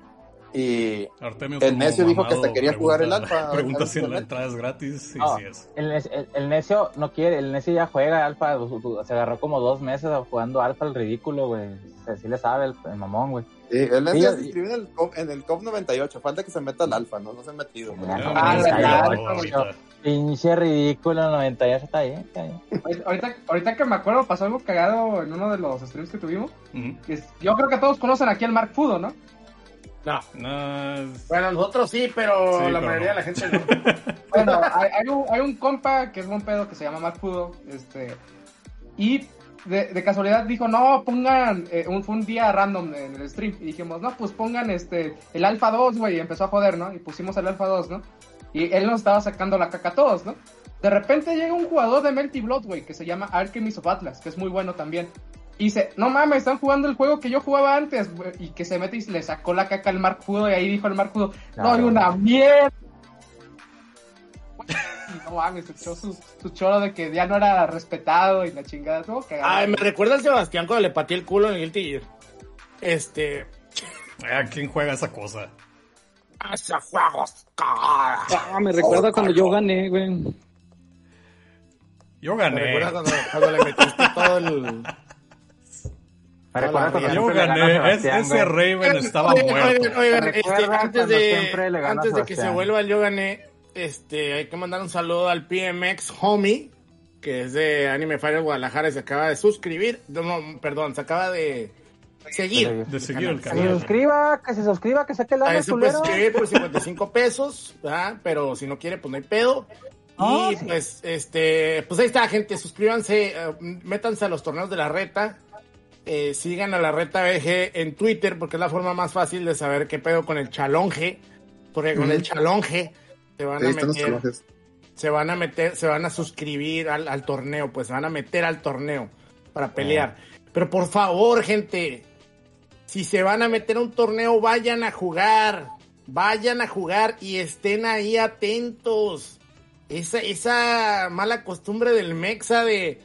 Y Artemio El necio dijo que hasta quería jugar el alfa, Pregunta si la entrada es gratis. Sí, No. sí es. El, el- el necio no quiere, el necio ya juega alfa, se agarró como dos meses jugando alfa el ridículo, güey. Sí, sí le sabe el, el mamón, güey. Sí, él Sí, se inscribió en el, COP, en el COP 98. Falta que se meta al alfa, ¿no? No se ha metido. güey. Ah, Pinche ridículo, 98 está bien, está bien. Ahorita- Ahorita, ahorita que me acuerdo, pasó algo cagado en uno de los streams que tuvimos. Ujú. que es- yo creo que todos conocen aquí al Mark Fudo, ¿no? No. No, Bueno, nosotros sí, pero Sí, la pero mayoría no. de la gente no. Bueno, hay, hay un, hay un compa que es buen pedo que se llama Mark Fudo, este, y de, de casualidad dijo, no, pongan, eh, un, fue un día random en el stream, y dijimos, no, pues pongan este, el Alpha 2, güey, y empezó a joder, ¿no? Y pusimos el Alpha 2, ¿no? Y él nos estaba sacando la caca a todos, ¿no? De repente llega un jugador de Melty Blood, güey, que se llama Alchemist of Atlas, que es muy bueno también. Y dice, no mames, están jugando el juego que yo jugaba antes, güey", y que se mete y le sacó la caca al Mark Fudo, y ahí dijo el Mark Fudo, no, hay una mierda. Y no mames, echó su, su choro de que ya no era respetado y la chingada, cagado. Ay, me recuerda al Sebastián cuando le pateé el culo en el Guilty. Este, ¿A quién juega esa cosa? Hace juegos. Ah, me recuerda cuando yo gané, güey. Yo ¿Me gané. cuando, cuando le metiste todo el... Me recuerda cuando Yo gané. Es- ese. Raven estaba Oigan, muerto. oigan, este, antes de, antes de que se vuelva el Yo gané, este, hay que mandar un saludo al PMX Homie, que es de Anime Fire Guadalajara y se acaba de suscribir, no, no, perdón, se acaba de seguir. De seguir el Que se canal. suscriba, que se suscriba, que saque el A lana, eso puede culero. suscribir por 55 pesos, ¿verdad? pero si no quiere, pues no hay pedo. Ah, y sí. pues, este, pues ahí está, gente, suscríbanse, eh, métanse a los torneos de la reta, eh, sigan a la reta BG en Twitter, porque es la forma más fácil de saber qué pedo con el chalonge, porque con el chalonge se van a meter, se van a meter, se van a suscribir al, al torneo, pues se van a meter al torneo para pelear. Pero por favor, gente, si se van a meter a un torneo, vayan a jugar, vayan a jugar y estén ahí atentos. Esa, esa mala costumbre del Mexa de,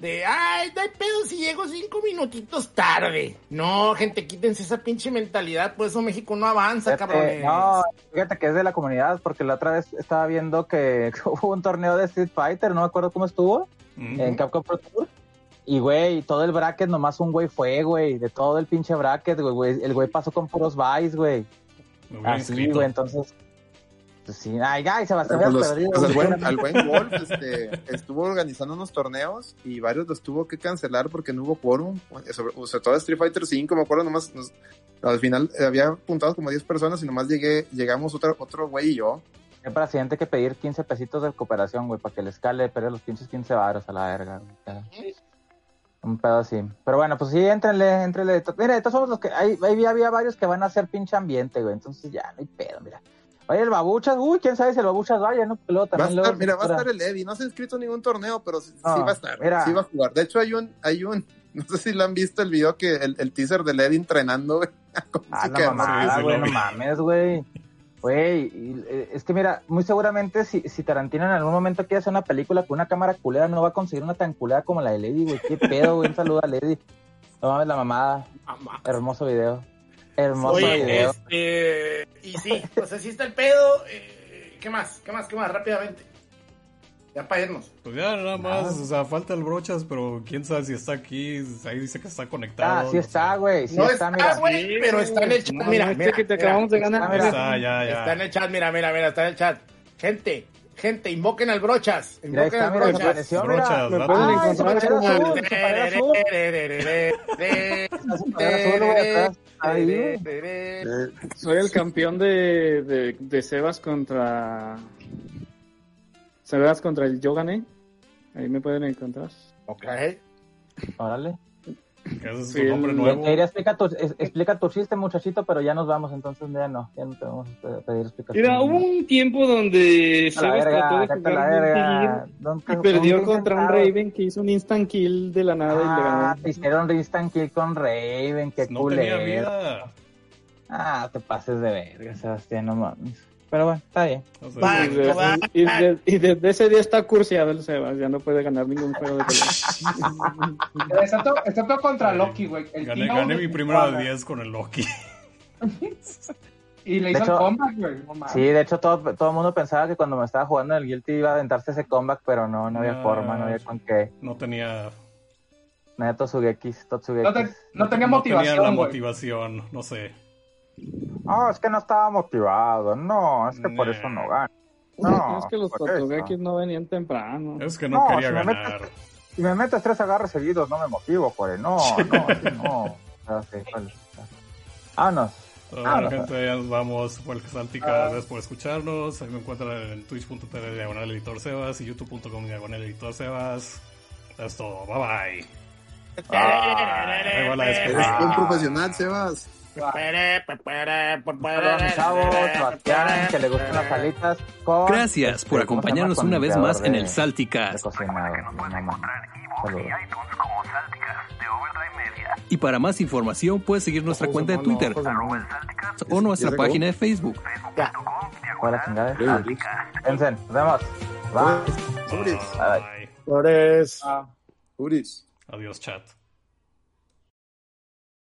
de, ay, no hay pedo si llego cinco minutitos tarde. No, gente, quítense esa pinche mentalidad, por eso México no avanza, cabrones. no, fíjate que es de la comunidad, porque la otra vez estaba viendo que hubo un torneo de Street Fighter, no me acuerdo cómo estuvo, Ujú. en Capcom Pro Tour. Y, güey, todo el bracket, nomás un güey fue, güey, de todo el pinche bracket, güey, güey. El güey pasó con puros buys, güey. Así, inscrito. güey, entonces... Pues sí, ay, ay, Sebastián, Pues los- perdido, pues al, güey. buen, al buen Wolf este, estuvo organizando unos torneos y varios los tuvo que cancelar porque no hubo quórum. Sobre, sobre todo Street Fighter 5, me acuerdo nomás. nos- al final eh, había apuntado como 10 personas y nomás llegué, llegamos otro, otro güey y yo. Hay para siguiente que pedir 15 pesitos de cooperación, güey, para que le escale, pero los pinches 15 varos a la verga, güey. Un pedo así. Pero bueno, pues sí, entrenle, entrenle. Mira, estos somos los que. Ahí, ahí había varios que van a hacer pinche ambiente, güey. Entonces ya, no hay pedo, mira. Oye, el babuchas, uy, quién sabe si el babuchas vaya, ¿no? Luego Va a también estar, luego- mira, va a estar el Eddie. No se ha inscrito en ningún torneo, pero sí, sí No, va a estar. mira. Sí va a jugar. De hecho, hay un, hay un, no sé si lo han visto el video que el, el teaser del Eddie entrenando, güey. Ah, de mamada, güey, no mames, güey. Güey, y, eh, es que mira, muy seguramente si, si Tarantino en algún momento quiere hacer una película con una cámara culera, no va a conseguir una tan culera como la de Lady, güey. Qué pedo, güey. Un saludo a Lady. No mames, la mamada. Mamá. Hermoso video. Hermoso Oye, video. este, y sí, pues así está el pedo. eh, ¿Qué más? ¿Qué más? ¿Qué más? Rápidamente. Ya para irnos. Pues ya nada más, o sea, falta el brochas, pero quién sabe si está aquí. Ahí dice que está conectado. Ah, sí no está, güey. Sí no está, está, mira. güey, pero está en el chat. No, mira, mira, que te mira. acabamos de ganar. Está, Ahí mira. está, ya, ya. Está en el chat, mira, mira, mira, está en el chat. Gente, gente, invoquen al brochas. Mira, Invoquen está, al mira, brochas. apareció, mira. Brochas, Me pueden encontrar Soy el campeón de, de, de Sebas contra. Sebas contra el Yo gané. Ahí me pueden encontrar. Ok. Órale. Ese es Sí, nombre nuevo. Te explica tu, es- explica tu chiste, muchachito, pero ya nos vamos, entonces ya no, ya no te vamos a pedir explicación. Mira, hubo un tiempo donde Sebas trató verga, de la verga. Don- y perdió contra un. Raven que hizo un instant kill de la nada y le Ah, ganó. te hicieron instant kill con Raven, qué No tenía culero. vida. Ah, te pases de verga, Sebastián, no mames. Pero bueno, está bien. O sea, Va. Y, de- y de- y desde ese día está curseado el Sebas, ya no puede ganar ningún juego de pelea. Excepto, excepto contra Loki, güey. Gané, gané mi jugaba. de 10 con el Loki. Y le De hizo hecho- el comeback, güey. No. Sí, de hecho, todo, todo el mundo pensaba que cuando me estaba jugando en el Guilty iba a aventarse ese comeback, pero no, no había forma, no había con qué. No tenía, No había Totsugekis, Totsugekis. No, te- no tenía no tenía la motivación, motivación, no sé. No, es que no estaba motivado. No, es que por eso no gana. No, No, es que los. Totogekis no venían temprano. Es que no, No, quería si me ganar. metes- Si me metes tres agarres seguidos, no me motivo, por No, no, sí, no. Ah, vale. Vámonos. Bueno, Ah, no. gente, ya nos vamos. Fue el Saltica, Ah. gracias por escucharnos. Ahí me encuentran en twitch.tv diagonal editor Sebas y youtube.com diagonal editor Sebas. Es todo. Bye bye. Despedida. un profesional, Sebas. Saludos a mi chavo, Sebastián, que le gustan las alitas con... Gracias por este, ¿cómo se acompañarnos una vez más en el Salticast. Y para más información puedes seguir nuestra cuenta de Twitter o nuestra página de Facebook. Nos vemos. Adiós, chat.